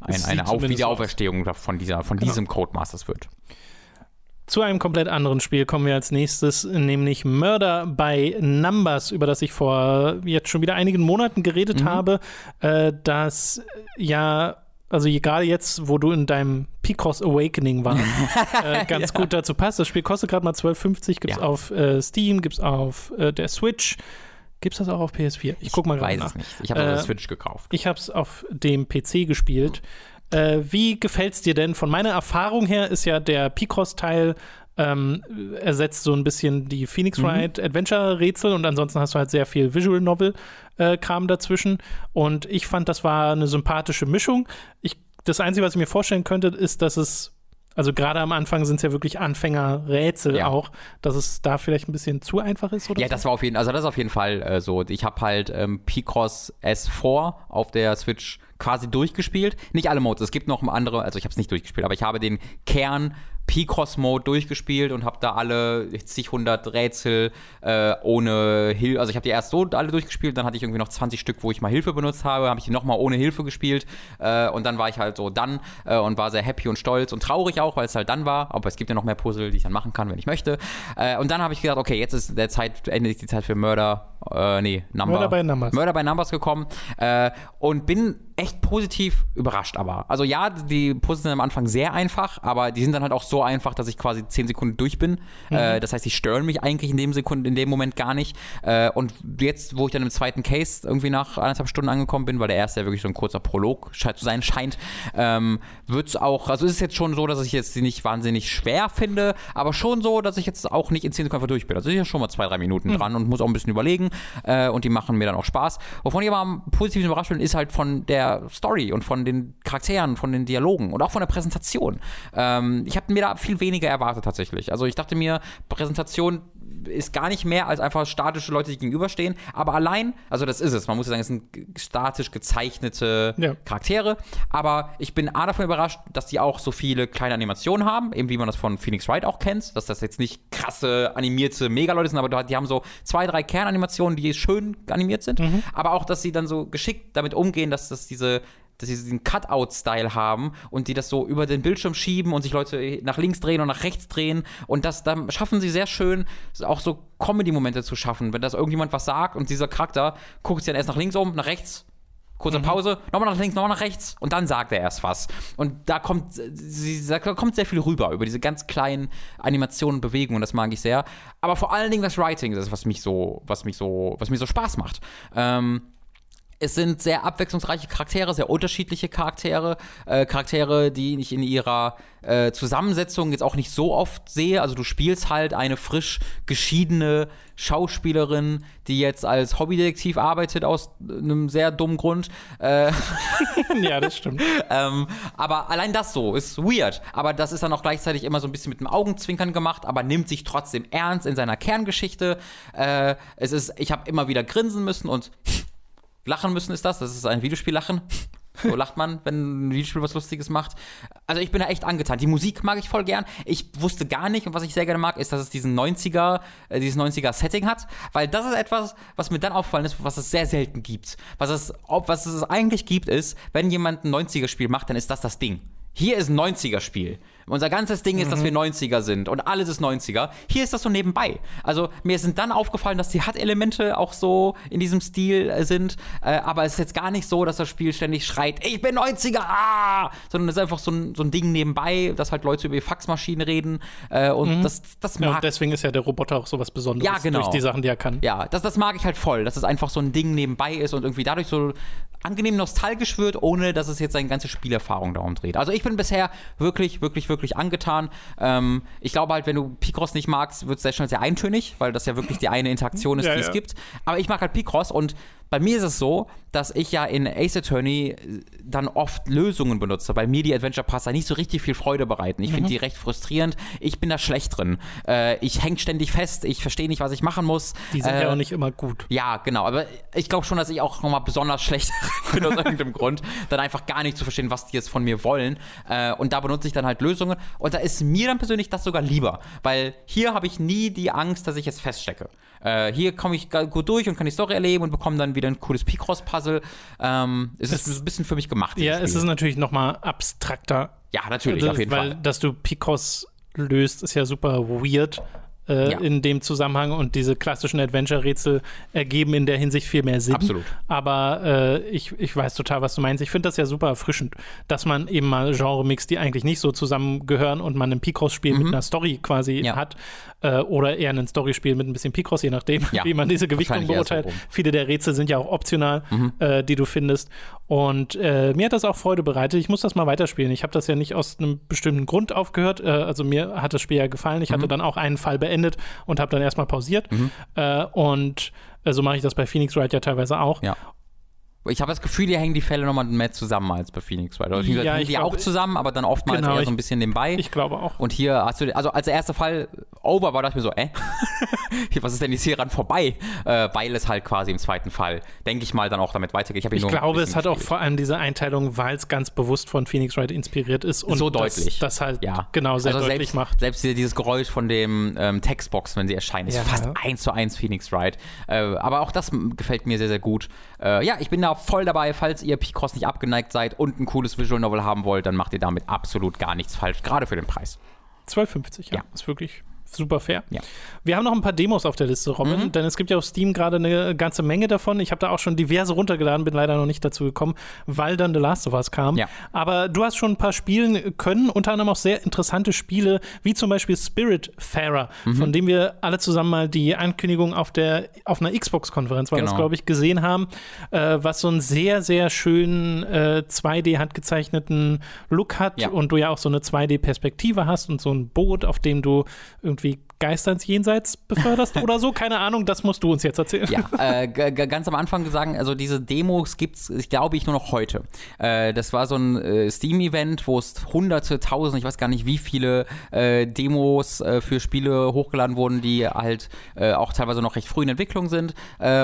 ein, eine Auf Wiederauferstehung davon von, dieser, von genau. diesem Codemasters wird. Zu einem komplett anderen Spiel kommen wir als nächstes, nämlich Murder by Numbers, über das ich vor jetzt schon wieder einigen Monaten geredet mhm. habe, äh, das ja also gerade jetzt, wo du in deinem Picross Awakening warst, äh, ganz ja. gut dazu passt. Das Spiel kostet gerade mal 12,50, gibt es ja. auf äh, Steam, gibt es auf äh, der Switch. Gibt es das auch auf PS4? Ich guck mal gerade nach. Ich weiß es nicht. Ich habe äh, auf Switch gekauft. Ich habe es auf dem PC gespielt. Mhm. Äh, wie gefällt es dir denn? Von meiner Erfahrung her ist ja der Picross-Teil ähm, ersetzt so ein bisschen die Phoenix mhm. Wright mhm. Adventure-Rätsel und ansonsten hast du halt sehr viel Visual Novel-Kram äh, dazwischen. Und ich fand, das war eine sympathische Mischung. Ich, das Einzige, was ich mir vorstellen könnte, ist, dass es also gerade am Anfang sind es ja wirklich Anfängerrätsel ja. auch, dass es da vielleicht ein bisschen zu einfach ist, oder? Ja, so? das war auf jeden, also das ist auf jeden Fall äh, so. Ich habe halt ähm, Picross S4 auf der Switch quasi durchgespielt. Nicht alle Modes, es gibt noch andere, also ich habe es nicht durchgespielt, aber ich habe den Kern Picross-Mode durchgespielt und habe da alle zig hundert Rätsel äh, ohne Hilfe, also ich habe die erst so alle durchgespielt, dann hatte ich irgendwie noch 20 Stück, wo ich mal Hilfe benutzt habe, habe ich die nochmal ohne Hilfe gespielt äh, und dann war ich halt so dann äh, und war sehr happy und stolz und traurig auch, weil es halt dann war, aber es gibt ja noch mehr Puzzle, die ich dann machen kann, wenn ich möchte. Äh, und dann habe ich gedacht, okay, jetzt ist der Zeit, endlich die Zeit für Murder, äh, nee, Number, Murder by Numbers. Murder by Numbers gekommen äh, und bin echt positiv überrascht aber. Also ja, die Puzzle sind am Anfang sehr einfach, aber die sind dann halt auch so einfach, dass ich quasi 10 Sekunden durch bin. Mhm. Äh, das heißt, die stören mich eigentlich in dem Sekunden, in dem Moment gar nicht. Äh, und jetzt, wo ich dann im zweiten Case irgendwie nach anderthalb Stunden angekommen bin, weil der erste ja wirklich so ein kurzer Prolog zu sein scheint, ähm, wird es auch, also ist es jetzt schon so, dass ich jetzt sie nicht wahnsinnig schwer finde, aber schon so, dass ich jetzt auch nicht in 10 Sekunden durch bin. Also ich bin ja schon mal zwei, drei Minuten mhm. dran und muss auch ein bisschen überlegen äh, und die machen mir dann auch Spaß. Wovon ich aber am positiven überrascht bin, ist halt von der Story und von den Charakteren, von den Dialogen und auch von der Präsentation. Ähm, ich habe mir da viel weniger erwartet tatsächlich. Also ich dachte mir, Präsentation ist gar nicht mehr als einfach statische Leute, die gegenüberstehen. Aber allein, also das ist es, man muss sagen, es sind statisch gezeichnete ja. Charaktere. Aber ich bin A davon überrascht, dass die auch so viele kleine Animationen haben, eben wie man das von Phoenix Wright auch kennt, dass das jetzt nicht krasse animierte Megaleute sind, aber die haben so zwei, drei Kernanimationen, die schön animiert sind. Mhm. Aber auch, dass sie dann so geschickt damit umgehen, dass das diese dass sie diesen Cutout-Style haben und die das so über den Bildschirm schieben und sich Leute nach links drehen und nach rechts drehen. Und das dann schaffen sie sehr schön, auch so Comedy-Momente zu schaffen. Wenn das irgendjemand was sagt und dieser Charakter guckt sich dann erst nach links um, nach rechts, kurze mhm. Pause, nochmal nach links, nochmal nach rechts und dann sagt er erst was. Und da kommt, sie, da kommt sehr viel rüber über diese ganz kleinen Animationen und Bewegungen, das mag ich sehr. Aber vor allen Dingen das Writing das ist, was mich so, was mich so, was mir so Spaß macht. Ähm, es sind sehr abwechslungsreiche Charaktere, sehr unterschiedliche Charaktere, äh, Charaktere, die ich in ihrer äh, Zusammensetzung jetzt auch nicht so oft sehe. Also du spielst halt eine frisch geschiedene Schauspielerin, die jetzt als Hobbydetektiv arbeitet aus einem sehr dummen Grund. Äh, ja, das stimmt. ähm, aber allein das so ist weird. Aber das ist dann auch gleichzeitig immer so ein bisschen mit dem Augenzwinkern gemacht, aber nimmt sich trotzdem ernst in seiner Kerngeschichte. Äh, es ist, ich habe immer wieder grinsen müssen und lachen müssen ist das. Das ist ein Videospiel-Lachen. So lacht man, wenn ein Videospiel was Lustiges macht. Also ich bin da echt angetan. Die Musik mag ich voll gern. Ich wusste gar nicht, und was ich sehr gerne mag, ist, dass es diesen 90er, äh, dieses 90er-Setting hat. Weil das ist etwas, was mir dann auffallen ist, was es sehr selten gibt. Was es, ob, was es eigentlich gibt, ist, wenn jemand ein 90er-Spiel macht, dann ist das das Ding. Hier ist ein 90er-Spiel. Unser ganzes Ding ist, dass wir 90er sind und alles ist 90er. Hier ist das so nebenbei. Also mir sind dann aufgefallen, dass die HUD-Elemente auch so in diesem Stil äh, sind, äh, aber es ist jetzt gar nicht so, dass das Spiel ständig schreit, ich bin 90er, ah! sondern es ist einfach so ein, so ein Ding nebenbei, dass halt Leute über die Faxmaschine reden äh, und das, das Ja, mag und deswegen ist ja der Roboter auch sowas Besonderes Ja, genau. durch die Sachen, die er kann. ja, das, das mag ich halt voll, dass es einfach so ein Ding nebenbei ist und irgendwie dadurch so angenehm nostalgisch wird, ohne dass es jetzt seine ganze Spielerfahrung darum dreht. Also ich bin bisher wirklich, wirklich, wirklich angetan. Ähm, ich glaube halt, wenn du Picross nicht magst, wird es sehr schnell sehr eintönig, weil das ja wirklich die eine Interaktion ist, Ja, die es ja. gibt. Aber ich mag halt Picross und bei mir ist es so, dass ich ja in Ace Attorney äh, dann oft Lösungen benutze, weil mir die Adventure Passer nicht so richtig viel Freude bereiten. Ich Mhm. finde die recht frustrierend. Ich bin da schlecht drin. Äh, ich hänge ständig fest. Ich verstehe nicht, was ich machen muss. Die sind äh, ja auch nicht immer gut. ja, genau. Aber ich glaube schon, dass ich auch nochmal besonders schlecht bin aus irgendeinem Grund, dann einfach gar nicht zu verstehen, was die jetzt von mir wollen. Äh, und da benutze ich dann halt Lösungen. Und da ist mir dann persönlich das sogar lieber. Weil hier habe ich nie die Angst, dass ich jetzt feststecke. Äh, hier komme ich gut durch und kann die Story erleben und bekomme dann wieder ein cooles Picross-Puzzle. Ähm, es ist ein bisschen für mich gemacht. Ja, es ist natürlich noch mal abstrakter. ja, natürlich, Das- auf jeden weil, Fall. dass du Picross löst, ist ja super weird. Äh, Ja. in dem Zusammenhang und diese klassischen Adventure-Rätsel ergeben in der Hinsicht viel mehr Sinn. Absolut. Aber äh, ich, ich weiß total, was du meinst. Ich finde das ja super erfrischend, dass man eben mal Genre mixt, die eigentlich nicht so zusammengehören und man ein Picross-Spiel mit einer Story quasi Mhm. Ja. hat äh, oder eher ein Story-Spiel mit ein bisschen Picross, je nachdem, Ja. wie man diese Gewichtung so beurteilt. Mhm. Viele der Rätsel sind ja auch optional, äh, die du findest. Und äh, mir hat das auch Freude bereitet. Ich muss das mal weiterspielen. Ich habe das ja nicht aus einem bestimmten Grund aufgehört. Also mir hat das Spiel ja gefallen. Ich Mhm. hatte dann auch einen Fall beendet und habe dann erstmal pausiert. Äh, und äh, so mache ich das bei Phoenix Wright ja teilweise auch. Ja. Ich habe das Gefühl, hier hängen die Fälle nochmal mehr zusammen als bei Phoenix Wright. Oder Ja, hängen ich die glaub- auch zusammen, aber dann oftmals Genau, eher ich- so ein bisschen nebenbei. Ich glaube auch. Und hier hast du, also als der erste Fall over war, dachte ich mir so, äh, was ist denn jetzt hier ran vorbei? Äh, weil es halt quasi im zweiten Fall, denke ich mal, dann auch damit weitergeht. Ich ein glaube, es hat auch gespielt. vor allem diese Einteilung, weil es ganz bewusst von Phoenix Wright inspiriert ist und so das, deutlich. das halt ja. genau sehr also deutlich selbst, macht. Selbst dieses Geräusch von dem ähm, Textbox, wenn sie erscheinen, ist Ja. fast eins zu eins Phoenix Wright. Äh, aber auch das gefällt mir sehr, sehr gut. Äh, ja, ich bin da voll dabei. Falls ihr Picross nicht abgeneigt seid und ein cooles Visual Novel haben wollt, dann macht ihr damit absolut gar nichts falsch, gerade für den Preis. 12,50, ja. Ja. Ist wirklich super fair. Ja. Wir haben noch ein paar Demos auf der Liste, Robin, Mhm. denn es gibt ja auf Steam gerade eine ganze Menge davon. Ich habe da auch schon diverse runtergeladen, bin leider noch nicht dazu gekommen, weil dann The Last of Us kam. Ja. Aber du hast schon ein paar spielen können, unter anderem auch sehr interessante Spiele, wie zum Beispiel Spiritfarer, Mhm. von dem wir alle zusammen mal die Ankündigung auf der auf einer Xbox-Konferenz war das, Genau. glaube ich, gesehen haben, äh, was so einen sehr, sehr schönen äh, 2D-handgezeichneten Look hat Ja. und du ja auch so eine 2D-Perspektive hast und so ein Boot, auf dem du irgendwie Geister ins Jenseits beförderst oder so. Keine Ahnung, das musst du uns jetzt erzählen. Ja, äh, ganz am Anfang sagen, also diese Demos gibt's, ich glaube ich, nur noch heute. Äh, das war so ein äh, Steam-Event, wo es hunderte, tausend, ich weiß gar nicht, wie viele äh, Demos äh, für Spiele hochgeladen wurden, die halt äh, auch teilweise noch recht früh in Entwicklung sind.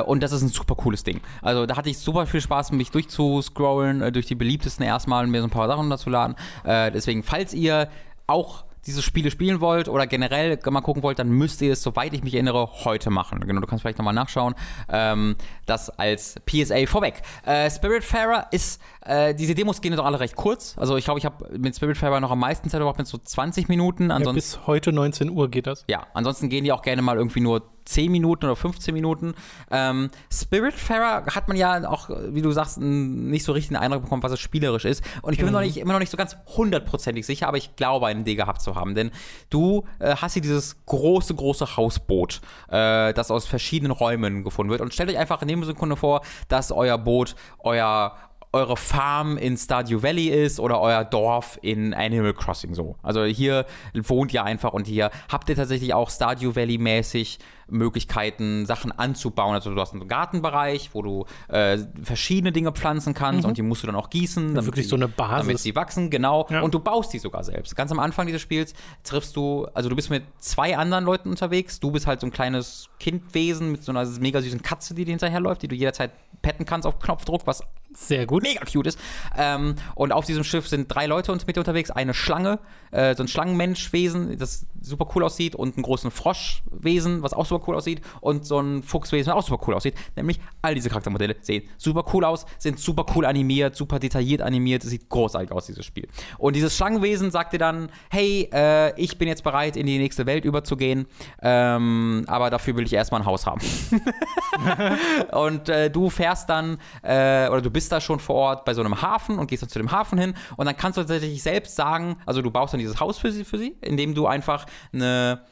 Und das ist ein super cooles Ding. Also da hatte ich super viel Spaß, mich durchzuscrollen, durch die beliebtesten erstmal und mir so ein paar Sachen runterzuladen. Äh, deswegen, falls ihr auch diese Spiele spielen wollt oder generell mal gucken wollt, dann müsst ihr es, soweit ich mich erinnere, heute machen. Genau, du kannst vielleicht nochmal nachschauen. Ähm, das als PSA vorweg. Äh, Spiritfarer ist, äh, diese Demos gehen doch alle recht kurz. Also ich glaube, ich habe mit Spiritfarer noch am meisten Zeit überhaupt mit so 20 Minuten. Ja, Ansonsten bis heute 19 Uhr geht das. ja, ansonsten gehen die auch gerne mal irgendwie nur 10 Minuten oder 15 Minuten. Ähm, Spiritfarer hat man ja auch, wie du sagst, nicht so richtig einen Eindruck bekommen, was es spielerisch ist. Und ich bin mir noch nicht, immer noch nicht so ganz hundertprozentig sicher, aber ich glaube, eine Idee gehabt zu haben. Denn du äh, hast hier dieses große, große Hausboot, äh, das aus verschiedenen Räumen gefunden wird. Und stellt euch einfach in dem Sekunde vor, dass euer Boot euer eure Farm in Stardew Valley ist oder euer Dorf in Animal Crossing so. Also hier wohnt ihr einfach und hier habt ihr tatsächlich auch Stardew Valley mäßig Möglichkeiten, Sachen anzubauen. Also du hast einen Gartenbereich, wo du äh, verschiedene Dinge pflanzen kannst und die musst du dann auch gießen. damit wirklich sie- so eine Basis. Damit sie wachsen, genau. Ja. Und du baust die sogar selbst. Ganz am Anfang dieses Spiels triffst du, also du bist mit zwei anderen Leuten unterwegs. Du bist halt so ein kleines Kindwesen mit so einer mega süßen Katze, die dir hinterherläuft, die du jederzeit petten kannst auf Knopfdruck, was Sehr gut. mega cute ist. Ähm, und auf diesem Schiff sind drei Leute uns mit unterwegs. Eine Schlange, äh, so ein Schlangenmenschwesen, das super cool aussieht und einen großen Froschwesen, was auch super cool aussieht und so ein Fuchswesen, was auch super cool aussieht. Nämlich all diese Charaktermodelle sehen super cool aus, sind super cool animiert, super detailliert animiert, es sieht großartig aus, dieses Spiel. Und dieses Schlangenwesen sagt dir dann, hey, äh, ich bin jetzt bereit, in die nächste Welt überzugehen, ähm, aber dafür will ich erstmal ein Haus haben. und äh, du fährst dann, äh, oder du bist da schon vor Ort bei so einem Hafen und gehst dann zu dem Hafen hin und dann kannst du tatsächlich selbst sagen, also du baust dann dieses Haus für sie, für sie indem du einfach eine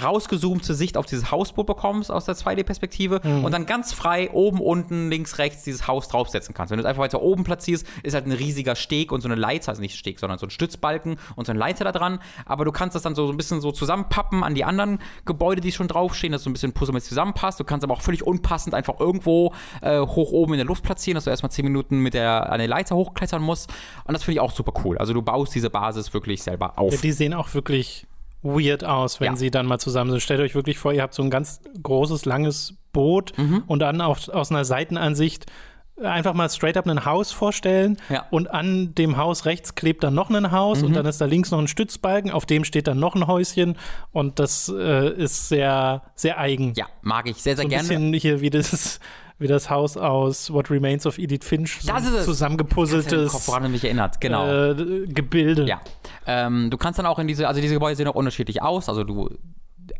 rausgezoomte Sicht auf dieses Hausboot bekommst aus der 2D-Perspektive mhm. und dann ganz frei oben, unten, links, rechts dieses Haus draufsetzen kannst. Wenn du es einfach weiter oben platzierst, ist halt ein riesiger Steg und so eine Leiter, also nicht Steg, sondern so ein Stützbalken und so eine Leiter da dran. Aber du kannst das dann so, so ein bisschen so zusammenpappen an die anderen Gebäude, die schon draufstehen, dass so ein bisschen puzzlemäßig zusammenpasst. Du kannst aber auch völlig unpassend einfach irgendwo äh, hoch oben in der Luft platzieren, dass du erstmal 10 Minuten mit der, an der Leiter hochklettern musst. Und das finde ich auch super cool. Also du baust diese Basis wirklich selber auf. Ja, die sehen auch wirklich weird aus, wenn ja. sie dann mal zusammen sind. Stellt euch wirklich vor, ihr habt so ein ganz großes, langes Boot mhm. und dann auf, aus einer Seitenansicht einfach mal straight up ein Haus vorstellen ja. und an dem Haus rechts klebt dann noch ein Haus mhm. und dann ist da links noch ein Stützbalken, auf dem steht dann noch ein Häuschen und das äh, ist sehr, sehr eigen. Ja, mag ich sehr, sehr so ein gerne. Bisschen hier wie das wie das Haus aus What Remains of Edith Finch so das ist zusammengepuzzeltes Kopf, woran mich erinnert, genau. Äh, Gebilde. Ja. Ähm, du kannst dann auch in diese, also diese Gebäude sehen auch unterschiedlich aus. Also du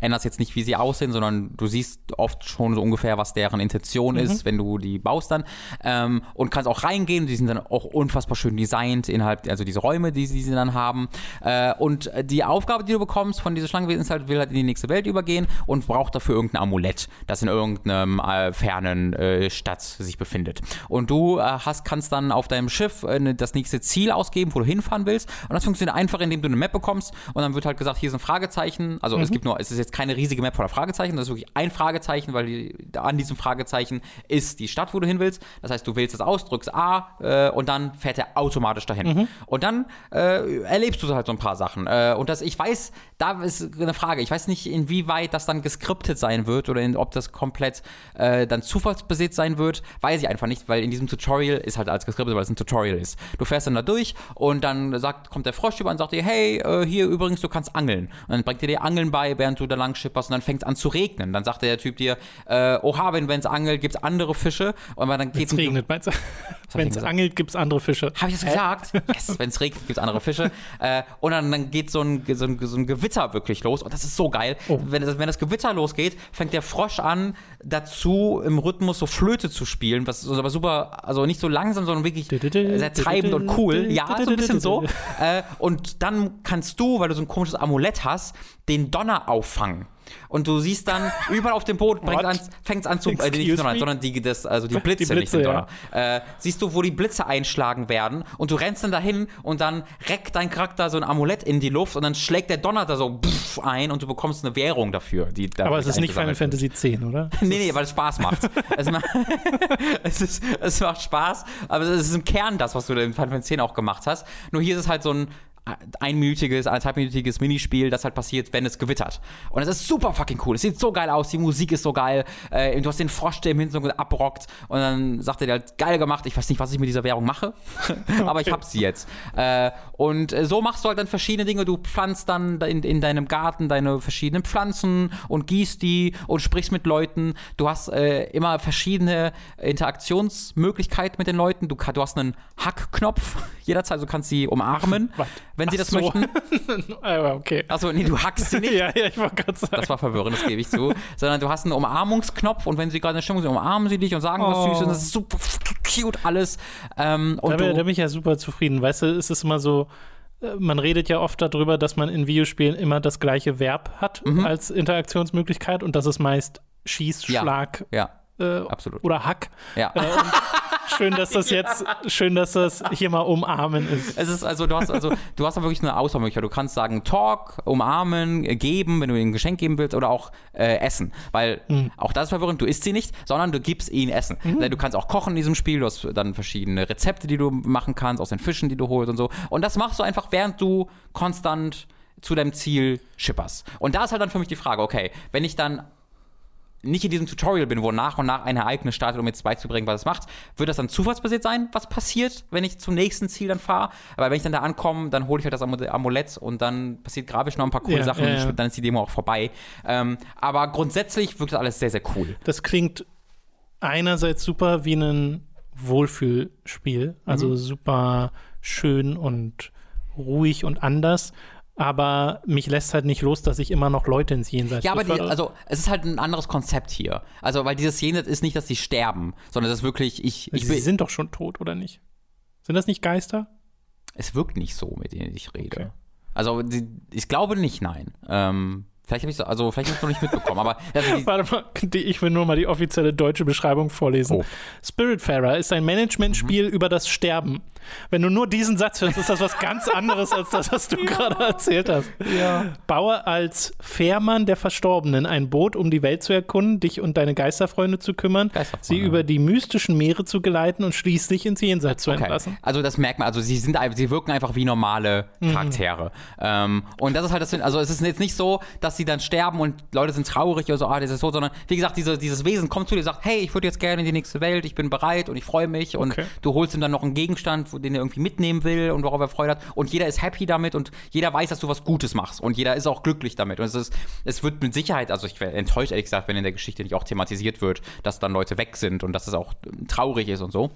änderst jetzt nicht, wie sie aussehen, sondern du siehst oft schon so ungefähr, was deren Intention mhm. ist, wenn du die baust dann. Ähm, und kannst auch reingehen. Die sind dann auch unfassbar schön designt innerhalb, also diese Räume, die sie dann haben. Äh, und die Aufgabe, die du bekommst von dieser Schlangenwesen ist halt, will halt in die nächste Welt übergehen und braucht dafür irgendein Amulett, das in irgendeinem äh, fernen äh, Stadt sich befindet. Und du äh, hast, kannst dann auf deinem Schiff äh, das nächste Ziel ausgeben, wo du hinfahren willst. Und das funktioniert einfach, indem du eine Map bekommst und dann wird halt gesagt, hier ist ein Fragezeichen. Also mhm. es gibt nur, es ist jetzt keine riesige Map voller Fragezeichen, das ist wirklich ein Fragezeichen, weil die, an diesem Fragezeichen ist die Stadt, wo du hin willst. Das heißt, du wählst es aus, drückst A äh, und dann fährt er automatisch dahin. Mhm. Und dann äh, erlebst du halt so ein paar Sachen. Äh, und das, ich weiß, da ist eine Frage. Ich weiß nicht, inwieweit das dann geskriptet sein wird oder in, ob das komplett äh, dann zufallsbasiert sein wird. Weiß ich einfach nicht, weil in diesem Tutorial ist halt alles geskriptet, weil es ein Tutorial ist. Du fährst dann da durch und dann sagt, kommt der Frosch über und sagt dir, hey, äh, hier übrigens, du kannst angeln. Und dann bringt er dir Angeln bei, während du da lang schipperst und dann fängt es an zu regnen. Dann sagt der Typ dir, äh, oha, wenn es angelt, gibt es andere Fische. Und dann geht's es regnet, meinst du? Wenn es angelt, gibt es andere Fische. Habe ich das gesagt? yes, wenn es regnet, gibt es andere Fische. äh, und dann, dann geht so ein, so, ein, so ein Gewitter wirklich los. Und das ist so geil. Oh. Wenn, das, wenn das Gewitter losgeht, fängt der Frosch an, dazu im Rhythmus so Flöte zu spielen. Was aber super, also nicht so langsam, sondern wirklich sehr treibend und cool. Ja, so ein bisschen so. Äh, und dann kannst du, weil du so ein komisches Amulett hast, den Donner auffangen. Und du siehst dann überall auf dem Boot fängt es an zu, äh, nicht Donner, sondern die, das, also die Blitze, die Blitze nicht den Donner. Ja. Äh, siehst du, wo die Blitze einschlagen werden und du rennst dann dahin und dann reckt dein Charakter so ein Amulett in die Luft und dann schlägt der Donner da so pff, ein und du bekommst eine Währung dafür. Die Aber es ist nicht Final Fantasy X, oder? nee, nee, weil es Spaß macht. es, macht es, ist, es macht Spaß, aber es ist im Kern das, was du in Final Fantasy X auch gemacht hast. Nur hier ist es halt so ein einminütiges, anderthalbminütiges Minispiel, das halt passiert, wenn es gewittert. Und es ist super fucking cool. Es sieht so geil aus, die Musik ist so geil. Äh, du hast den Frosch, der im Hintergrund abrockt und dann sagt er dir halt, geil gemacht, ich weiß nicht, was ich mit dieser Währung mache, aber ich hab sie jetzt. Äh, und äh, so machst du halt dann verschiedene Dinge. Du pflanzt dann in, in deinem Garten deine verschiedenen Pflanzen und gießt die und sprichst mit Leuten. Du hast äh, immer verschiedene Interaktionsmöglichkeiten mit den Leuten. Du, du hast einen Hackknopf jederzeit, du kannst sie umarmen. Wenn sie Ach das so. möchten. okay. Achso, nee, du hackst sie nicht. ja, ja, ich wollte gerade sagen. Das war verwirrend, das gebe ich zu. Sondern du hast einen Umarmungsknopf und wenn sie gerade in der Stimmung sind, umarmen sie dich und sagen oh. was Süßes. Das ist super cute alles. Ähm, und da, bin, da bin ich ja super zufrieden. Weißt du, es ist immer so, äh, man redet ja oft darüber, dass man in Videospielen immer das gleiche Verb hat mhm. als Interaktionsmöglichkeit und das ist meist Schieß, Schlag. Ja. ja. Äh, Absolut. Oder Hack. Ja. Äh, schön, dass das jetzt, schön, dass das hier mal umarmen ist. Es ist also, du hast also, du hast wirklich eine Auswahlmöglichkeit. Du kannst sagen Talk, umarmen, geben, wenn du ihnen ein Geschenk geben willst, oder auch äh, essen. Weil mhm. auch das ist verwirrend, du isst sie nicht, sondern du gibst ihnen Essen. Mhm. Du kannst auch kochen in diesem Spiel, du hast dann verschiedene Rezepte, die du machen kannst, aus den Fischen, die du holst und so. Und das machst du einfach, während du konstant zu deinem Ziel schipperst. Und da ist halt dann für mich die Frage, okay, wenn ich dann nicht in diesem Tutorial bin, wo nach und nach ein Ereignis startet, um jetzt beizubringen, was es macht, wird das dann zufallsbasiert sein, was passiert, wenn ich zum nächsten Ziel dann fahre. Aber wenn ich dann da ankomme, dann hole ich halt das Amulett und dann passiert grafisch noch ein paar coole Ja, Sachen ja, ja. und dann ist die Demo auch vorbei. Ähm, aber grundsätzlich wirkt das alles sehr, sehr cool. Das klingt einerseits super wie ein Wohlfühlspiel, also Mhm. super schön und ruhig und anders, aber mich lässt halt nicht los, dass ich immer noch Leute ins Jenseits Ja, aber die, also es ist halt ein anderes Konzept hier. Also, weil dieses Jenseits ist nicht, dass sie sterben, sondern es ist wirklich, ich, ich Sie sind doch schon tot, oder nicht? Sind das nicht Geister? es wirkt nicht so, mit denen ich rede. Okay. Also, die, ich glaube nicht, nein. Ähm, vielleicht habe ich so, also vielleicht habe ich noch nicht mitbekommen, aber also die, Warte mal, ich will nur mal die offizielle deutsche Beschreibung vorlesen. Oh. Spiritfarer ist ein Managementspiel über das Sterben. Wenn du nur diesen Satz hörst, ist das was ganz anderes als das, was du gerade erzählt hast. Baue als Fährmann der Verstorbenen ein Boot, um die Welt zu erkunden, dich und deine Geisterfreunde zu kümmern, Geisterfreunde. sie über die mystischen Meere zu geleiten und schließlich ins Jenseits zu Okay. entlassen. Also das merkt man, also sie sind sie wirken einfach wie normale Mhm. Charaktere. Ähm, und das ist halt das, also es ist jetzt nicht so, dass sie dann sterben und Leute sind traurig oder so, ah, das ist so, sondern wie gesagt, diese, dieses Wesen kommt zu dir und sagt, hey, ich würde jetzt gerne in die nächste Welt, ich bin bereit und ich freue mich und Okay. du holst ihm dann noch einen Gegenstand, den er irgendwie mitnehmen will und worauf er Freude hat. Und jeder ist happy damit und jeder weiß, dass du was Gutes machst. Und jeder ist auch glücklich damit. Und es ist, es wird mit Sicherheit, also ich wäre enttäuscht ehrlich gesagt, wenn in der Geschichte nicht auch thematisiert wird, dass dann Leute weg sind und dass es auch traurig ist und so.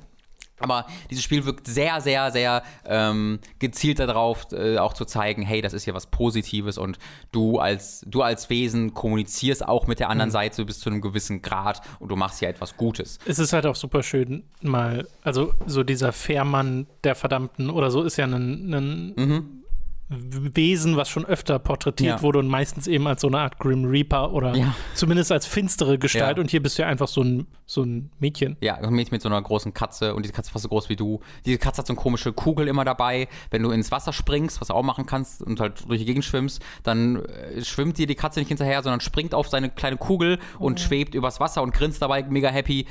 Aber dieses Spiel wirkt sehr, sehr, sehr ähm, gezielt darauf, äh, auch zu zeigen, hey, das ist ja was Positives und du als, du als Wesen kommunizierst auch mit der anderen Seite bis zu einem gewissen Grad und du machst ja etwas Gutes. Es ist halt auch super schön, mal, also so dieser Fährmann der Verdammten oder so ist ja ein, ein Wesen, was schon öfter porträtiert Ja. wurde und meistens eben als so eine Art Grim Reaper oder Ja. zumindest als finstere Gestalt Ja. und hier bist du ja einfach so ein, so ein Mädchen. Ja, ein Mädchen mit so einer großen Katze und diese Katze ist fast so groß wie du. Diese Katze hat so eine komische Kugel immer dabei. Wenn du ins Wasser springst, was du auch machen kannst und halt durch die Gegend schwimmst, dann äh, schwimmt dir die Katze nicht hinterher, sondern springt auf seine kleine Kugel und schwebt übers Wasser und grinst dabei mega happy.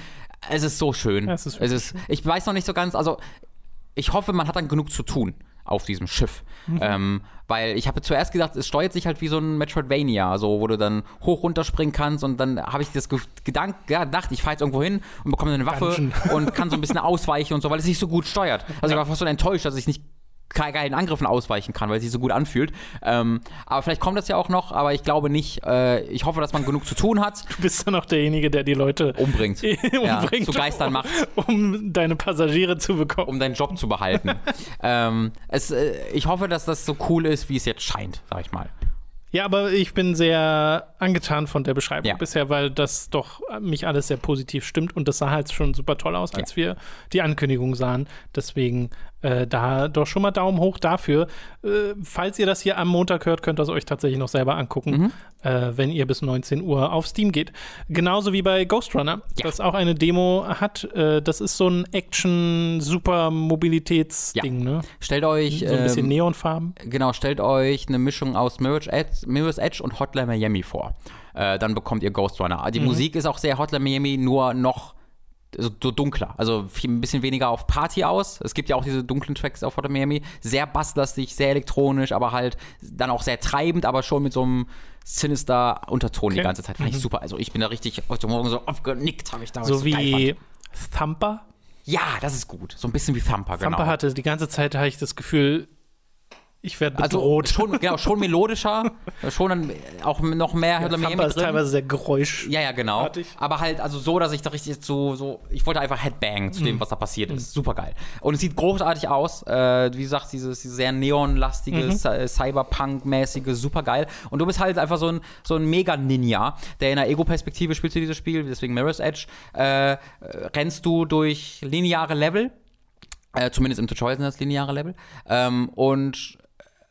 Es ist so schön. Ja, es ist es ist, ich weiß noch nicht so ganz, also ich hoffe, man hat dann genug zu tun auf diesem Schiff. Ähm, weil ich habe zuerst gedacht, es steuert sich halt wie so ein Metroidvania, so wo du dann hoch runter springen kannst und dann habe ich das Ge Gedank ja, gedacht, ich fahre jetzt irgendwo hin und bekomme eine Waffe Dungeon. und kann so ein bisschen ausweichen und so, weil es sich so gut steuert. Also ich war fast so enttäuscht, dass ich nicht geilen Angriffen ausweichen kann, weil sich so gut anfühlt. Ähm, aber vielleicht kommt das ja auch noch, aber ich glaube nicht. Äh, ich hoffe, dass man genug zu tun hat. Du bist dann auch derjenige, der die Leute Umbringt. Ja, umbringt, zu Geistern macht. um deine Passagiere zu bekommen. um deinen Job zu behalten. ähm, es, äh, ich hoffe, dass das so cool ist, wie es jetzt scheint, sag ich mal. Ja, aber ich bin sehr angetan von der Beschreibung Ja. bisher, weil das doch mich alles sehr positiv stimmt und das sah halt schon super toll aus, als wir die Ankündigung sahen. Deswegen äh, da doch schon mal Daumen hoch dafür. Äh, falls ihr das hier am Montag hört, könnt ihr es euch tatsächlich noch selber angucken, Mhm. äh, wenn ihr bis 19 Uhr auf Steam geht. Genauso wie bei Ghost Runner, das auch eine Demo hat. Äh, das ist so ein Action-Super-Mobilitäts-Ding, ne? Stellt euch, So ein bisschen ähm, Neonfarben. genau, stellt euch eine Mischung aus Mirror's Edge, Mirror's Edge und Hotline Miami vor. Äh, dann bekommt ihr Ghost Runner. Mhm. Die Musik ist auch sehr Hotline Miami, nur noch so, so dunkler. Also viel, ein bisschen weniger auf Party aus. Es gibt ja auch diese dunklen Tracks auf Hotline Miami. Sehr basslastig, sehr elektronisch, aber halt dann auch sehr treibend, aber schon mit so einem sinister Unterton die Okay. ganze Zeit. Fand ich super. Also ich bin da richtig heute Morgen so aufgenickt, habe ich da. So fand. wie Thumper. Ja, das ist gut. So ein bisschen wie Thumper, genau. Thumper hatte die ganze Zeit, habe ich das Gefühl, ich werde also bedroht. schon, genau, schon melodischer, schon dann auch noch mehr Hotline Miami Thumper ist drin. teilweise sehr geräusch. Ja, ja, genau. Artig. Aber halt, also so, dass ich da richtig so, so, ich wollte einfach Headbang zu Mhm. dem, was da passiert ist. Super geil. Und es sieht großartig aus. Äh, wie gesagt, dieses, dieses sehr neonlastige, Mhm. Cy- Cyberpunk-mäßige, super geil. Und du bist halt einfach so ein, so ein Mega-Ninja, der in der Ego-Perspektive spielt zu dieses Spiel, deswegen Mirror's Edge. Äh, äh, rennst du durch lineare Level. Äh, zumindest im Tutorial sind das lineare Level. Ähm, und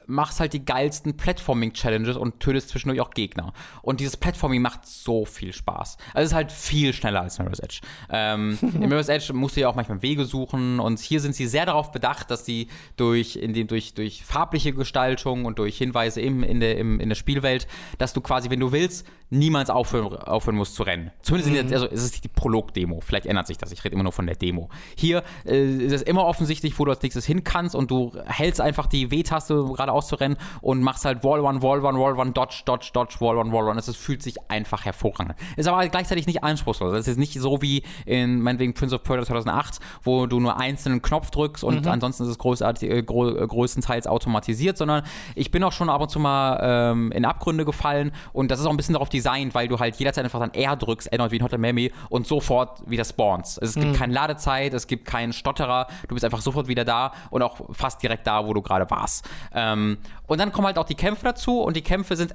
machst halt die geilsten Platforming-Challenges und tötest zwischendurch auch Gegner. Und dieses Platforming macht so viel Spaß. Also es ist halt viel schneller als Mirror's Edge. Ähm, in Mirror's Edge musst du ja auch manchmal Wege suchen und hier sind sie sehr darauf bedacht, dass sie durch, in den, durch, durch farbliche Gestaltung und durch Hinweise im, in, der, im, in der Spielwelt, dass du quasi, wenn du willst, niemals aufhören, aufhören musst zu rennen. Zumindest in der, also es ist die Prolog-Demo. Vielleicht ändert sich das. Ich rede immer nur von der Demo. Hier äh, ist es immer offensichtlich, wo du als nächstes hin kannst und du hältst einfach die W-Taste gerade auszurennen und machst halt Wall One, Wall One, Wall One, Dodge, Dodge, Dodge, Wall One, Wall One. Es fühlt sich einfach hervorragend. Ist aber gleichzeitig nicht anspruchslos. Es ist nicht so wie in meinetwegen Prince of Persia 2008, wo du nur einzelnen Knopf drückst und mhm. ansonsten ist es großartig, äh, gro größtenteils automatisiert, sondern ich bin auch schon ab und zu mal ähm, in Abgründe gefallen und das ist auch ein bisschen darauf designt, weil du halt jederzeit einfach dann R drückst, ändert wie in Hotel Miami und sofort wieder spawnst. Es gibt mhm. keine Ladezeit, es gibt keinen Stotterer, du bist einfach sofort wieder da und auch fast direkt da, wo du gerade warst. Ähm, und dann kommen halt auch die Kämpfe dazu und die Kämpfe sind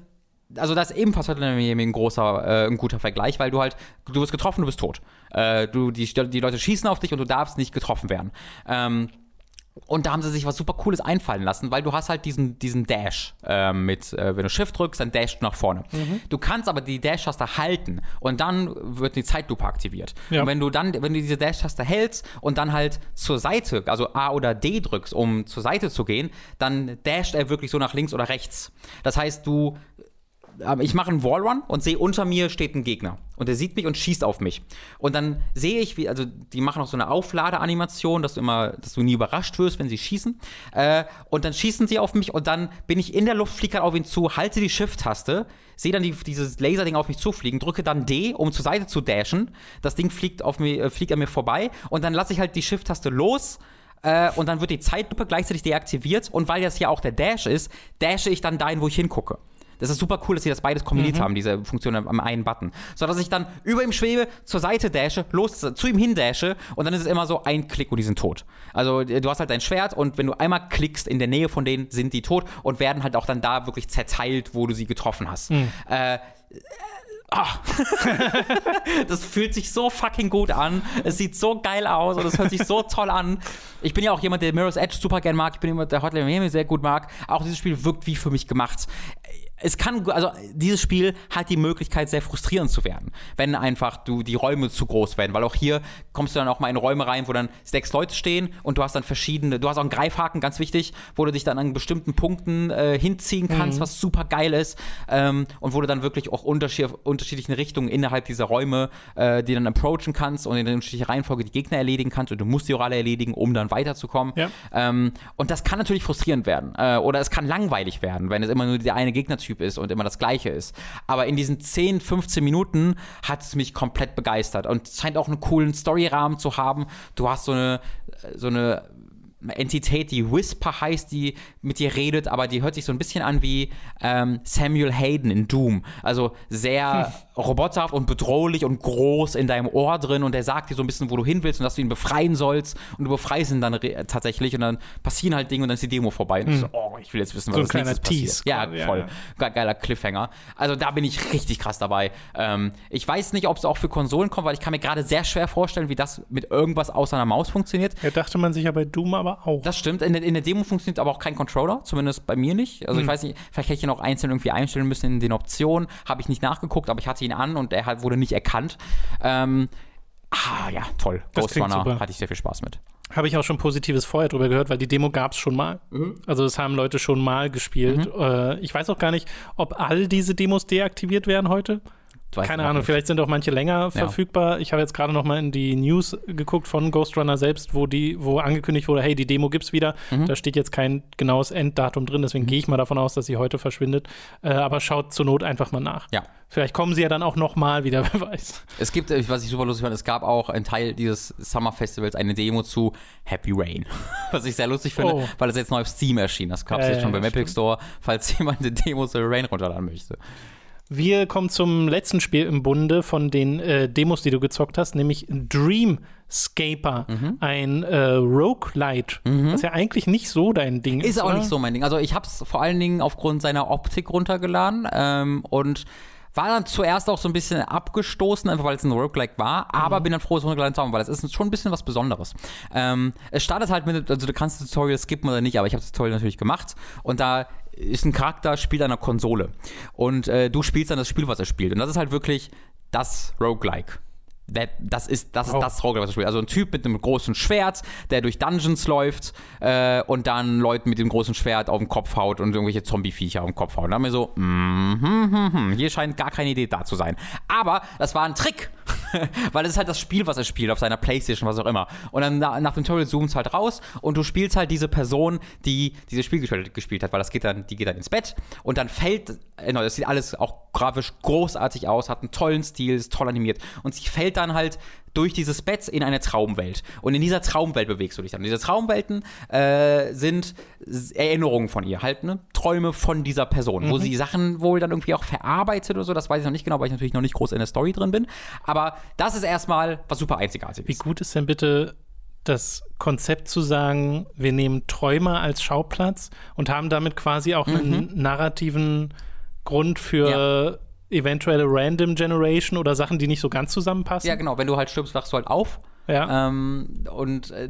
also das ist ebenfalls ein großer, äh, ein guter Vergleich, weil du halt, du wirst getroffen, du bist tot. Äh, du, die, die Leute schießen auf dich und du darfst nicht getroffen werden. Ähm, und da haben sie sich was super Cooles einfallen lassen, weil du hast halt diesen, diesen Dash äh, mit, äh, wenn du Shift drückst, dann dashst du nach vorne. Mhm. Du kannst aber die Dash-Taste halten und dann wird die Zeitlupe aktiviert. Ja. Und wenn du dann, wenn du diese Dash-Taste hältst und dann halt zur Seite, also A oder D drückst, um zur Seite zu gehen, dann dasht er wirklich so nach links oder rechts. Das heißt, du ich mache einen Wallrun und sehe unter mir steht ein Gegner. Und der sieht mich und schießt auf mich. Und dann sehe ich wie also die machen auch so eine Aufladeanimation dass du immer dass du nie überrascht wirst wenn sie schießen. Äh, und dann schießen sie auf mich und dann bin ich in der Luft fliege halt auf ihn zu halte die Shift-Taste sehe dann die, dieses Laserding auf mich zufliegen drücke dann D um zur Seite zu dashen. Das Ding fliegt auf mir äh, fliegt an mir vorbei und dann lasse ich halt die Shift-Taste los äh, und dann wird die Zeitlupe gleichzeitig deaktiviert. Und weil das ja auch der Dash ist, dashe ich dann dahin, wo ich hingucke. Das ist super cool, dass sie das beides kombiniert mhm. haben, diese Funktion am einen Button. So dass ich dann über ihm schwebe, zur Seite dashe, los zu ihm hin dashe und dann ist es immer so ein Klick und die sind tot. Also du hast halt dein Schwert und wenn du einmal klickst in der Nähe von denen, sind die tot und werden halt auch dann da wirklich zerteilt, wo du sie getroffen hast. Mhm. Äh, Ah. das fühlt sich so fucking gut an. Es sieht so geil aus und es hört sich so toll an. Ich bin ja auch jemand, der Mirror's Edge super gern mag. Ich bin jemand, der Hotline Miami sehr gut mag. Auch dieses Spiel wirkt wie für mich gemacht es kann, also dieses Spiel hat die Möglichkeit, sehr frustrierend zu werden, wenn einfach du die Räume zu groß werden, weil auch hier kommst du dann auch mal in Räume rein, wo dann sechs Leute stehen und du hast dann verschiedene, du hast auch einen Greifhaken, ganz wichtig, wo du dich dann an bestimmten Punkten äh, hinziehen kannst, mhm. was super geil ist ähm, und wo du dann wirklich auch unterschied unterschiedlichen Richtungen innerhalb dieser Räume, äh, die dann approachen kannst und in der unterschiedlichen Reihenfolge die Gegner erledigen kannst und du musst die auch alle erledigen, um dann weiterzukommen. Ja. Ähm, und das kann natürlich frustrierend werden äh, oder es kann langweilig werden, wenn es immer nur der eine Gegnertyp Typ ist und immer das Gleiche ist. Aber in diesen 10, 15 Minuten hat es mich komplett begeistert und scheint auch einen coolen Storyrahmen zu haben. Du hast so eine, so eine Entität, die Whisper heißt, die mit dir redet, aber die hört sich so ein bisschen an wie ähm, Samuel Hayden in Doom. Also sehr. roboterhaft und bedrohlich und groß in deinem Ohr drin und der sagt dir so ein bisschen, wo du hin willst und dass du ihn befreien sollst und du befreist ihn dann tatsächlich und dann passieren halt Dinge und dann ist die Demo vorbei. Und hm. so, oh, ich will jetzt wissen, was so ein nächstes Tease. Ja, voll. Ja. Geiler Cliffhanger. Also da bin ich richtig krass dabei. Ähm, ich weiß nicht, ob es auch für Konsolen kommt, weil ich kann mir gerade sehr schwer vorstellen, wie das mit irgendwas außer einer Maus funktioniert. Ja, dachte man sich ja bei Doom aber auch. Das stimmt. In der, in der Demo funktioniert aber auch kein Controller, zumindest bei mir nicht. Also hm. ich weiß nicht, vielleicht hätte ich ihn auch einzeln irgendwie einstellen müssen in den Optionen. Habe ich nicht nachgeguckt, aber ich hatte ihn an und er halt wurde nicht erkannt. Ähm, ah, ja, toll. Das Ghost Runner super. hatte ich sehr viel Spaß mit. Habe ich auch schon Positives vorher drüber gehört, weil die Demo gab es schon mal. Mhm. Also das haben Leute schon mal gespielt. Mhm. Äh, ich weiß auch gar nicht, ob all diese Demos deaktiviert werden heute. Keine Ahnung, nicht. vielleicht sind auch manche länger ja. verfügbar. Ich habe jetzt gerade noch mal in die News geguckt von Ghost Runner selbst, wo die, wo angekündigt wurde, hey, die Demo gibt's wieder. Mhm. Da steht jetzt kein genaues Enddatum drin, deswegen mhm. gehe ich mal davon aus, dass sie heute verschwindet. Äh, aber schaut zur Not einfach mal nach. Ja. Vielleicht kommen sie ja dann auch noch mal wieder, wer weiß. Es gibt, äh, was ich super lustig fand, es gab auch ein Teil dieses Summer Festivals eine Demo zu Happy Rain, was ich sehr lustig finde, oh. weil es jetzt neu auf Steam erschien. Das gab es äh, jetzt schon beim Epic Store, falls jemand eine Demo zu Rain runterladen möchte. Wir kommen zum letzten Spiel im Bunde von den äh, Demos, die du gezockt hast, nämlich Dreamscaper, mhm. ein äh, Roguelite, mhm. was ja eigentlich nicht so dein Ding ist. Ist auch oder? nicht so mein Ding. Also ich habe es vor allen Dingen aufgrund seiner Optik runtergeladen ähm, und war dann zuerst auch so ein bisschen abgestoßen, einfach weil es ein Roguelike war, aber mhm. bin dann froh, es runtergeladen zu haben, weil es ist schon ein bisschen was Besonderes. Ähm, es startet halt mit, also du kannst das Tutorial skippen oder nicht, aber ich habe das Tutorial natürlich gemacht und da ist ein Charakter, spielt an einer Konsole. Und äh, du spielst dann das Spiel, was er spielt. Und das ist halt wirklich das Roguelike. Das ist das, ist oh. das Roguelike, was er spielt. Also ein Typ mit einem großen Schwert, der durch Dungeons läuft äh, und dann Leuten mit dem großen Schwert auf den Kopf haut und irgendwelche Zombie-Viecher auf den Kopf haut. Und dann haben wir so, mm, hm, hm, hm, hier scheint gar keine Idee da zu sein. Aber das war ein Trick. Weil es ist halt das Spiel, was er spielt, auf seiner Playstation, was auch immer. Und dann na, nach dem Tutorial zoomst halt raus und du spielst halt diese Person, die dieses Spiel gespielt, gespielt hat, weil das geht dann, die geht dann ins Bett und dann fällt, genau, das sieht alles auch grafisch großartig aus, hat einen tollen Stil, ist toll animiert und sie fällt dann halt durch dieses Bett in eine Traumwelt. Und in dieser Traumwelt bewegst du dich dann. Und diese Traumwelten äh, sind Erinnerungen von ihr, halt, ne? Träume von dieser Person, mhm. wo sie Sachen wohl dann irgendwie auch verarbeitet oder so. Das weiß ich noch nicht genau, weil ich natürlich noch nicht groß in der Story drin bin. Aber das ist erstmal was super Einzigartiges. Wie gut ist denn bitte das Konzept zu sagen, wir nehmen Träume als Schauplatz und haben damit quasi auch mhm. einen narrativen Grund für. Ja eventuelle Random Generation oder Sachen, die nicht so ganz zusammenpassen. Ja, genau. Wenn du halt stirbst, wachst du halt auf. Ja. Ähm, und äh,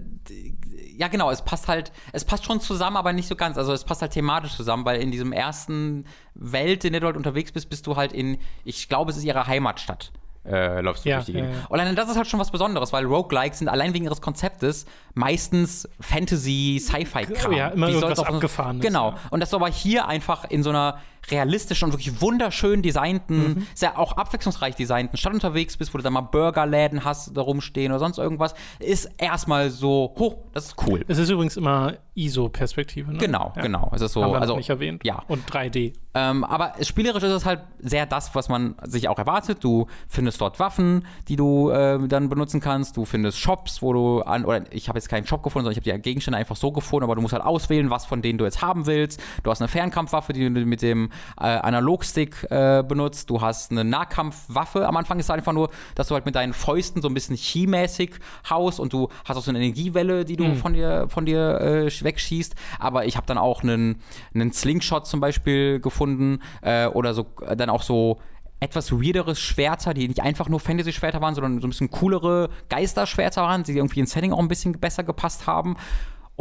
ja, genau, es passt halt, es passt schon zusammen, aber nicht so ganz. Also es passt halt thematisch zusammen, weil in diesem ersten Welt, in der du halt unterwegs bist, bist du halt in, ich glaube, es ist ihre Heimatstadt äh, läufst du ja, durch die Gegend. Ja, ja. Und allein das ist halt schon was Besonderes, weil Roguelikes sind allein wegen ihres Konzeptes meistens Fantasy, Sci-Fi-Kram. Ja, immer Wie irgendwas abgefahren. Genau. Und das ist aber hier einfach in so einer realistischen und wirklich wunderschön designten, mhm. sehr auch abwechslungsreich designten Stadt unterwegs bist, wo du dann mal Burgerläden hast, da rumstehen oder sonst irgendwas, ist erstmal so, hoch, das ist cool. Es ist übrigens immer ISO-Perspektive, ne? Genau, ja. genau. Es ist so, Haben wir also nicht erwähnt. Ja. Und 3D. Ähm, aber spielerisch ist es halt sehr das, was man sich auch erwartet. Du findest dort Waffen, die du äh, dann benutzen kannst. Du findest Shops, wo du an, oder ich habe jetzt keinen Shop gefunden, sondern ich habe die Gegenstände einfach so gefunden, aber du musst halt auswählen, was von denen du jetzt haben willst. Du hast eine Fernkampfwaffe, die du mit dem äh, Analogstick äh, benutzt. Du hast eine Nahkampfwaffe. Am Anfang ist es einfach nur, dass du halt mit deinen Fäusten so ein bisschen Chi-mäßig haust und du hast auch so eine Energiewelle, die du mhm. von dir, von dir äh, wegschießt. Aber ich habe dann auch einen, einen Slingshot zum Beispiel gefunden äh, oder so äh, dann auch so etwas weirderes Schwerter, die nicht einfach nur Fantasy-Schwerter waren, sondern so ein bisschen coolere Geisterschwerter waren, die irgendwie ins Setting auch ein bisschen besser gepasst haben.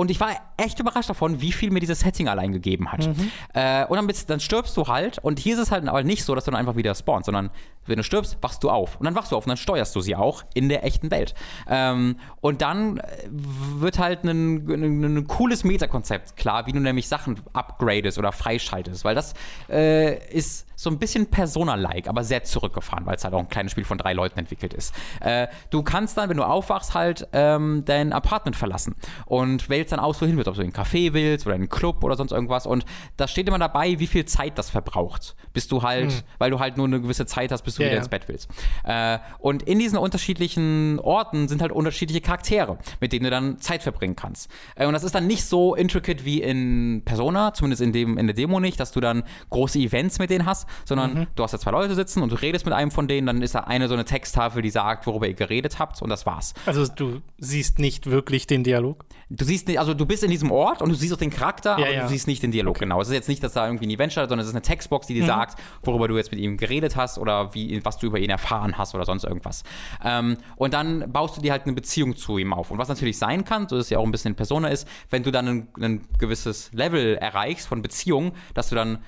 Und ich war echt überrascht davon, wie viel mir dieses Setting allein gegeben hat. Mhm. Äh, und dann, bist, dann, stirbst du halt. Und hier ist es halt aber nicht so, dass du dann einfach wieder spawnst, sondern wenn du stirbst, wachst du auf. Und dann wachst du auf und dann steuerst du sie auch in der echten Welt. Ähm, und dann äh, wird halt ein, ein, ein cooles Metakonzept klar, wie du nämlich Sachen upgradest oder freischaltest. Weil das äh, ist so ein bisschen Persona-like, aber sehr zurückgefahren, weil es halt auch ein kleines Spiel von drei Leuten entwickelt ist. Äh, du kannst dann, wenn du aufwachst, halt ähm, dein Apartment verlassen und wählst dann aus, wohin willst, ob du in einen Café willst oder in einen Club oder sonst irgendwas. Und da steht immer dabei, wie viel Zeit das verbraucht, bis du halt, mhm. weil du halt nur eine gewisse Zeit hast, bis du ja, wieder ja. ins Bett willst. Äh, und in diesen unterschiedlichen Orten sind halt unterschiedliche Charaktere, mit denen du dann Zeit verbringen kannst. Äh, und das ist dann nicht so intricate wie in Persona, zumindest in, dem, in der Demo nicht, dass du dann große Events mit denen hast, sondern mhm. du hast da zwei Leute sitzen und du redest mit einem von denen, dann ist da eine so eine Texttafel, die sagt, worüber ihr geredet habt und das war's. Also du siehst nicht wirklich den Dialog? Du siehst nicht, also du bist in diesem Ort und du siehst auch den Charakter, ja, aber ja. du siehst nicht den Dialog, okay. genau. Es ist jetzt nicht, dass da irgendwie ein Event startet, sondern es ist eine Textbox, die dir mhm. sagt, worüber du jetzt mit ihm geredet hast oder wie, was du über ihn erfahren hast oder sonst irgendwas. Ähm, und dann baust du dir halt eine Beziehung zu ihm auf. Und was natürlich sein kann, so dass es ja auch ein bisschen Persona ist, wenn du dann ein, ein gewisses Level erreichst von Beziehung, dass du dann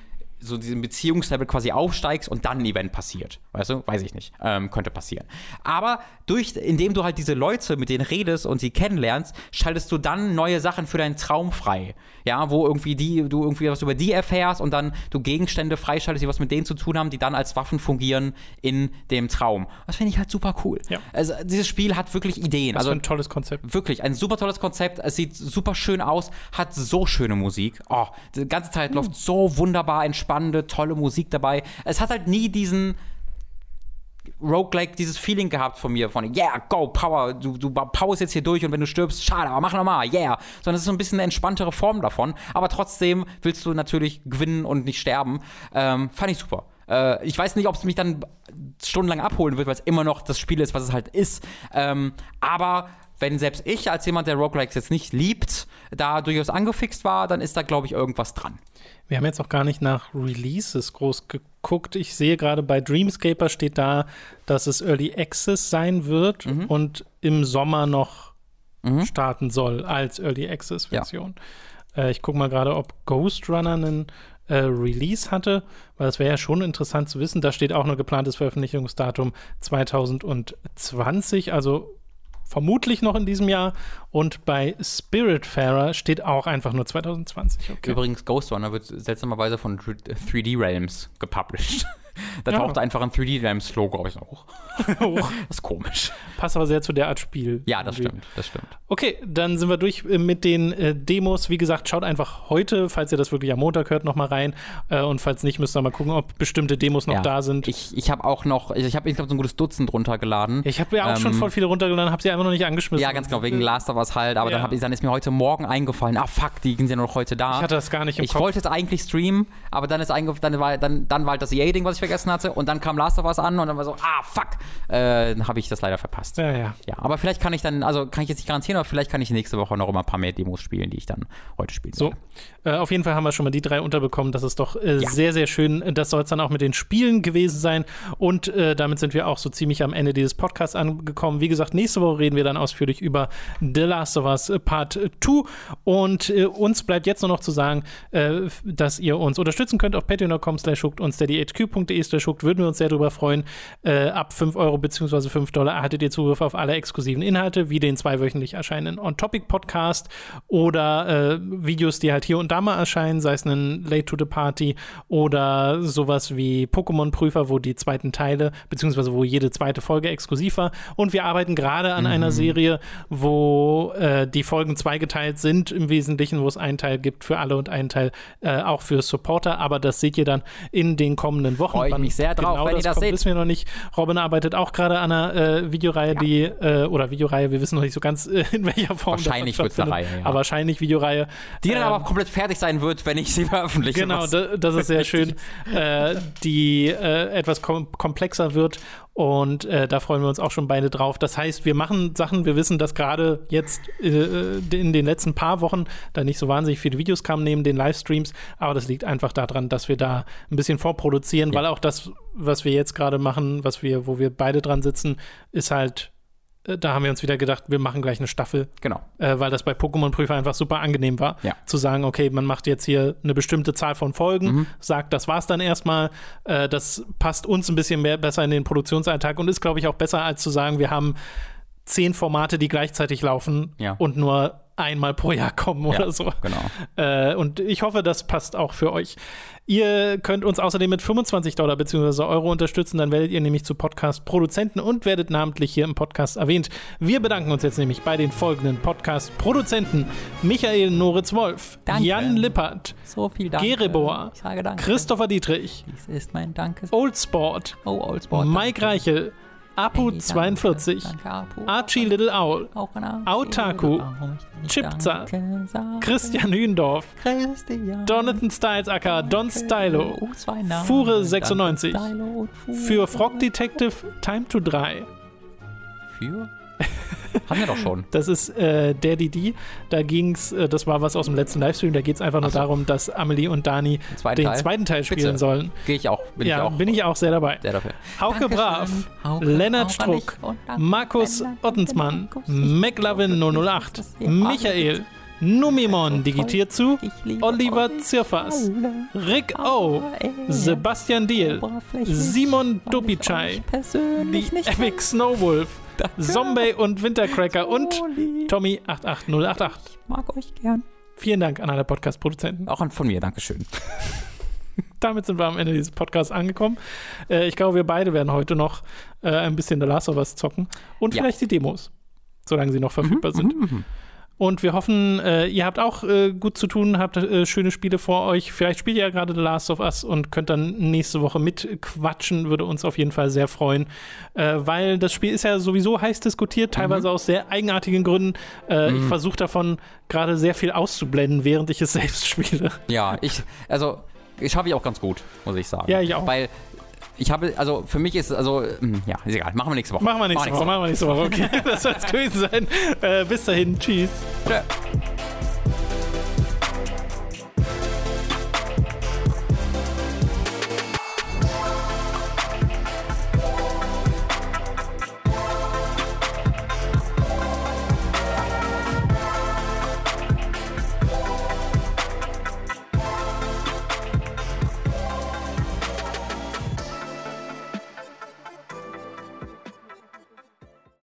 so diesen Beziehungslevel quasi aufsteigst und dann ein Event passiert. Weißt du? Weiß ich nicht. Ähm, könnte passieren. Aber durch, indem du halt diese Leute, mit denen redest und sie kennenlernst, schaltest du dann neue Sachen für deinen Traum frei. Ja, wo irgendwie die, du irgendwie was über die erfährst und dann du Gegenstände freischaltest, die was mit denen zu tun haben, die dann als Waffen fungieren in dem Traum. Das finde ich halt super cool. Ja. Also dieses Spiel hat wirklich Ideen. Das also ein tolles Konzept. Wirklich, ein super tolles Konzept. Es sieht super schön aus, hat so schöne Musik. Oh, die ganze Zeit hm. läuft so wunderbar entspannende, tolle Musik dabei. Es hat halt nie diesen Roguelike dieses Feeling gehabt von mir, von yeah, go, Power, du, du powerst jetzt hier durch und wenn du stirbst, schade, aber mach nochmal, yeah. Sondern es ist so ein bisschen eine entspanntere Form davon, aber trotzdem willst du natürlich gewinnen und nicht sterben. Ähm, fand ich super. Äh, ich weiß nicht, ob es mich dann stundenlang abholen wird, weil es immer noch das Spiel ist, was es halt ist. Ähm, aber wenn selbst ich als jemand, der Roguelikes jetzt nicht liebt, da durchaus angefixt war, dann ist da, glaube ich, irgendwas dran. Wir haben jetzt auch gar nicht nach Releases groß geguckt. Ich sehe gerade bei Dreamscaper steht da, dass es Early Access sein wird mhm. und im Sommer noch mhm. starten soll als Early Access Version. Ja. Äh, ich gucke mal gerade, ob Ghost Runner einen äh, Release hatte, weil das wäre ja schon interessant zu wissen. Da steht auch ein geplantes Veröffentlichungsdatum 2020, also vermutlich noch in diesem Jahr. Und bei Spiritfarer steht auch einfach nur 2020. Okay. Übrigens, Ghost Runner wird seltsamerweise von 3D Realms gepublished. Da Ja. taucht einfach ein 3D-Lamps-Logo auf. Hoch. Hoch. Das ist komisch. Passt aber sehr zu der Art Spiel. Ja, das irgendwie. stimmt, das stimmt. Okay, dann sind wir durch äh, mit den äh, Demos. Wie gesagt, schaut einfach heute, falls ihr das wirklich am Montag hört, nochmal rein. Äh, und falls nicht, müsst ihr mal gucken, ob bestimmte Demos noch ja. da sind. Ich, ich habe auch noch, ich, ich habe insgesamt so ein gutes Dutzend runtergeladen. Ich habe ja auch schon Ähm, voll viele runtergeladen, habe sie einfach noch nicht angeschmissen. Ja, ganz genau, wegen Last of Us halt. Aber dann, hab dann ist mir heute Morgen eingefallen, ah fuck, die sind ja noch heute da. Ich hatte das gar nicht im Ich Kopf. wollte es eigentlich streamen, aber dann ist dann war, dann, dann war halt das EA-Ding, was ich vergessen hatte. Und dann kam Last of Us an und dann war so, ah fuck, äh, dann habe ich das leider verpasst. Ja, ja. Ja, aber vielleicht kann ich dann, also kann ich jetzt nicht garantieren, aber vielleicht kann ich nächste Woche noch immer ein paar mehr Demos spielen, die ich dann heute spielen So, äh, auf jeden Fall haben wir schon mal die drei unterbekommen. Das ist doch äh, Ja. sehr, sehr schön. Das soll es dann auch mit den Spielen gewesen sein. Und äh, damit sind wir auch so ziemlich am Ende dieses Podcasts angekommen. Wie gesagt, nächste Woche reden wir dann ausführlich über The Last of Us Part 2. Und äh, uns bleibt jetzt nur noch zu sagen, äh, dass ihr uns unterstützen könnt auf patreon.com slash hooked und slash hooked. Würden wir uns sehr darüber freuen. Äh, ab 5 Euro bzw. 5 Dollar erhaltet ihr Zugriff auf alle exklusiven Inhalte, wie den zweiwöchentlich erscheinenden On-Topic-Podcast oder äh, Videos, die halt hier und da mal erscheinen, sei es ein Late to the Party oder sowas wie Pokémon-Prüfer, wo die zweiten Teile, beziehungsweise wo jede zweite Folge exklusiv war. Und wir arbeiten gerade an einer Serie, wo äh, die Folgen zweigeteilt sind im Wesentlichen, wo es einen Teil gibt für alle und einen Teil äh, auch für Supporter. Aber das seht ihr dann in den kommenden Wochen. Freu ich mich sehr drauf, genau wenn ihr das kommt, seht. wissen wir noch nicht. Robin arbeitet auch gerade an einer äh, Videoreihe, die, äh, oder Videoreihe, wir wissen noch nicht so ganz, äh, in welcher Form Wahrscheinlich noch wird's eine. Reihe, ja. Aber wahrscheinlich Videoreihe. Die dann Ähm, aber komplett fertig sein wird, wenn ich sie veröffentliche. Genau, das ist sehr schön, äh, die äh, etwas kom komplexer wird und äh, da freuen wir uns auch schon beide drauf. Das heißt, wir machen Sachen, wir wissen, dass gerade jetzt äh, in den letzten paar Wochen da nicht so wahnsinnig viele Videos kamen neben den Livestreams, aber das liegt einfach daran, dass wir da ein bisschen vorproduzieren, Ja. weil auch das, was wir jetzt gerade machen, was wir, wo wir beide dran sitzen, ist halt äh, da haben wir uns wieder gedacht, wir machen gleich eine Staffel Genau. äh, weil das bei Pokémon-Prüfer einfach super angenehm war, Ja. zu sagen, okay, man macht jetzt hier eine bestimmte Zahl von Folgen, Mhm. sagt, das war's dann erstmal. Äh, das passt uns ein bisschen mehr besser in den Produktionsalltag und ist, glaube ich, auch besser, als zu sagen, wir haben zehn Formate, die gleichzeitig laufen Ja. und nur einmal pro Jahr kommen oder Ja, so. Genau. Äh, und ich hoffe, das passt auch für euch. Ihr könnt uns außerdem mit 25 Dollar bzw. Euro unterstützen, dann werdet ihr nämlich zu Podcast-Produzenten und werdet namentlich hier im Podcast erwähnt. Wir bedanken uns jetzt nämlich bei den folgenden Podcast-Produzenten: Michael Noritz-Wolf, Danke. Jan Lippert, So viel Dank. Gerebor, Ich sage Danke. Christopher Dietrich, Dies ist mein Danke. Oldsport, Oh, Oldsport. Mike Reichel, Apu42, Danke, Apu. Archie Little Owl. Autaku, Chipza. Christian Christian. Jonathan Styles aka Don Stylo, Oh, zwei Namen. Fure 96. Danke, Stylo und Fure. für Frog Detective Time to 3. Für? Haben wir doch schon. Das ist äh, der DD. Da ging's, äh, das war was aus dem letzten Livestream, da geht es einfach nur so. darum, dass Amelie und Dani Den zweiten den Teil. zweiten Teil spielen Bitte. sollen. Gehe ich auch. Bin ja, ich auch bin ich auch sehr dabei. sehr dafür. Hauke Dankeschön. Brav, Hauke, Lennart Struck, Markus Ottensmann, McLovin 008, das hier Michael, Numimon digitiert zu, Oliver Zirfas. Rick O, Sebastian Diel, Simon Dupicai, die Epic Snowwolf. Zombie und Wintercracker und Oli. Tommy 88088. Ich mag euch gern. Vielen Dank an alle Podcast-Produzenten. Auch an- von mir, Dankeschön. Damit sind wir am Ende dieses Podcasts angekommen. Äh, ich glaube, wir beide werden heute noch äh, ein bisschen The Last of Us zocken und Ja. vielleicht die Demos, solange sie noch verfügbar sind. Und wir hoffen, äh, ihr habt auch äh, gut zu tun, habt äh, schöne Spiele vor euch. Vielleicht spielt ihr ja gerade The Last of Us und könnt dann nächste Woche mitquatschen. Würde uns auf jeden Fall sehr freuen, äh, weil das Spiel ist ja sowieso heiß diskutiert, teilweise aus sehr eigenartigen Gründen. Äh, Ich versuche davon gerade sehr viel auszublenden, während ich es selbst spiele. Ja, ich, also, ich habe ich auch ganz gut, muss ich sagen. Ja, ich auch. Weil ich habe, also für mich ist, also, hm, ja, ist egal, machen wir nächste Woche. Machen wir nächste Woche, machen wir nächste Woche. Okay, das soll es gewesen sein. Äh, bis dahin, tschüss. Tschö.